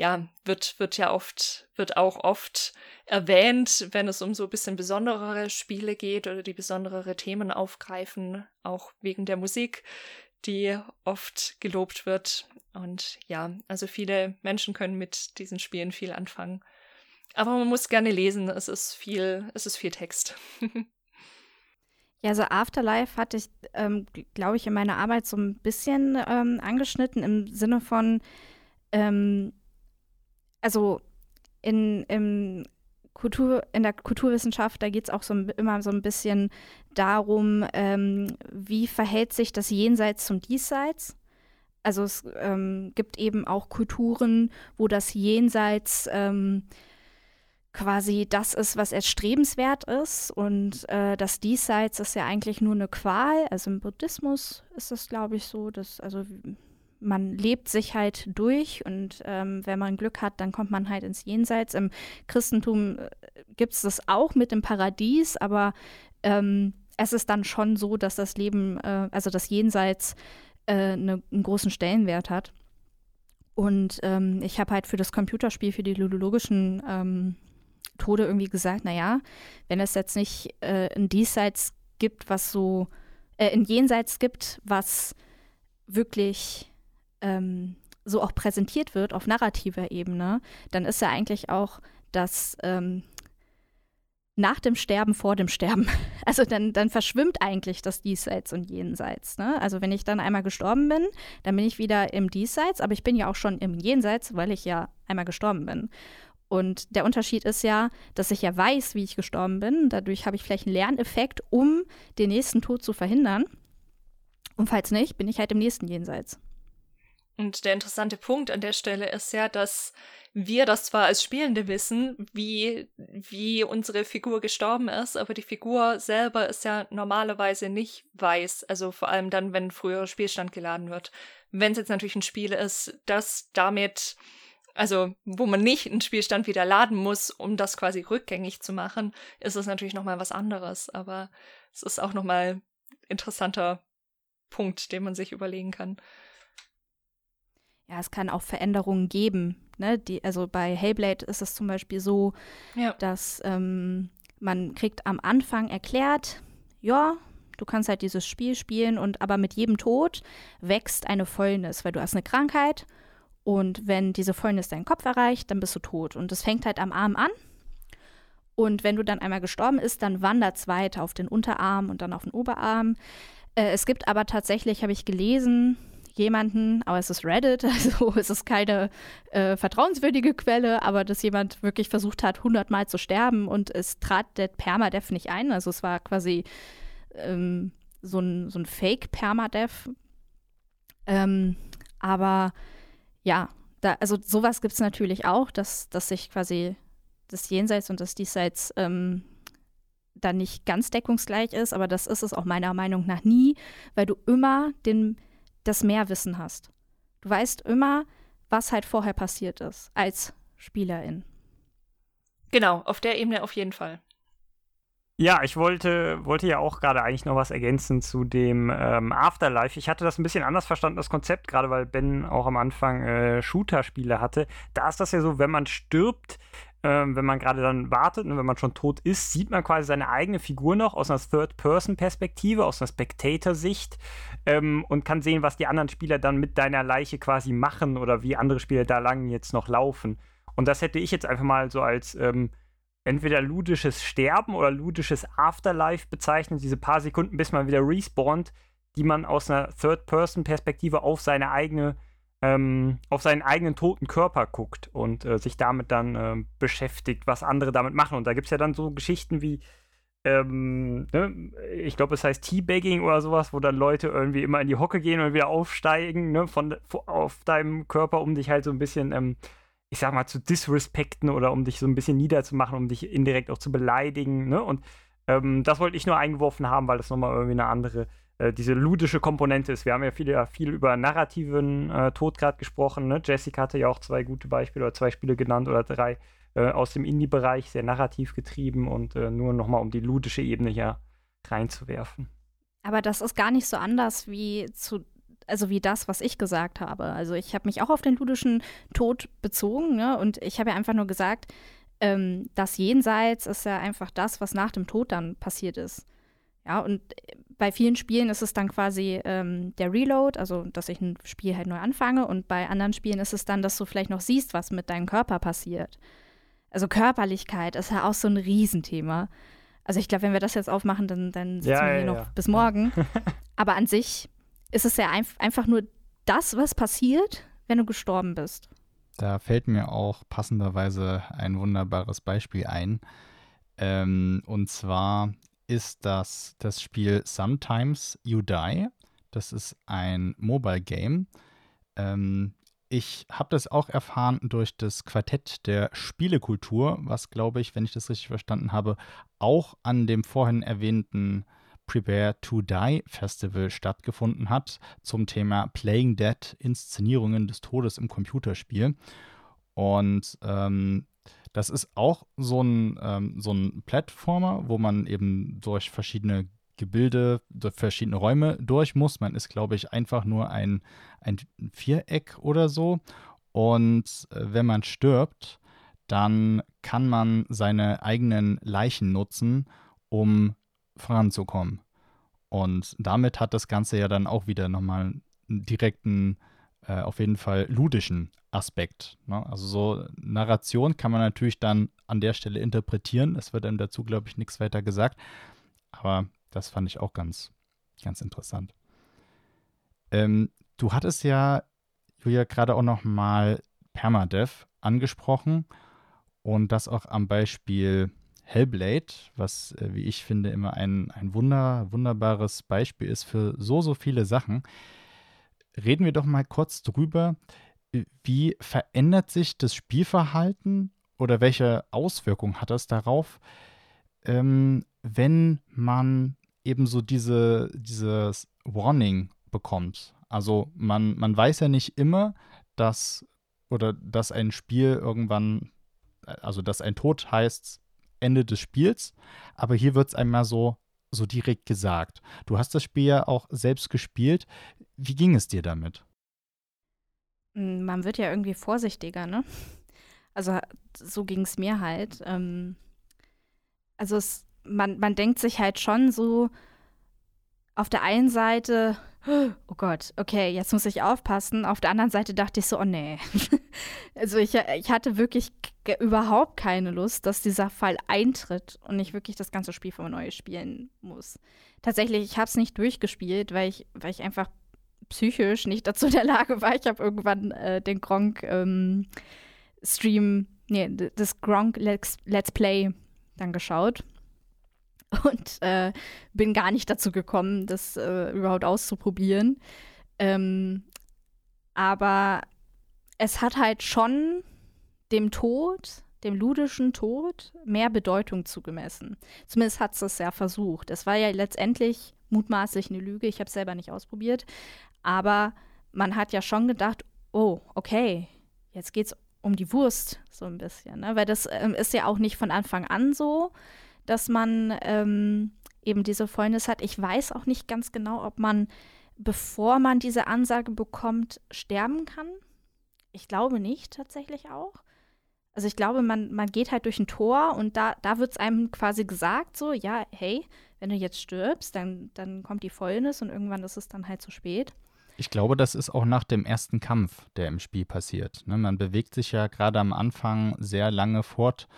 ja, wird, wird ja oft, wird auch oft erwähnt, wenn es um so ein bisschen besonderere Spiele geht oder die besonderere Themen aufgreifen, auch wegen der Musik, die oft gelobt wird. Und ja, also viele Menschen können mit diesen Spielen viel anfangen. Aber man muss gerne lesen, es ist viel, es ist viel Text. Ja, so Afterlife hatte ich, ähm, glaube ich, in meiner Arbeit so ein bisschen ähm, angeschnitten im Sinne von, ähm, also in, im Kultur, in der Kulturwissenschaft, da geht es auch so immer so ein bisschen darum, ähm, wie verhält sich das Jenseits zum Diesseits. Also es ähm, gibt eben auch Kulturen, wo das Jenseits ähm, quasi das ist, was erstrebenswert ist. Und äh, das Diesseits ist ja eigentlich nur eine Qual. Also im Buddhismus ist das, glaube ich, so, dass, also man lebt sich halt durch und ähm, wenn man Glück hat, dann kommt man halt ins Jenseits. Im Christentum äh, gibt es das auch mit dem Paradies, aber ähm, es ist dann schon so, dass das Leben, äh, also das Jenseits, äh, ne, einen großen Stellenwert hat. Und ähm, ich habe halt für das Computerspiel, für die ludologischen ähm, Tode irgendwie gesagt, naja, wenn es jetzt nicht äh, ein Diesseits gibt, was so, äh, ein Jenseits gibt, was wirklich ähm, so auch präsentiert wird auf narrativer Ebene, dann ist ja eigentlich auch das ähm, nach dem Sterben vor dem Sterben. Also dann, dann verschwimmt eigentlich das Diesseits und Jenseits. Ne? Also wenn ich dann einmal gestorben bin, dann bin ich wieder im Diesseits, aber ich bin ja auch schon im Jenseits, weil ich ja einmal gestorben bin. Und der Unterschied ist ja, dass ich ja weiß, wie ich gestorben bin. Dadurch habe ich vielleicht einen Lerneffekt, um den nächsten Tod zu verhindern. Und falls nicht, bin ich halt im nächsten Jenseits. Und der interessante Punkt an der Stelle ist ja, dass wir das zwar als Spielende wissen, wie, wie unsere Figur gestorben ist, aber die Figur selber ist ja normalerweise nicht weiß. Also vor allem dann, wenn früher Spielstand geladen wird. Wenn es jetzt natürlich ein Spiel ist, das damit, also wo man nicht einen Spielstand wieder laden muss, um das quasi rückgängig zu machen, ist es natürlich nochmal was anderes. Aber es ist auch nochmal interessanter Punkt, den man sich überlegen kann ja, es kann auch Veränderungen geben. Ne? Die, also bei Hellblade ist es zum Beispiel so, ja. dass ähm, man kriegt am Anfang erklärt, ja, du kannst halt dieses Spiel spielen und aber mit jedem Tod wächst eine Fäulnis, weil du hast eine Krankheit und wenn diese Fäulnis deinen Kopf erreicht, dann bist du tot. Und das fängt halt am Arm an. Und wenn du dann einmal gestorben bist, dann wandert es weiter auf den Unterarm und dann auf den Oberarm. Äh, es gibt aber tatsächlich, habe ich gelesen, jemanden, aber es ist Reddit, also es ist keine äh, vertrauenswürdige Quelle, aber dass jemand wirklich versucht hat, hundertmal zu sterben und es trat der Permadeath nicht ein. Also es war quasi ähm, so ein, so ein Fake-Permadeath. Ähm, aber ja, da, also sowas gibt es natürlich auch, dass, dass sich quasi das Jenseits und das Diesseits ähm, dann nicht ganz deckungsgleich ist, aber das ist es auch meiner Meinung nach nie, weil du immer den, das Mehrwissen hast. Du weißt immer, was halt vorher passiert ist, als Spielerin. Genau, auf der Ebene auf jeden Fall. Ja, ich wollte, wollte ja auch gerade eigentlich noch was ergänzen zu dem ähm, Afterlife. Ich hatte das ein bisschen anders verstanden, das Konzept, gerade weil Ben auch am Anfang äh, Shooter-Spiele hatte. Da ist das ja so, wenn man stirbt, ähm, wenn man gerade dann wartet und wenn man schon tot ist, sieht man quasi seine eigene Figur noch aus einer Third-Person-Perspektive, aus einer Spectator-Sicht ähm, und kann sehen, was die anderen Spieler dann mit deiner Leiche quasi machen oder wie andere Spieler da lang jetzt noch laufen. Und das hätte ich jetzt einfach mal so als ähm, entweder ludisches Sterben oder ludisches Afterlife bezeichnet, diese paar Sekunden, bis man wieder respawnt, die man aus einer Third-Person-Perspektive auf seine eigene, ähm, auf seinen eigenen toten Körper guckt und äh, sich damit dann äh, beschäftigt, was andere damit machen. Und da gibt es ja dann so Geschichten wie, ähm, ne, ich glaube, es heißt Teabagging oder sowas, wo dann Leute irgendwie immer in die Hocke gehen und wieder aufsteigen, ne, von, auf deinem Körper, um dich halt so ein bisschen ähm, ich sag mal, zu disrespekten oder um dich so ein bisschen niederzumachen, um dich indirekt auch zu beleidigen. Ne? Und ähm, das wollte ich nur eingeworfen haben, weil das nochmal irgendwie eine andere, äh, diese ludische Komponente ist. Wir haben ja viel, ja, viel über narrativen äh, Tod gerade gesprochen. Ne? Jessica hatte ja auch zwei gute Beispiele oder zwei Spiele genannt oder drei äh, aus dem Indie-Bereich, sehr narrativ getrieben und äh, nur nochmal um die ludische Ebene hier reinzuwerfen. Aber das ist gar nicht so anders wie zu also wie das, was ich gesagt habe. Also ich habe mich auch auf den ludischen Tod bezogen ne? und ich habe ja einfach nur gesagt, ähm, das Jenseits ist ja einfach das, was nach dem Tod dann passiert ist. Ja, und bei vielen Spielen ist es dann quasi ähm, der Reload, also dass ich ein Spiel halt neu anfange und bei anderen Spielen ist es dann, dass du vielleicht noch siehst, was mit deinem Körper passiert. Also Körperlichkeit ist ja auch so ein Riesenthema. Also ich glaube, wenn wir das jetzt aufmachen, dann, dann sitzen ja, wir hier ja, noch ja. bis morgen. Aber an sich ist es ja ein, einfach nur das, was passiert, wenn du gestorben bist. Da fällt mir auch passenderweise ein wunderbares Beispiel ein. Ähm, und zwar ist das das Spiel Sometimes You Die. Das ist ein Mobile Game. Ähm, ich habe das auch erfahren durch das Quartett der Spielekultur, was, glaube ich, wenn ich das richtig verstanden habe, auch an dem vorhin erwähnten Prepare to Die Festival stattgefunden hat zum Thema Playing Dead, Inszenierungen des Todes im Computerspiel. Und ähm, das ist auch so ein, ähm, so ein Plattformer, wo man eben durch verschiedene Gebilde, durch verschiedene Räume durch muss. Man ist, glaube ich, einfach nur ein, ein Viereck oder so. Und äh, wenn man stirbt, dann kann man seine eigenen Leichen nutzen, um voranzukommen. Und damit hat das Ganze ja dann auch wieder nochmal einen direkten, äh, auf jeden Fall ludischen Aspekt. Ne? Also so Narration kann man natürlich dann an der Stelle interpretieren. Es wird dann dazu, glaube ich, nichts weiter gesagt. Aber das fand ich auch ganz, ganz interessant. Ähm, du hattest ja, Julia, gerade auch noch mal Permadeath angesprochen und das auch am Beispiel Hellblade, was, äh, wie ich finde, immer ein, ein wunder, wunderbares Beispiel ist für so, so viele Sachen. Reden wir doch mal kurz drüber, wie verändert sich das Spielverhalten oder welche Auswirkungen hat das darauf, ähm, wenn man eben so diese, dieses Warning bekommt. Also man, man weiß ja nicht immer, dass oder dass ein Spiel irgendwann, also dass ein Tod heißt Ende des Spiels, aber hier wird es einmal so, so direkt gesagt. Du hast das Spiel ja auch selbst gespielt. Wie ging es dir damit? Mm, Man wird ja irgendwie vorsichtiger, ne? Also so ging es mir halt. Ähm, also es, man, man denkt sich halt schon so auf der einen Seite, oh Gott, okay, jetzt muss ich aufpassen. Auf der anderen Seite dachte ich so, oh nee. also ich, ich hatte wirklich überhaupt keine Lust, dass dieser Fall eintritt und ich wirklich das ganze Spiel von neu spielen muss. Tatsächlich, ich habe es nicht durchgespielt, weil ich, weil ich einfach psychisch nicht dazu in der Lage war. Ich habe irgendwann äh, den Gronk ähm, nee, das Gronk Let's, Let's Play dann geschaut und äh, bin gar nicht dazu gekommen, das äh, überhaupt auszuprobieren. Ähm, aber es hat halt schon dem Tod, dem ludischen Tod, mehr Bedeutung zugemessen. Zumindest hat es es ja versucht. Es war ja letztendlich mutmaßlich eine Lüge. Ich habe es selber nicht ausprobiert. Aber man hat ja schon gedacht, oh, okay, jetzt geht es um die Wurst so ein bisschen. Ne? Weil das ähm, ist ja auch nicht von Anfang an so, dass man ähm, eben diese Fäulnis hat. Ich weiß auch nicht ganz genau, ob man, bevor man diese Ansage bekommt, sterben kann. Ich glaube nicht tatsächlich auch. Also ich glaube, man, man geht halt durch ein Tor und da, da wird es einem quasi gesagt, so, ja, hey, wenn du jetzt stirbst, dann, dann kommt die Fäulnis und irgendwann ist es dann halt zu spät. Ich glaube, das ist auch nach dem ersten Kampf, der im Spiel passiert. Ne, man bewegt sich ja gerade am Anfang sehr lange fort,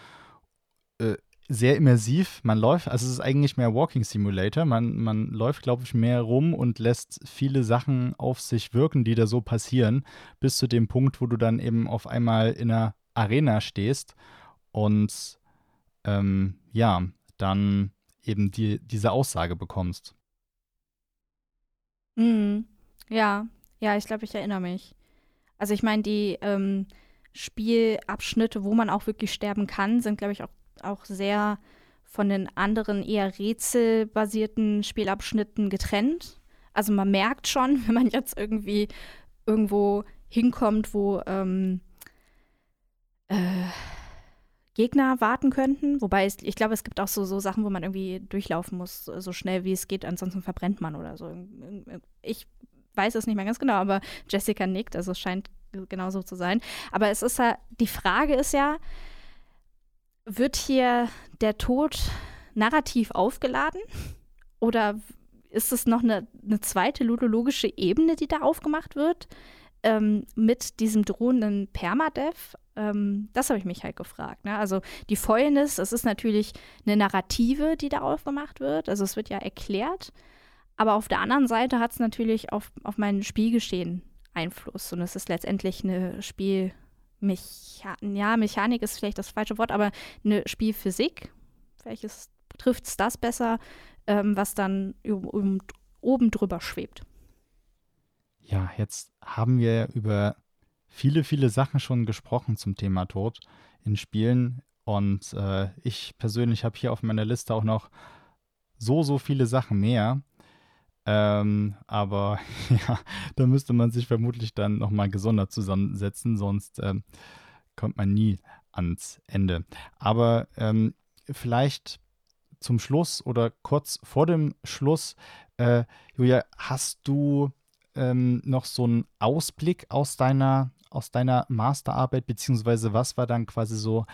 äh, sehr immersiv. Man läuft, also es ist eigentlich mehr Walking Simulator. Man, man läuft, glaube ich, mehr rum und lässt viele Sachen auf sich wirken, die da so passieren, bis zu dem Punkt, wo du dann eben auf einmal in einer Arena stehst und ähm, ja, dann eben die, diese Aussage bekommst. Mhm. Ja, ja, ich glaube, ich erinnere mich. Also ich meine, die ähm, Spielabschnitte, wo man auch wirklich sterben kann, sind, glaube ich, auch, auch sehr von den anderen eher rätselbasierten Spielabschnitten getrennt. Also man merkt schon, wenn man jetzt irgendwie irgendwo hinkommt, wo ähm, äh, Gegner warten könnten. Wobei es, ich glaube, es gibt auch so, so Sachen, wo man irgendwie durchlaufen muss, so schnell wie es geht, ansonsten verbrennt man oder so. Ich weiß es nicht mehr ganz genau, aber Jessica nickt, also es scheint genauso zu sein. Aber es ist ja, die Frage ist ja, wird hier der Tod narrativ aufgeladen? Oder ist es noch eine, eine zweite ludologische Ebene, die da aufgemacht wird? Ähm, mit diesem drohenden Permadeath? Ähm, das habe ich mich halt gefragt. Ne? Also die Fäulnis, es ist natürlich eine Narrative, die da aufgemacht wird. Also es wird ja erklärt. Aber auf der anderen Seite hat es natürlich auf, auf mein Spielgeschehen Einfluss. Und es ist letztendlich eine Spielmechanik, ja, Mechanik ist vielleicht das falsche Wort, aber eine Spielphysik, welches trifft es das besser, ähm, was dann oben drüber schwebt. Ja, jetzt haben wir über viele, viele Sachen schon gesprochen zum Thema Tod in Spielen. Und äh, ich persönlich habe hier auf meiner Liste auch noch so, so viele Sachen mehr. Ähm, aber ja, da müsste man sich vermutlich dann nochmal gesondert zusammensetzen, sonst ähm, kommt man nie ans Ende. Aber ähm, vielleicht zum Schluss oder kurz vor dem Schluss, äh, Julia, hast du ähm, noch so einen Ausblick aus deiner, aus deiner Masterarbeit, beziehungsweise was war dann quasi so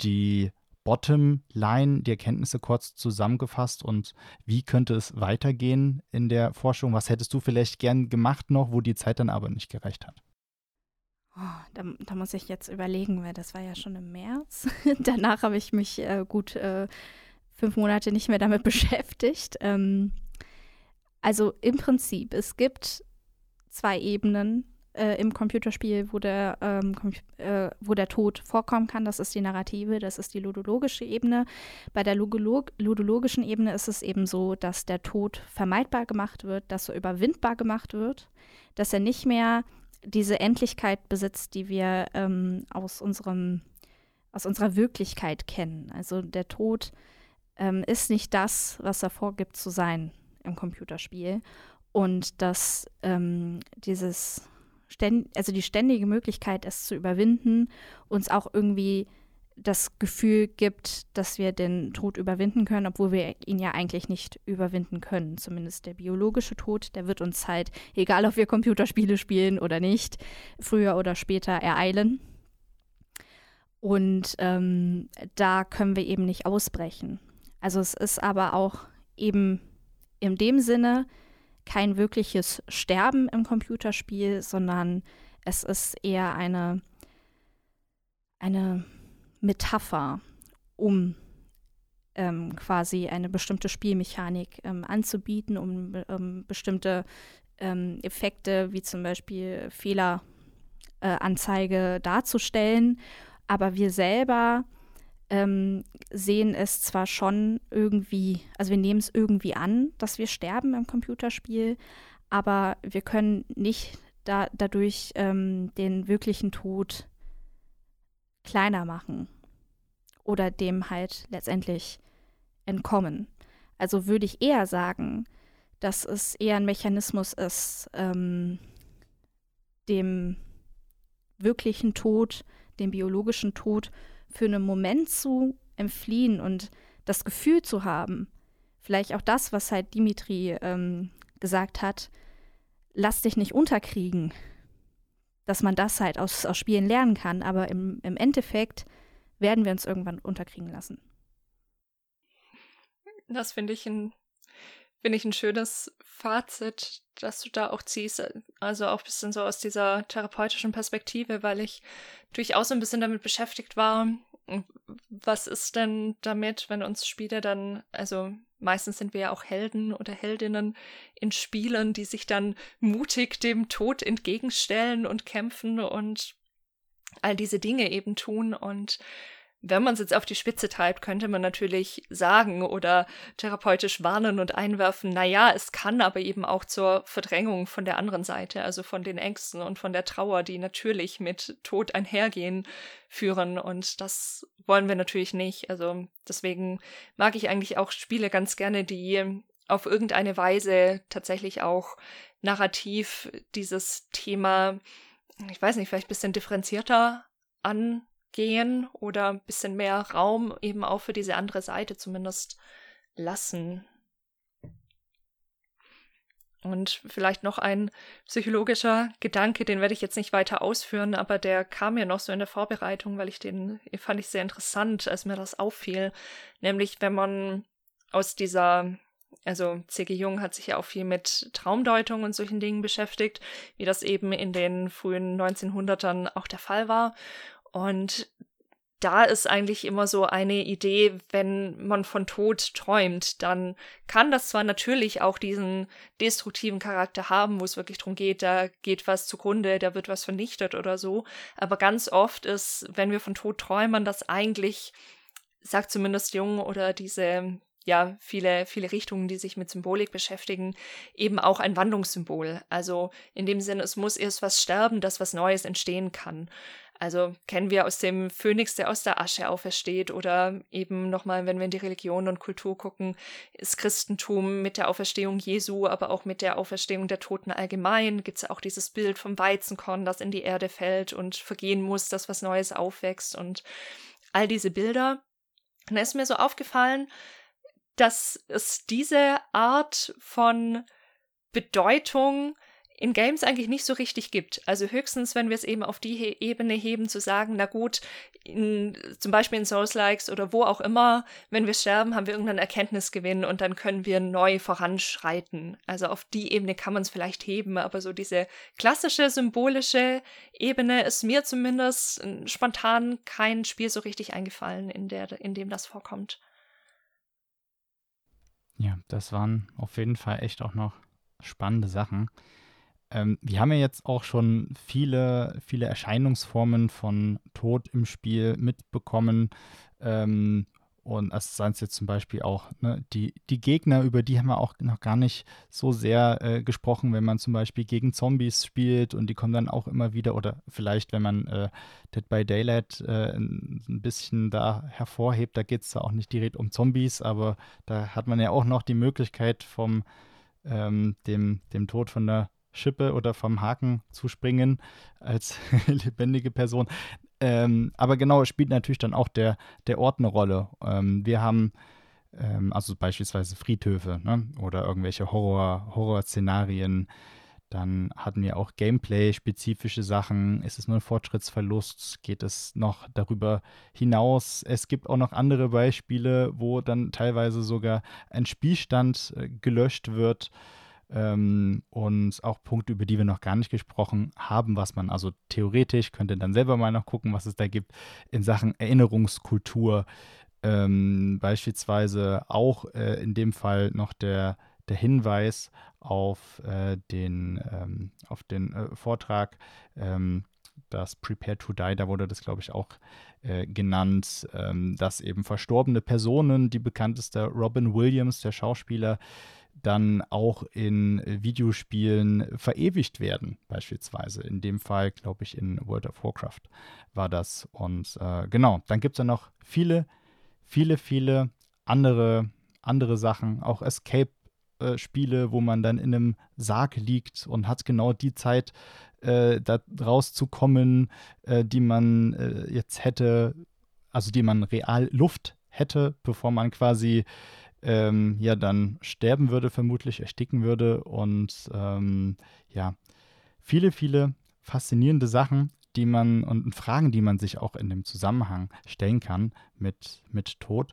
die Bottom-Line, die Erkenntnisse kurz zusammengefasst und wie könnte es weitergehen in der Forschung? Was hättest du vielleicht gern gemacht noch, wo die Zeit dann aber nicht gereicht hat? Oh, da, da, muss ich jetzt überlegen, weil das war ja schon im März. Danach habe ich mich äh, gut äh, fünf Monate nicht mehr damit beschäftigt. Ähm, also im Prinzip, es gibt zwei Ebenen äh, im Computerspiel, wo der, ähm, äh, wo der Tod vorkommen kann. Das ist die Narrative, das ist die ludologische Ebene. Bei der Ludolog ludologischen Ebene ist es eben so, dass der Tod vermeidbar gemacht wird, dass er überwindbar gemacht wird, dass er nicht mehr diese Endlichkeit besitzt, die wir ähm, aus, unserem, aus unserer Wirklichkeit kennen. Also der Tod ähm, ist nicht das, was er vorgibt zu sein im Computerspiel. Und dass ähm, dieses also die ständige Möglichkeit, es zu überwinden, uns auch irgendwie das Gefühl gibt, dass wir den Tod überwinden können, obwohl wir ihn ja eigentlich nicht überwinden können. Zumindest der biologische Tod, der wird uns halt, egal ob wir Computerspiele spielen oder nicht, früher oder später ereilen. Und ähm, da können wir eben nicht ausbrechen. Also es ist aber auch eben in dem Sinne kein wirkliches Sterben im Computerspiel, sondern es ist eher eine, eine Metapher, um ähm, quasi eine bestimmte Spielmechanik ähm, anzubieten, um ähm, bestimmte ähm, Effekte wie zum Beispiel Fehleranzeige äh, darzustellen. Aber wir selber ähm, sehen es zwar schon irgendwie, also wir nehmen es irgendwie an, dass wir sterben im Computerspiel, aber wir können nicht da, dadurch ähm, den wirklichen Tod kleiner machen oder dem halt letztendlich entkommen. Also würde ich eher sagen, dass es eher ein Mechanismus ist, ähm, dem wirklichen Tod, dem biologischen Tod für einen Moment zu entfliehen und das Gefühl zu haben, vielleicht auch das, was halt Dimitri ähm, gesagt hat, lass dich nicht unterkriegen, dass man das halt aus, aus Spielen lernen kann, aber im, im Endeffekt werden wir uns irgendwann unterkriegen lassen. Das finde ich ein finde ich ein schönes Fazit, dass du da auch ziehst. Also auch ein bisschen so aus dieser therapeutischen Perspektive, weil ich durchaus ein bisschen damit beschäftigt war, was ist denn damit, wenn uns Spiele dann, also meistens sind wir ja auch Helden oder Heldinnen in Spielen, die sich dann mutig dem Tod entgegenstellen und kämpfen und all diese Dinge eben tun und wenn man es jetzt auf die Spitze treibt, könnte man natürlich sagen oder therapeutisch warnen und einwerfen, naja, es kann aber eben auch zur Verdrängung von der anderen Seite, also von den Ängsten und von der Trauer, die natürlich mit Tod einhergehen, führen. Und das wollen wir natürlich nicht. Also deswegen mag ich eigentlich auch Spiele ganz gerne, die auf irgendeine Weise tatsächlich auch narrativ dieses Thema, ich weiß nicht, vielleicht ein bisschen differenzierter an gehen oder ein bisschen mehr Raum eben auch für diese andere Seite zumindest lassen. Und vielleicht noch ein psychologischer Gedanke, den werde ich jetzt nicht weiter ausführen, aber der kam mir noch so in der Vorbereitung, weil ich den fand ich sehr interessant, als mir das auffiel. Nämlich, wenn man aus dieser, also C.G. Jung hat sich ja auch viel mit Traumdeutung und solchen Dingen beschäftigt, wie das eben in den frühen 1900ern auch der Fall war. Und da ist eigentlich immer so eine Idee, wenn man von Tod träumt, dann kann das zwar natürlich auch diesen destruktiven Charakter haben, wo es wirklich darum geht, da geht was zugrunde, da wird was vernichtet oder so, aber ganz oft ist, wenn wir von Tod träumen, das eigentlich, sagt zumindest Jung oder diese ja, viele, viele Richtungen, die sich mit Symbolik beschäftigen, eben auch ein Wandlungssymbol. Also in dem Sinne, es muss erst was sterben, dass was Neues entstehen kann. Also kennen wir aus dem Phönix, der aus der Asche aufersteht oder eben nochmal, wenn wir in die Religion und Kultur gucken, ist Christentum mit der Auferstehung Jesu, aber auch mit der Auferstehung der Toten allgemein, gibt es auch dieses Bild vom Weizenkorn, das in die Erde fällt und vergehen muss, dass was Neues aufwächst und all diese Bilder. Und da ist mir so aufgefallen, dass es diese Art von Bedeutung in Games eigentlich nicht so richtig gibt. Also höchstens, wenn wir es eben auf die He Ebene heben, zu sagen, na gut, in, zum Beispiel in Souls-Likes oder wo auch immer, wenn wir sterben, haben wir irgendeinen Erkenntnisgewinn und dann können wir neu voranschreiten. Also auf die Ebene kann man es vielleicht heben, aber so diese klassische symbolische Ebene ist mir zumindest spontan kein Spiel so richtig eingefallen, in, der, in dem das vorkommt. Ja, das waren auf jeden Fall echt auch noch spannende Sachen. Ähm, wir haben ja jetzt auch schon viele, viele Erscheinungsformen von Tod im Spiel mitbekommen. Ähm, und es seien es jetzt zum Beispiel auch ne, die, die Gegner, über die haben wir auch noch gar nicht so sehr äh, gesprochen, wenn man zum Beispiel gegen Zombies spielt und die kommen dann auch immer wieder, oder vielleicht, wenn man äh, Dead by Daylight äh, ein, ein bisschen da hervorhebt, da geht es da auch nicht direkt um Zombies, aber da hat man ja auch noch die Möglichkeit vom ähm, dem, dem Tod von der Schippe oder vom Haken zu springen als lebendige Person. Ähm, aber genau, spielt natürlich dann auch der, der Ort eine Rolle. Ähm, wir haben ähm, also beispielsweise Friedhöfe ne? oder irgendwelche Horror, Horror-Szenarien. Dann hatten wir auch Gameplay-spezifische Sachen. Ist es nur ein Fortschrittsverlust? Geht es noch darüber hinaus? Es gibt auch noch andere Beispiele, wo dann teilweise sogar ein Spielstand äh, gelöscht wird. Ähm, und auch Punkte, über die wir noch gar nicht gesprochen haben, was man also theoretisch könnte dann selber mal noch gucken, was es da gibt in Sachen Erinnerungskultur. Ähm, beispielsweise auch äh, in dem Fall noch der, der Hinweis auf äh, den, ähm, auf den äh, Vortrag, ähm, das Prepare to Die, da wurde das, glaube ich, auch äh, genannt, ähm, dass eben verstorbene Personen, die bekannteste Robin Williams, der Schauspieler, dann auch in Videospielen verewigt werden, beispielsweise. In dem Fall, glaube ich, in World of Warcraft war das. Und äh, genau, dann gibt es ja noch viele, viele, viele andere, andere Sachen, auch Escape-Spiele, wo man dann in einem Sarg liegt und hat genau die Zeit, äh, da rauszukommen, äh, die man äh, jetzt hätte, also die man real Luft hätte, bevor man quasi ähm, ja dann sterben würde, vermutlich ersticken würde. Und ähm, ja, viele, viele faszinierende Sachen, die man und Fragen, die man sich auch in dem Zusammenhang stellen kann mit, mit Tod.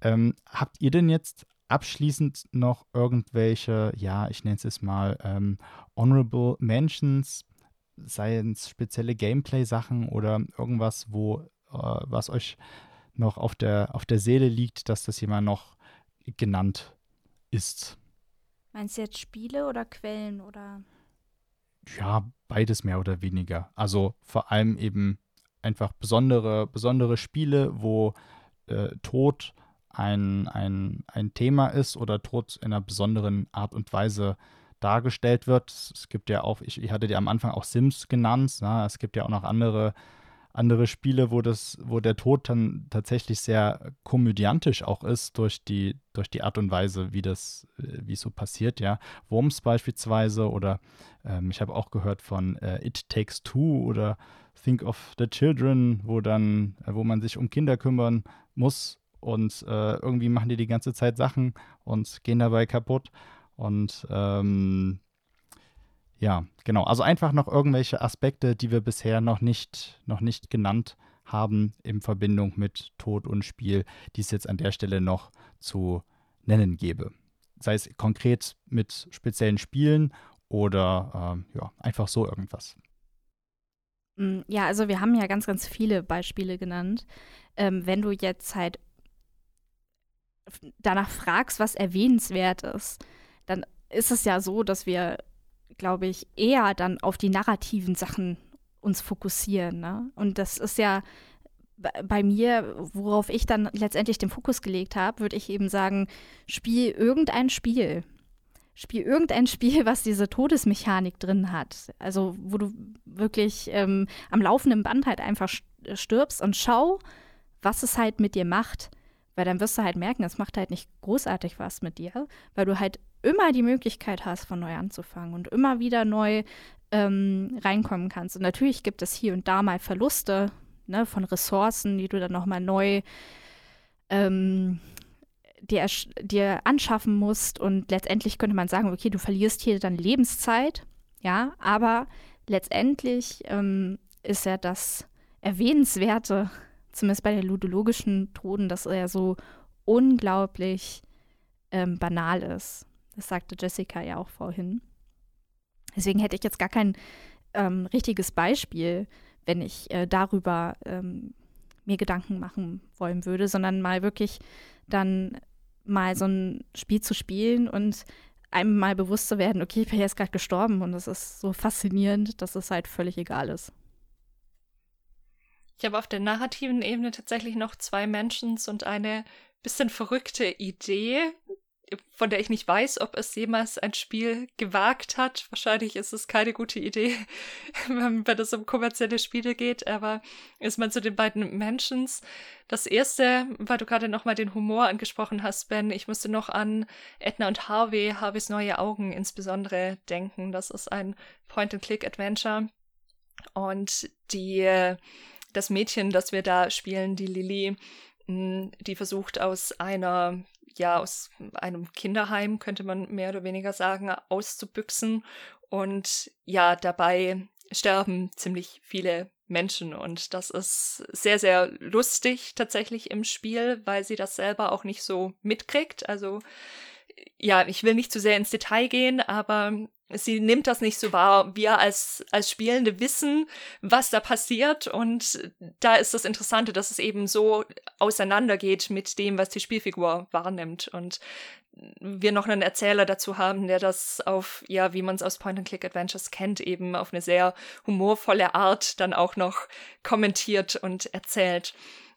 Ähm, habt ihr denn jetzt abschließend noch irgendwelche, ja, ich nenne es jetzt mal ähm, Honorable Mentions, seien es spezielle Gameplay-Sachen oder irgendwas, wo äh, was euch noch auf der, auf der Seele liegt, dass das jemand noch genannt ist. Meinst du jetzt Spiele oder Quellen oder? Ja, beides mehr oder weniger. Also vor allem eben einfach besondere, besondere Spiele, wo äh, Tod ein, ein, ein Thema ist oder Tod in einer besonderen Art und Weise dargestellt wird. Es gibt ja auch, ich, ich hatte dir am Anfang auch Sims genannt, na, es gibt ja auch noch andere andere Spiele, wo das, wo der Tod dann tatsächlich sehr komödiantisch auch ist durch die, durch die Art und Weise, wie das, äh, wie es so passiert, ja. Worms beispielsweise oder ähm, ich habe auch gehört von äh, It Takes Two oder Think of the Children, wo dann, äh, wo man sich um Kinder kümmern muss und äh, irgendwie machen die die ganze Zeit Sachen und gehen dabei kaputt. Und ähm, ja, genau. Also einfach noch irgendwelche Aspekte, die wir bisher noch nicht, noch nicht genannt haben in Verbindung mit Tod und Spiel, die es jetzt an der Stelle noch zu nennen gäbe. Sei es konkret mit speziellen Spielen oder äh, ja, einfach so irgendwas. Mm, ja, also wir haben ja ganz, ganz viele Beispiele genannt. Ähm, wenn du jetzt halt danach fragst, was erwähnenswert ist, dann ist es ja so, dass wir glaube ich, eher dann auf die narrativen Sachen uns fokussieren. Ne? Und das ist ja bei mir, worauf ich dann letztendlich den Fokus gelegt habe, würde ich eben sagen, spiel irgendein Spiel. Spiel irgendein Spiel, was diese Todesmechanik drin hat. Also, wo du wirklich ähm, am laufenden Band halt einfach stirbst und schau, was es halt mit dir macht. Weil dann wirst du halt merken, es macht halt nicht großartig was mit dir, weil du halt immer die Möglichkeit hast, von neu anzufangen und immer wieder neu ähm, reinkommen kannst. Und natürlich gibt es hier und da mal Verluste ne, von Ressourcen, die du dann nochmal neu ähm, dir, dir anschaffen musst. Und letztendlich könnte man sagen, okay, du verlierst hier dann Lebenszeit, ja, aber letztendlich ähm, ist ja das Erwähnenswerte, zumindest bei den ludologischen Toden, dass er so unglaublich ähm, banal ist. Das sagte Jessica ja auch vorhin. Deswegen hätte ich jetzt gar kein ähm, richtiges Beispiel, wenn ich äh, darüber ähm, mir Gedanken machen wollen würde, sondern mal wirklich dann mal so ein Spiel zu spielen und einem mal bewusst zu werden, okay, ich bin jetzt gerade gestorben und es ist so faszinierend, dass es halt völlig egal ist. Ich habe auf der narrativen Ebene tatsächlich noch zwei Mentions und eine bisschen verrückte Idee, von der ich nicht weiß, ob es jemals ein Spiel gewagt hat. Wahrscheinlich ist es keine gute Idee, wenn es um kommerzielle Spiele geht, aber ist man zu den beiden Mentions. Das erste, weil du gerade nochmal den Humor angesprochen hast, Ben, ich musste noch an Edna und Harvey, Harveys neue Augen insbesondere denken. Das ist ein Point-and-Click-Adventure. Und die, das Mädchen, das wir da spielen, die Lily, hm, die versucht aus einer ja aus einem Kinderheim, könnte man mehr oder weniger sagen, auszubüchsen. Und ja, dabei sterben ziemlich viele Menschen und das ist sehr, sehr lustig tatsächlich im Spiel, weil sie das selber auch nicht so mitkriegt. Also ja, ich will nicht zu sehr ins Detail gehen, aber sie nimmt das nicht so wahr. Wir als, als Spielende wissen, was da passiert. Und da ist das Interessante, dass es eben so auseinandergeht mit dem, was die Spielfigur wahrnimmt. Und wir noch einen Erzähler dazu haben, der das auf, ja, wie man es aus Point-and-Click-Adventures kennt, eben auf eine sehr humorvolle Art dann auch noch kommentiert und erzählt.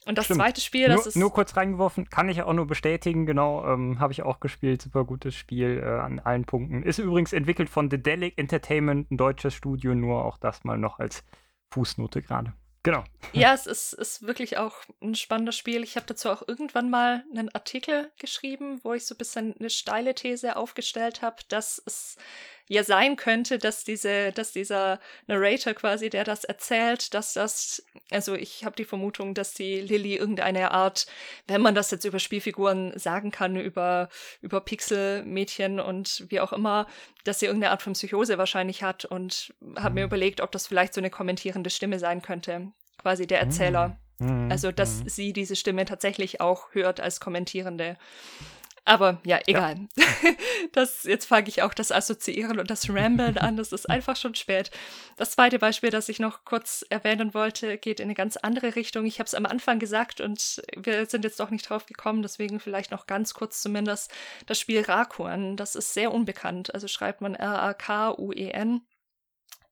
Und das Stimmt. zweite Spiel, das nur, ist. nur kurz reingeworfen, kann ich auch nur bestätigen, genau, ähm, habe ich auch gespielt, super gutes Spiel äh, an allen Punkten. Ist übrigens entwickelt von The Delic Entertainment, ein deutsches Studio, nur auch das mal noch als Fußnote gerade. Genau. Ja, es ist, ist wirklich auch ein spannendes Spiel. Ich habe dazu auch irgendwann mal einen Artikel geschrieben, wo ich so ein bisschen eine steile These aufgestellt habe, dass es ja sein könnte, dass diese, dass dieser Narrator quasi, der das erzählt, dass das, also ich habe die Vermutung, dass die Lilly irgendeine Art, wenn man das jetzt über Spielfiguren sagen kann, über, über Pixelmädchen und wie auch immer, dass sie irgendeine Art von Psychose wahrscheinlich hat und habe mir überlegt, ob das vielleicht so eine kommentierende Stimme sein könnte. Quasi der Erzähler. Mhm. Also, dass Mhm. sie diese Stimme tatsächlich auch hört als kommentierende. Aber ja, egal. Das, jetzt fange ich auch das Assoziieren und das Ramblen an. Das ist einfach schon spät. Das zweite Beispiel, das ich noch kurz erwähnen wollte, geht in eine ganz andere Richtung. Ich habe es am Anfang gesagt und wir sind jetzt doch nicht drauf gekommen, deswegen vielleicht noch ganz kurz zumindest das Spiel Rakuen. Das ist sehr unbekannt. Also schreibt man R-A-K-U-E-N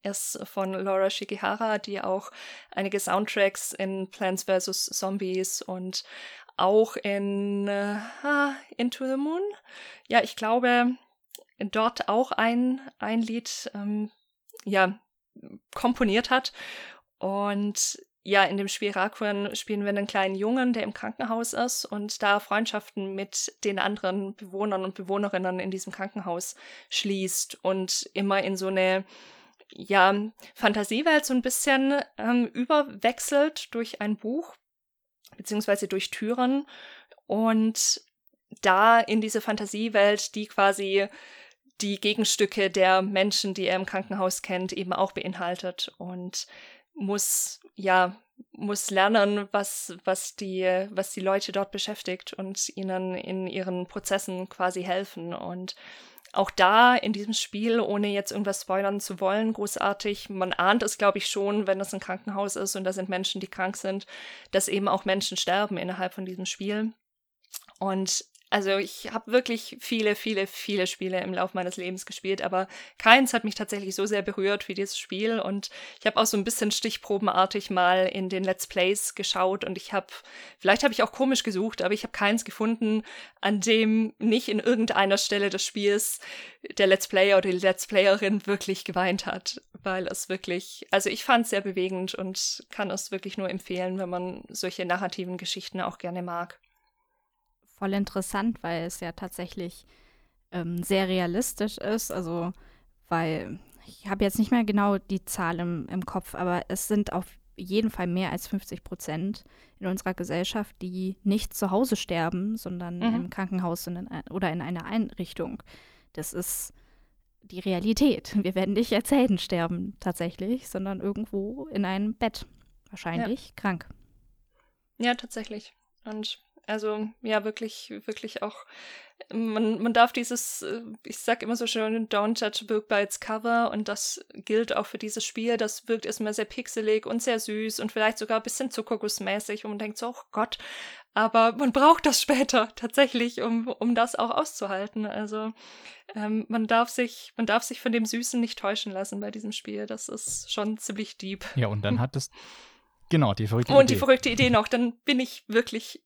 ist von Laura Shikihara, die auch einige Soundtracks in Plants vs. Zombies und auch in äh, Into the Moon. Ja, ich glaube, dort auch ein, ein Lied ähm, ja, komponiert hat. Und ja, in dem Spiel Rakuen spielen wir einen kleinen Jungen, der im Krankenhaus ist und da Freundschaften mit den anderen Bewohnern und Bewohnerinnen in diesem Krankenhaus schließt und immer in so eine ja, Fantasiewelt so ein bisschen ähm, überwechselt durch ein Buch, beziehungsweise durch Türen. Und da in diese Fantasiewelt, die quasi die Gegenstücke der Menschen, die er im Krankenhaus kennt, eben auch beinhaltet und muss, ja, muss lernen, was, was die, was die Leute dort beschäftigt und ihnen in ihren Prozessen quasi helfen. Und auch da in diesem Spiel, ohne jetzt irgendwas spoilern zu wollen, großartig, man ahnt es, glaube ich, schon, wenn das ein Krankenhaus ist und da sind Menschen, die krank sind, dass eben auch Menschen sterben innerhalb von diesem Spiel. Und also ich habe wirklich viele, viele, viele Spiele im Laufe meines Lebens gespielt, aber keins hat mich tatsächlich so sehr berührt wie dieses Spiel. Und ich habe auch so ein bisschen stichprobenartig mal in den Let's Plays geschaut und ich habe, vielleicht habe ich auch komisch gesucht, aber ich habe keins gefunden, an dem nicht in irgendeiner Stelle des Spiels der Let's Player oder die Let's Playerin wirklich geweint hat, weil es wirklich, also ich fand es sehr bewegend und kann es wirklich nur empfehlen, wenn man solche narrativen Geschichten auch gerne mag voll interessant, weil es ja tatsächlich ähm, sehr realistisch ist. Also, weil ich habe jetzt nicht mehr genau die Zahl im, im Kopf, aber es sind auf jeden Fall mehr als 50 Prozent in unserer Gesellschaft, die nicht zu Hause sterben, sondern mhm. im Krankenhaus in, oder in einer Einrichtung. Das ist die Realität. Wir werden nicht als Helden sterben tatsächlich, sondern irgendwo in einem Bett. Wahrscheinlich ja. krank. Ja, tatsächlich. Und also ja, wirklich, wirklich auch, man, man darf dieses, ich sag immer so schön, don't judge a book by its cover und das gilt auch für dieses Spiel. Das wirkt erstmal sehr pixelig und sehr süß und vielleicht sogar ein bisschen zuckergussmäßig und man denkt so, oh Gott, aber man braucht das später tatsächlich, um, um das auch auszuhalten. Also ähm, man darf sich, man darf sich von dem Süßen nicht täuschen lassen bei diesem Spiel. Das ist schon ziemlich deep. Ja, und dann hat es Genau, die verrückte und Idee. die verrückte Idee noch, dann bin ich wirklich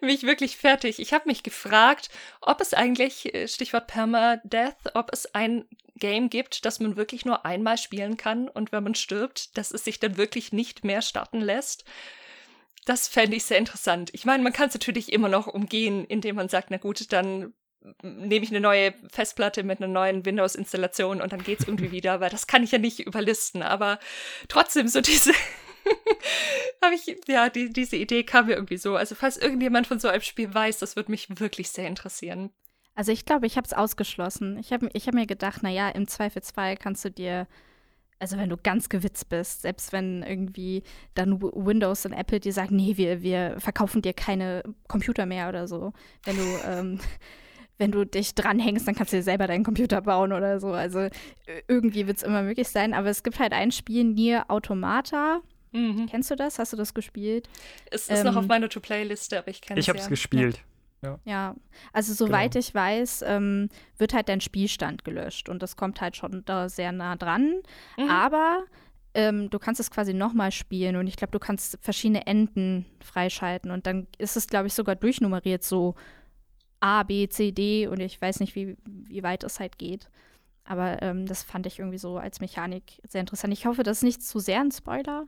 mich wirklich fertig. Ich habe mich gefragt, ob es eigentlich, Stichwort Permadeath, ob es ein Game gibt, das man wirklich nur einmal spielen kann und wenn man stirbt, dass es sich dann wirklich nicht mehr starten lässt. Das fände ich sehr interessant. Ich meine, man kann es natürlich immer noch umgehen, indem man sagt, na gut, dann nehme ich eine neue Festplatte mit einer neuen Windows-Installation und dann geht es irgendwie wieder, weil das kann ich ja nicht überlisten. Aber trotzdem so diese habe ich, ja, die, diese Idee kam mir irgendwie so. Also, falls irgendjemand von so einem Spiel weiß, das würde mich wirklich sehr interessieren. Also, ich glaube, ich habe es ausgeschlossen. Ich habe ich hab mir gedacht, naja, im Zweifelsfall kannst du dir, also wenn du ganz gewitzt bist, selbst wenn irgendwie dann Windows und Apple dir sagen, nee, wir, wir verkaufen dir keine Computer mehr oder so, wenn du, ähm, wenn du dich dranhängst, dann kannst du dir selber deinen Computer bauen oder so. Also irgendwie wird es immer möglich sein. Aber es gibt halt ein Spiel, Nier Automata. Mhm. Kennst du das? Hast du das gespielt? Es ist ähm, noch auf meiner To-Play-Liste, aber ich kenne es Ich habe es ja. gespielt. Ja. ja, also soweit genau. ich weiß, ähm, wird halt dein Spielstand gelöscht und das kommt halt schon da sehr nah dran. Mhm. Aber ähm, du kannst es quasi nochmal spielen und ich glaube, du kannst verschiedene Enden freischalten und dann ist es, glaube ich, sogar durchnummeriert so A, B, C, D und ich weiß nicht, wie, wie weit es halt geht. Aber ähm, das fand ich irgendwie so als Mechanik sehr interessant. Ich hoffe, das ist nicht zu sehr ein Spoiler.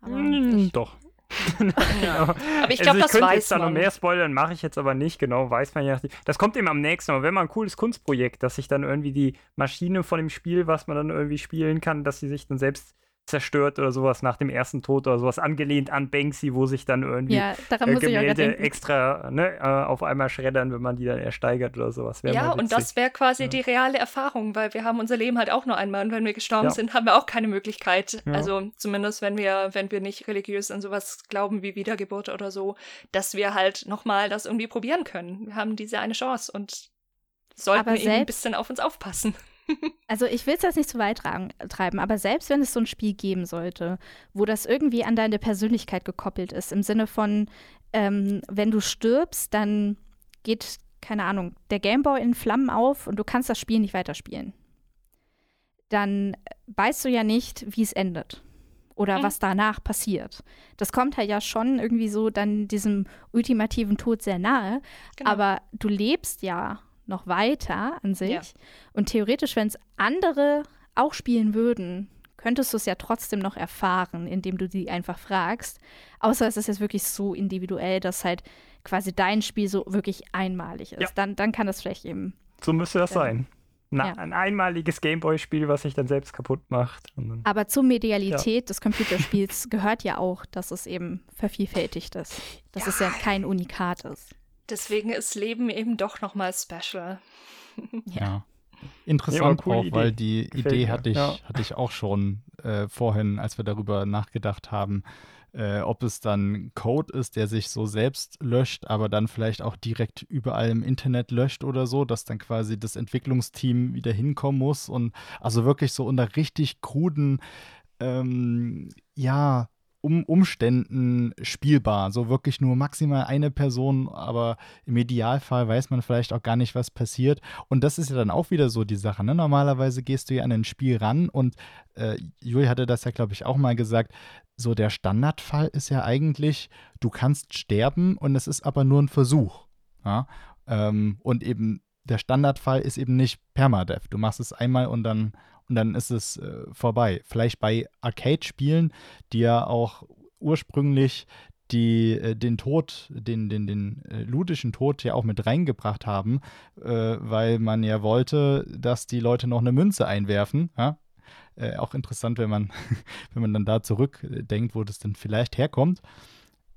Mm, doch. ja. Aber ich glaube, also das weiß jetzt man. da noch mehr spoilern, mache ich jetzt aber nicht. Genau, weiß man ja. Das kommt eben am nächsten. Aber wenn man ein cooles Kunstprojekt, dass sich dann irgendwie die Maschine von dem Spiel, was man dann irgendwie spielen kann, dass sie sich dann selbst zerstört oder sowas nach dem ersten Tod oder sowas, angelehnt an Banksy, wo sich dann irgendwie ja, äh, Gemälde extra ne, äh, auf einmal schreddern, wenn man die dann ersteigert oder sowas. Ja, und das wäre quasi ja. die reale Erfahrung, weil wir haben unser Leben halt auch nur einmal und wenn wir gestorben ja. sind, haben wir auch keine Möglichkeit, ja. also zumindest wenn wir, wenn wir nicht religiös an sowas glauben wie Wiedergeburt oder so, dass wir halt nochmal das irgendwie probieren können. Wir haben diese eine Chance und sollten eben ein bisschen auf uns aufpassen. Also ich will es jetzt nicht zu weit treiben, aber selbst wenn es so ein Spiel geben sollte, wo das irgendwie an deine Persönlichkeit gekoppelt ist, im Sinne von, ähm, wenn du stirbst, dann geht, keine Ahnung, der Gameboy in Flammen auf und du kannst das Spiel nicht weiterspielen. Dann weißt du ja nicht, wie es endet oder mhm. was danach passiert. Das kommt halt ja schon irgendwie so dann diesem ultimativen Tod sehr nahe, genau. aber du lebst ja noch weiter an sich. Ja. Und theoretisch, wenn es andere auch spielen würden, könntest du es ja trotzdem noch erfahren, indem du die einfach fragst. Außer es ist jetzt wirklich so individuell, dass halt quasi dein Spiel so wirklich einmalig ist. Ja. Dann, dann kann das vielleicht eben. So müsste das sein. Na, ja. Ein einmaliges Gameboy-Spiel, was sich dann selbst kaputt macht. Aber zur Medialität ja. des Computerspiels gehört ja auch, dass es eben vervielfältigt ist. Dass es ja kein Unikat ist. Deswegen ist Leben eben doch nochmal special. ja. Interessant ja, auch, Idee. weil die Gefällt Idee hatte ich, ja. hatte ich auch schon äh, vorhin, als wir darüber nachgedacht haben, äh, ob es dann Code ist, der sich so selbst löscht, aber dann vielleicht auch direkt überall im Internet löscht oder so, dass dann quasi das Entwicklungsteam wieder hinkommen muss und also wirklich so unter richtig kruden, ähm, ja, um Umständen spielbar. So wirklich nur maximal eine Person, aber im Idealfall weiß man vielleicht auch gar nicht, was passiert. Und das ist ja dann auch wieder so die Sache. Ne? Normalerweise gehst du ja an ein Spiel ran und äh, Juli hatte das ja, glaube ich, auch mal gesagt. So der Standardfall ist ja eigentlich, du kannst sterben und es ist aber nur ein Versuch. Ja? Ähm, und eben der Standardfall ist eben nicht Permadeath. Du machst es einmal und dann, und dann ist es äh, vorbei. Vielleicht bei Arcade-Spielen, die ja auch ursprünglich die äh, den Tod, den, den, den äh, ludischen Tod ja auch mit reingebracht haben, äh, weil man ja wollte, dass die Leute noch eine Münze einwerfen. Ja? Äh, auch interessant, wenn man, wenn man dann da zurückdenkt, wo das dann vielleicht herkommt.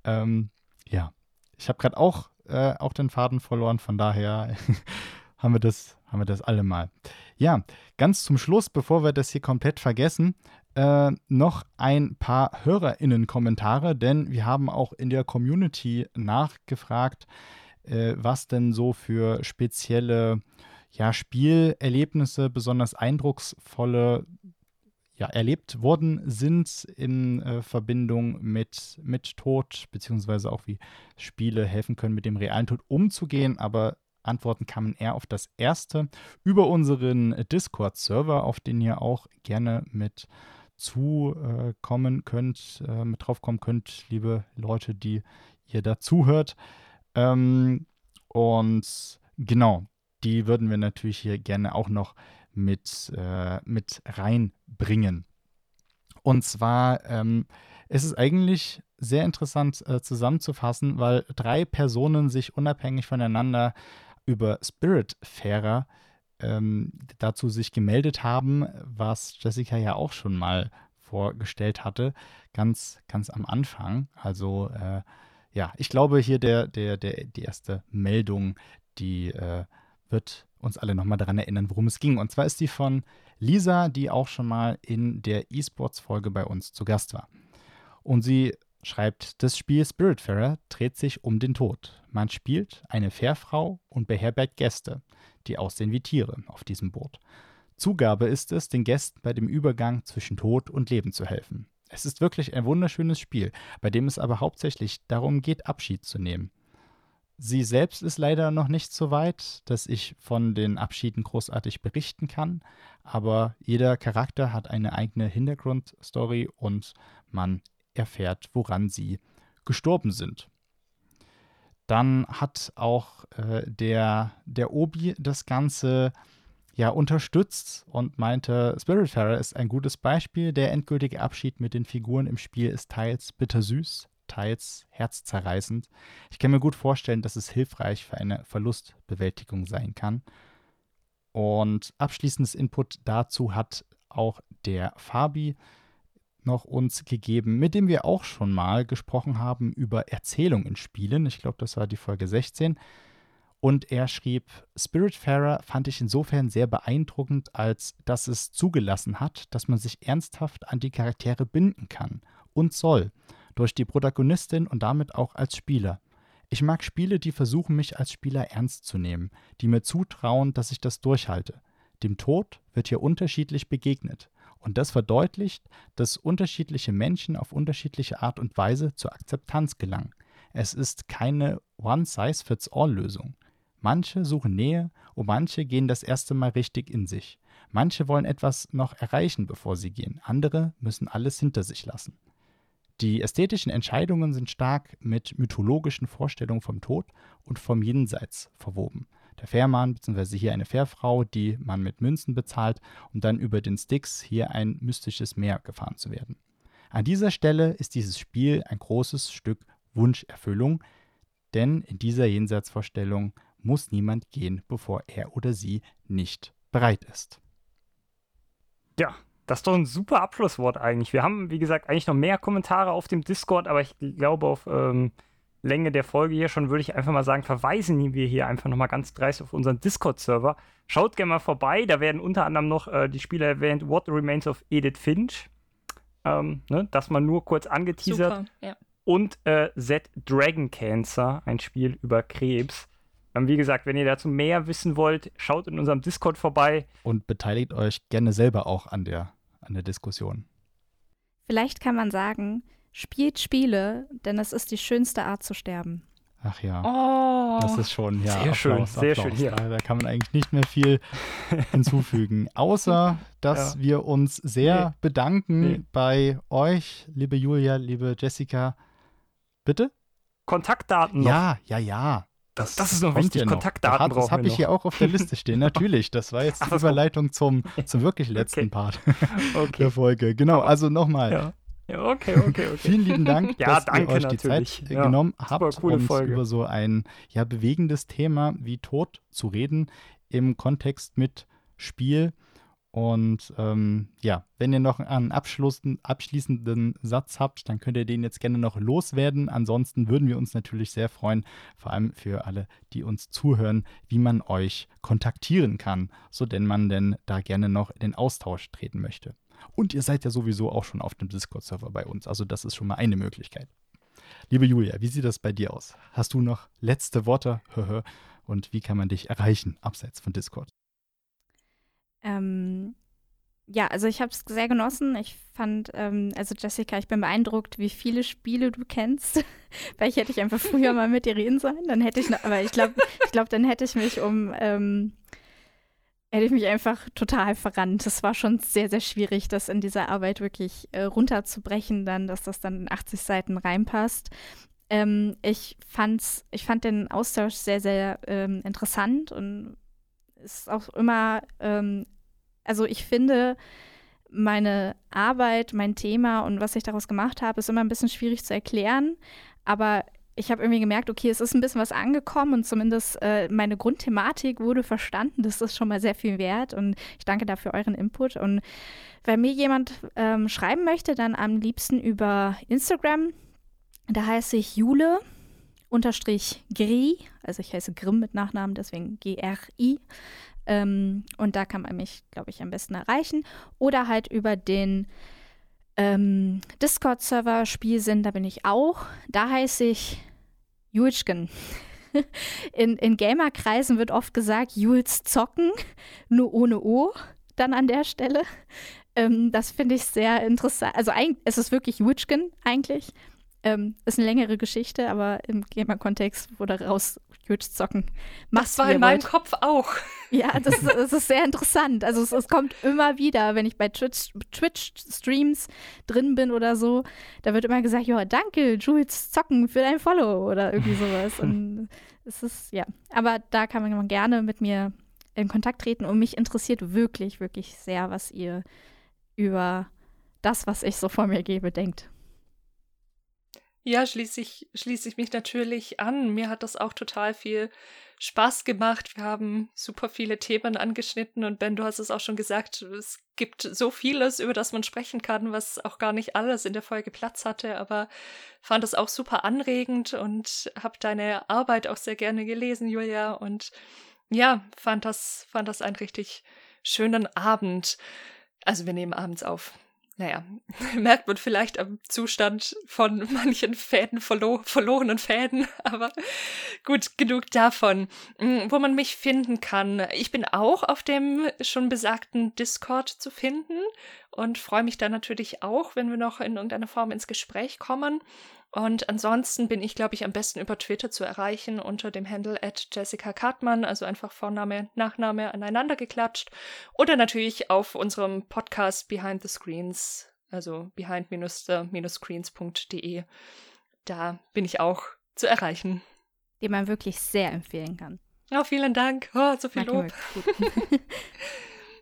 Ähm, ja, ich habe gerade auch, äh, auch den Faden verloren, von daher haben wir das, haben wir das alle mal. Ja, ganz zum Schluss, bevor wir das hier komplett vergessen, äh, noch ein paar HörerInnen-Kommentare, denn wir haben auch in der Community nachgefragt, äh, was denn so für spezielle ja, Spielerlebnisse, besonders eindrucksvolle ja, erlebt worden sind in äh, Verbindung mit, mit Tod, beziehungsweise auch wie Spiele helfen können, mit dem realen Tod umzugehen. Aber Antworten kamen eher auf das erste über unseren Discord-Server, auf den ihr auch gerne mit zukommen könnt, äh, mit draufkommen könnt, liebe Leute, die ihr dazuhört. Ähm, und genau, die würden wir natürlich hier gerne auch noch mit, äh, mit reinbringen. Und zwar ähm, ist es eigentlich sehr interessant äh, zusammenzufassen, weil drei Personen sich unabhängig voneinander über Spiritfarer ähm, dazu sich gemeldet haben, was Jessica ja auch schon mal vorgestellt hatte, ganz, ganz am Anfang. Also äh, ja, ich glaube hier der, der, der, die erste Meldung, die äh, wird uns alle nochmal daran erinnern, worum es ging. Und zwar ist die von Lisa, die auch schon mal in der E-Sports-Folge bei uns zu Gast war. Und sie schreibt, das Spiel Spiritfarer dreht sich um den Tod. Man spielt eine Fährfrau und beherbergt Gäste, die aussehen wie Tiere auf diesem Boot. Zugabe ist es, den Gästen bei dem Übergang zwischen Tod und Leben zu helfen. Es ist wirklich ein wunderschönes Spiel, bei dem es aber hauptsächlich darum geht, Abschied zu nehmen. Sie selbst ist leider noch nicht so weit, dass ich von den Abschieden großartig berichten kann, aber jeder Charakter hat eine eigene Hintergrundstory und man erfährt, woran sie gestorben sind. Dann hat auch äh, der, der Obi das Ganze ja unterstützt und meinte, Spiritfarer ist ein gutes Beispiel. Der endgültige Abschied mit den Figuren im Spiel ist teils bittersüß, teils herzzerreißend. Ich kann mir gut vorstellen, dass es hilfreich für eine Verlustbewältigung sein kann. Und abschließendes Input dazu hat auch der Fabi noch uns gegeben, mit dem wir auch schon mal gesprochen haben über Erzählung in Spielen. Ich glaube, das war die Folge 16. Und er schrieb, Spiritfarer fand ich insofern sehr beeindruckend, als dass es zugelassen hat, dass man sich ernsthaft an die Charaktere binden kann und soll, durch die Protagonistin und damit auch als Spieler. Ich mag Spiele, die versuchen, mich als Spieler ernst zu nehmen, die mir zutrauen, dass ich das durchhalte. Dem Tod wird hier unterschiedlich begegnet. Und das verdeutlicht, dass unterschiedliche Menschen auf unterschiedliche Art und Weise zur Akzeptanz gelangen. Es ist keine One-Size-Fits-All-Lösung. Manche suchen Nähe und manche gehen das erste Mal richtig in sich. Manche wollen etwas noch erreichen, bevor sie gehen. Andere müssen alles hinter sich lassen. Die ästhetischen Entscheidungen sind stark mit mythologischen Vorstellungen vom Tod und vom Jenseits verwoben der Fährmann, beziehungsweise hier eine Fährfrau, die man mit Münzen bezahlt, um dann über den Sticks hier ein mystisches Meer gefahren zu werden. An dieser Stelle ist dieses Spiel ein großes Stück Wunscherfüllung, denn in dieser Jenseitsvorstellung muss niemand gehen, bevor er oder sie nicht bereit ist. Ja, das ist doch ein super Abschlusswort eigentlich. Wir haben, wie gesagt, eigentlich noch mehr Kommentare auf dem Discord, aber ich glaube, auf ähm, Länge der Folge hier schon, würde ich einfach mal sagen, verweisen wir hier einfach nochmal ganz dreist auf unseren Discord-Server. Schaut gerne mal vorbei, da werden unter anderem noch äh, die Spieler erwähnt, What Remains of Edith Finch. Ähm, ne, das mal nur kurz angeteasert. Super, ja. Und äh, Z Dragon Cancer, ein Spiel über Krebs. Ähm, wie gesagt, wenn ihr dazu mehr wissen wollt, schaut in unserem Discord vorbei. Und beteiligt euch gerne selber auch an der, an der Diskussion. Vielleicht kann man sagen, Spielt Spiele, denn es ist die schönste Art zu sterben. Ach ja. Oh. Das ist schon, ja. Sehr Applaus, schön, sehr Applaus. schön. Ja. Da, da, kann man eigentlich nicht mehr viel hinzufügen. Außer, dass ja. wir uns sehr nee. bedanken nee. bei euch, liebe Julia, liebe Jessica. Bitte? Kontaktdaten noch. Ja, ja, ja. Das, das, ist noch wichtig. Ja Kontaktdaten noch. Das habe ich hier auch auf der Liste stehen. Natürlich, das war jetzt die Überleitung zum, zum wirklich letzten okay. Part okay. der Folge. Genau, also nochmal. Ja. Ja, okay, okay, okay. Vielen lieben Dank, ja, dass danke, ihr euch die Zeit ja, genommen habt, um über so ein ja, bewegendes Thema wie Tod zu reden im Kontext mit Spiel. Und ähm, ja, wenn ihr noch einen abschließenden Satz habt, dann könnt ihr den jetzt gerne noch loswerden. Ansonsten würden wir uns natürlich sehr freuen, vor allem für alle, die uns zuhören, wie man euch kontaktieren kann, so denn man denn da gerne noch in den Austausch treten möchte. Und ihr seid ja sowieso auch schon auf dem Discord-Server bei uns. Also das ist schon mal eine Möglichkeit. Liebe Julia, wie sieht das bei dir aus? Hast du noch letzte Worte? Und wie kann man dich erreichen, abseits von Discord? Ähm, ja, also ich habe es sehr genossen. Ich fand, ähm, also Jessica, ich bin beeindruckt, wie viele Spiele du kennst. Vielleicht hätte ich einfach früher mal mit dir reden sollen. Dann hätte ich noch, aber ich glaube, ich glaube, dann hätte ich mich um ähm, hätte ich mich einfach total verrannt. Es war schon sehr, sehr schwierig, das in dieser Arbeit wirklich äh, runterzubrechen, dann, dass das dann in 80 Seiten reinpasst. Ähm, ich, fand's, ich fand den Austausch sehr, sehr ähm, interessant und ist auch immer, ähm, also ich finde, meine Arbeit, mein Thema und was ich daraus gemacht habe, ist immer ein bisschen schwierig zu erklären. Aber ich habe irgendwie gemerkt, okay, es ist ein bisschen was angekommen und zumindest äh, meine Grundthematik wurde verstanden. Das ist schon mal sehr viel wert und ich danke dafür euren Input. Und wenn mir jemand ähm, schreiben möchte, dann am liebsten über Instagram. Da heiße ich Jule unterstrich Gri, also ich heiße Grimm mit Nachnamen, deswegen G-R-I. Ähm, und da kann man mich, glaube ich, am besten erreichen. Oder halt über den ähm, Discord-Server Spielsinn, da bin ich auch. Da heiße ich Julschken. In, in Gamerkreisen wird oft gesagt, Jules zocken, nur ohne O dann an der Stelle. Ähm, das finde ich sehr interessant. Also es ist wirklich Julschken eigentlich. Ähm, ist eine längere Geschichte, aber im Gamer-Kontext wurde raus, Twitch zocken. Macht's, das war in meinem wollt. Kopf auch. Ja, das, das, ist sehr interessant. Also es, es, kommt immer wieder, wenn ich bei Twitch-Streams drin bin oder so, da wird immer gesagt, ja, danke, Jules Zocken für dein Follow oder irgendwie sowas. Und es ist, ja. Aber da kann man gerne mit mir in Kontakt treten und mich interessiert wirklich, wirklich sehr, was ihr über das, was ich so vor mir gebe, denkt. Ja, schließe ich, schließe ich mich natürlich an. Mir hat das auch total viel Spaß gemacht. Wir haben super viele Themen angeschnitten und Ben, du hast es auch schon gesagt, es gibt so vieles, über das man sprechen kann, was auch gar nicht alles in der Folge Platz hatte, aber fand es auch super anregend und habe deine Arbeit auch sehr gerne gelesen, Julia, und ja, fand das, fand das einen richtig schönen Abend. Also wir nehmen abends auf naja, merkt man vielleicht am Zustand von manchen Fäden, verlo verlorenen Fäden, aber gut, genug davon. Mm, wo man mich finden kann. Ich bin auch auf dem schon besagten Discord zu finden und freue mich da natürlich auch, wenn wir noch in irgendeiner Form ins Gespräch kommen. Und ansonsten bin ich, glaube ich, am besten über Twitter zu erreichen unter dem Handle at Jessica Cartman, also einfach Vorname, Nachname aneinander geklatscht. Oder natürlich auf unserem Podcast Behind the Screens, also behind-the-screens.de. Da bin ich auch zu erreichen. Den man wirklich sehr empfehlen kann. Oh, vielen Dank. Oh, so viel Lob.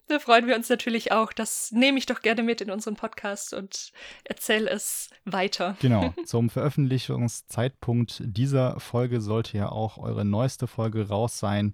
Da freuen wir uns natürlich auch. Das nehme ich doch gerne mit in unseren Podcast und erzähle es weiter. Genau. Zum Veröffentlichungszeitpunkt dieser Folge sollte ja auch eure neueste Folge raus sein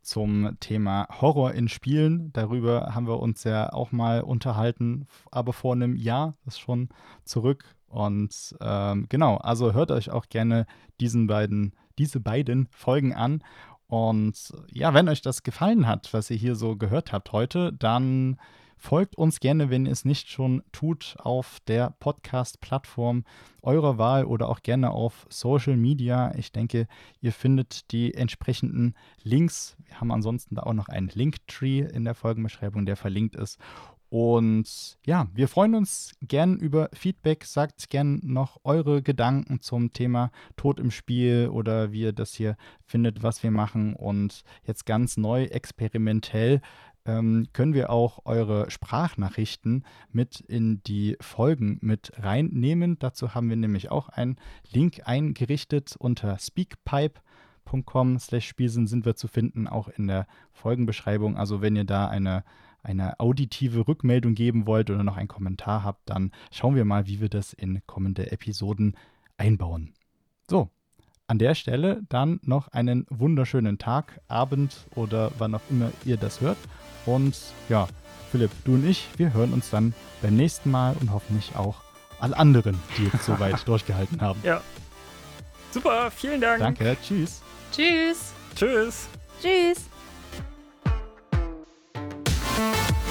zum Thema Horror in Spielen. Darüber haben wir uns ja auch mal unterhalten, aber vor einem Jahr, das ist schon zurück. Und ähm, genau, also hört euch auch gerne diesen beiden, diese beiden Folgen an. Und ja, wenn euch das gefallen hat, was ihr hier so gehört habt heute, dann folgt uns gerne, wenn ihr es nicht schon tut, auf der Podcast-Plattform eurer Wahl oder auch gerne auf Social Media. Ich denke, ihr findet die entsprechenden Links. Wir haben ansonsten da auch noch einen Linktree in der Folgenbeschreibung, der verlinkt ist. Und ja, wir freuen uns gern über Feedback. Sagt gern noch eure Gedanken zum Thema Tod im Spiel oder wie ihr das hier findet, was wir machen. Und jetzt ganz neu experimentell ähm, können wir auch eure Sprachnachrichten mit in die Folgen mit reinnehmen. Dazu haben wir nämlich auch einen Link eingerichtet unter speakpipe.com slash Spielsinn sind wir zu finden, auch in der Folgenbeschreibung. Also wenn ihr da eine eine auditive Rückmeldung geben wollt oder noch einen Kommentar habt, dann schauen wir mal, wie wir das in kommende Episoden einbauen. So, an der Stelle dann noch einen wunderschönen Tag, Abend oder wann auch immer ihr das hört. Und ja, Philipp, du und ich, wir hören uns dann beim nächsten Mal und hoffentlich auch alle anderen, die jetzt soweit durchgehalten haben. Ja. Super, vielen Dank. Danke, tschüss. Tschüss. Tschüss. Tschüss. Bye.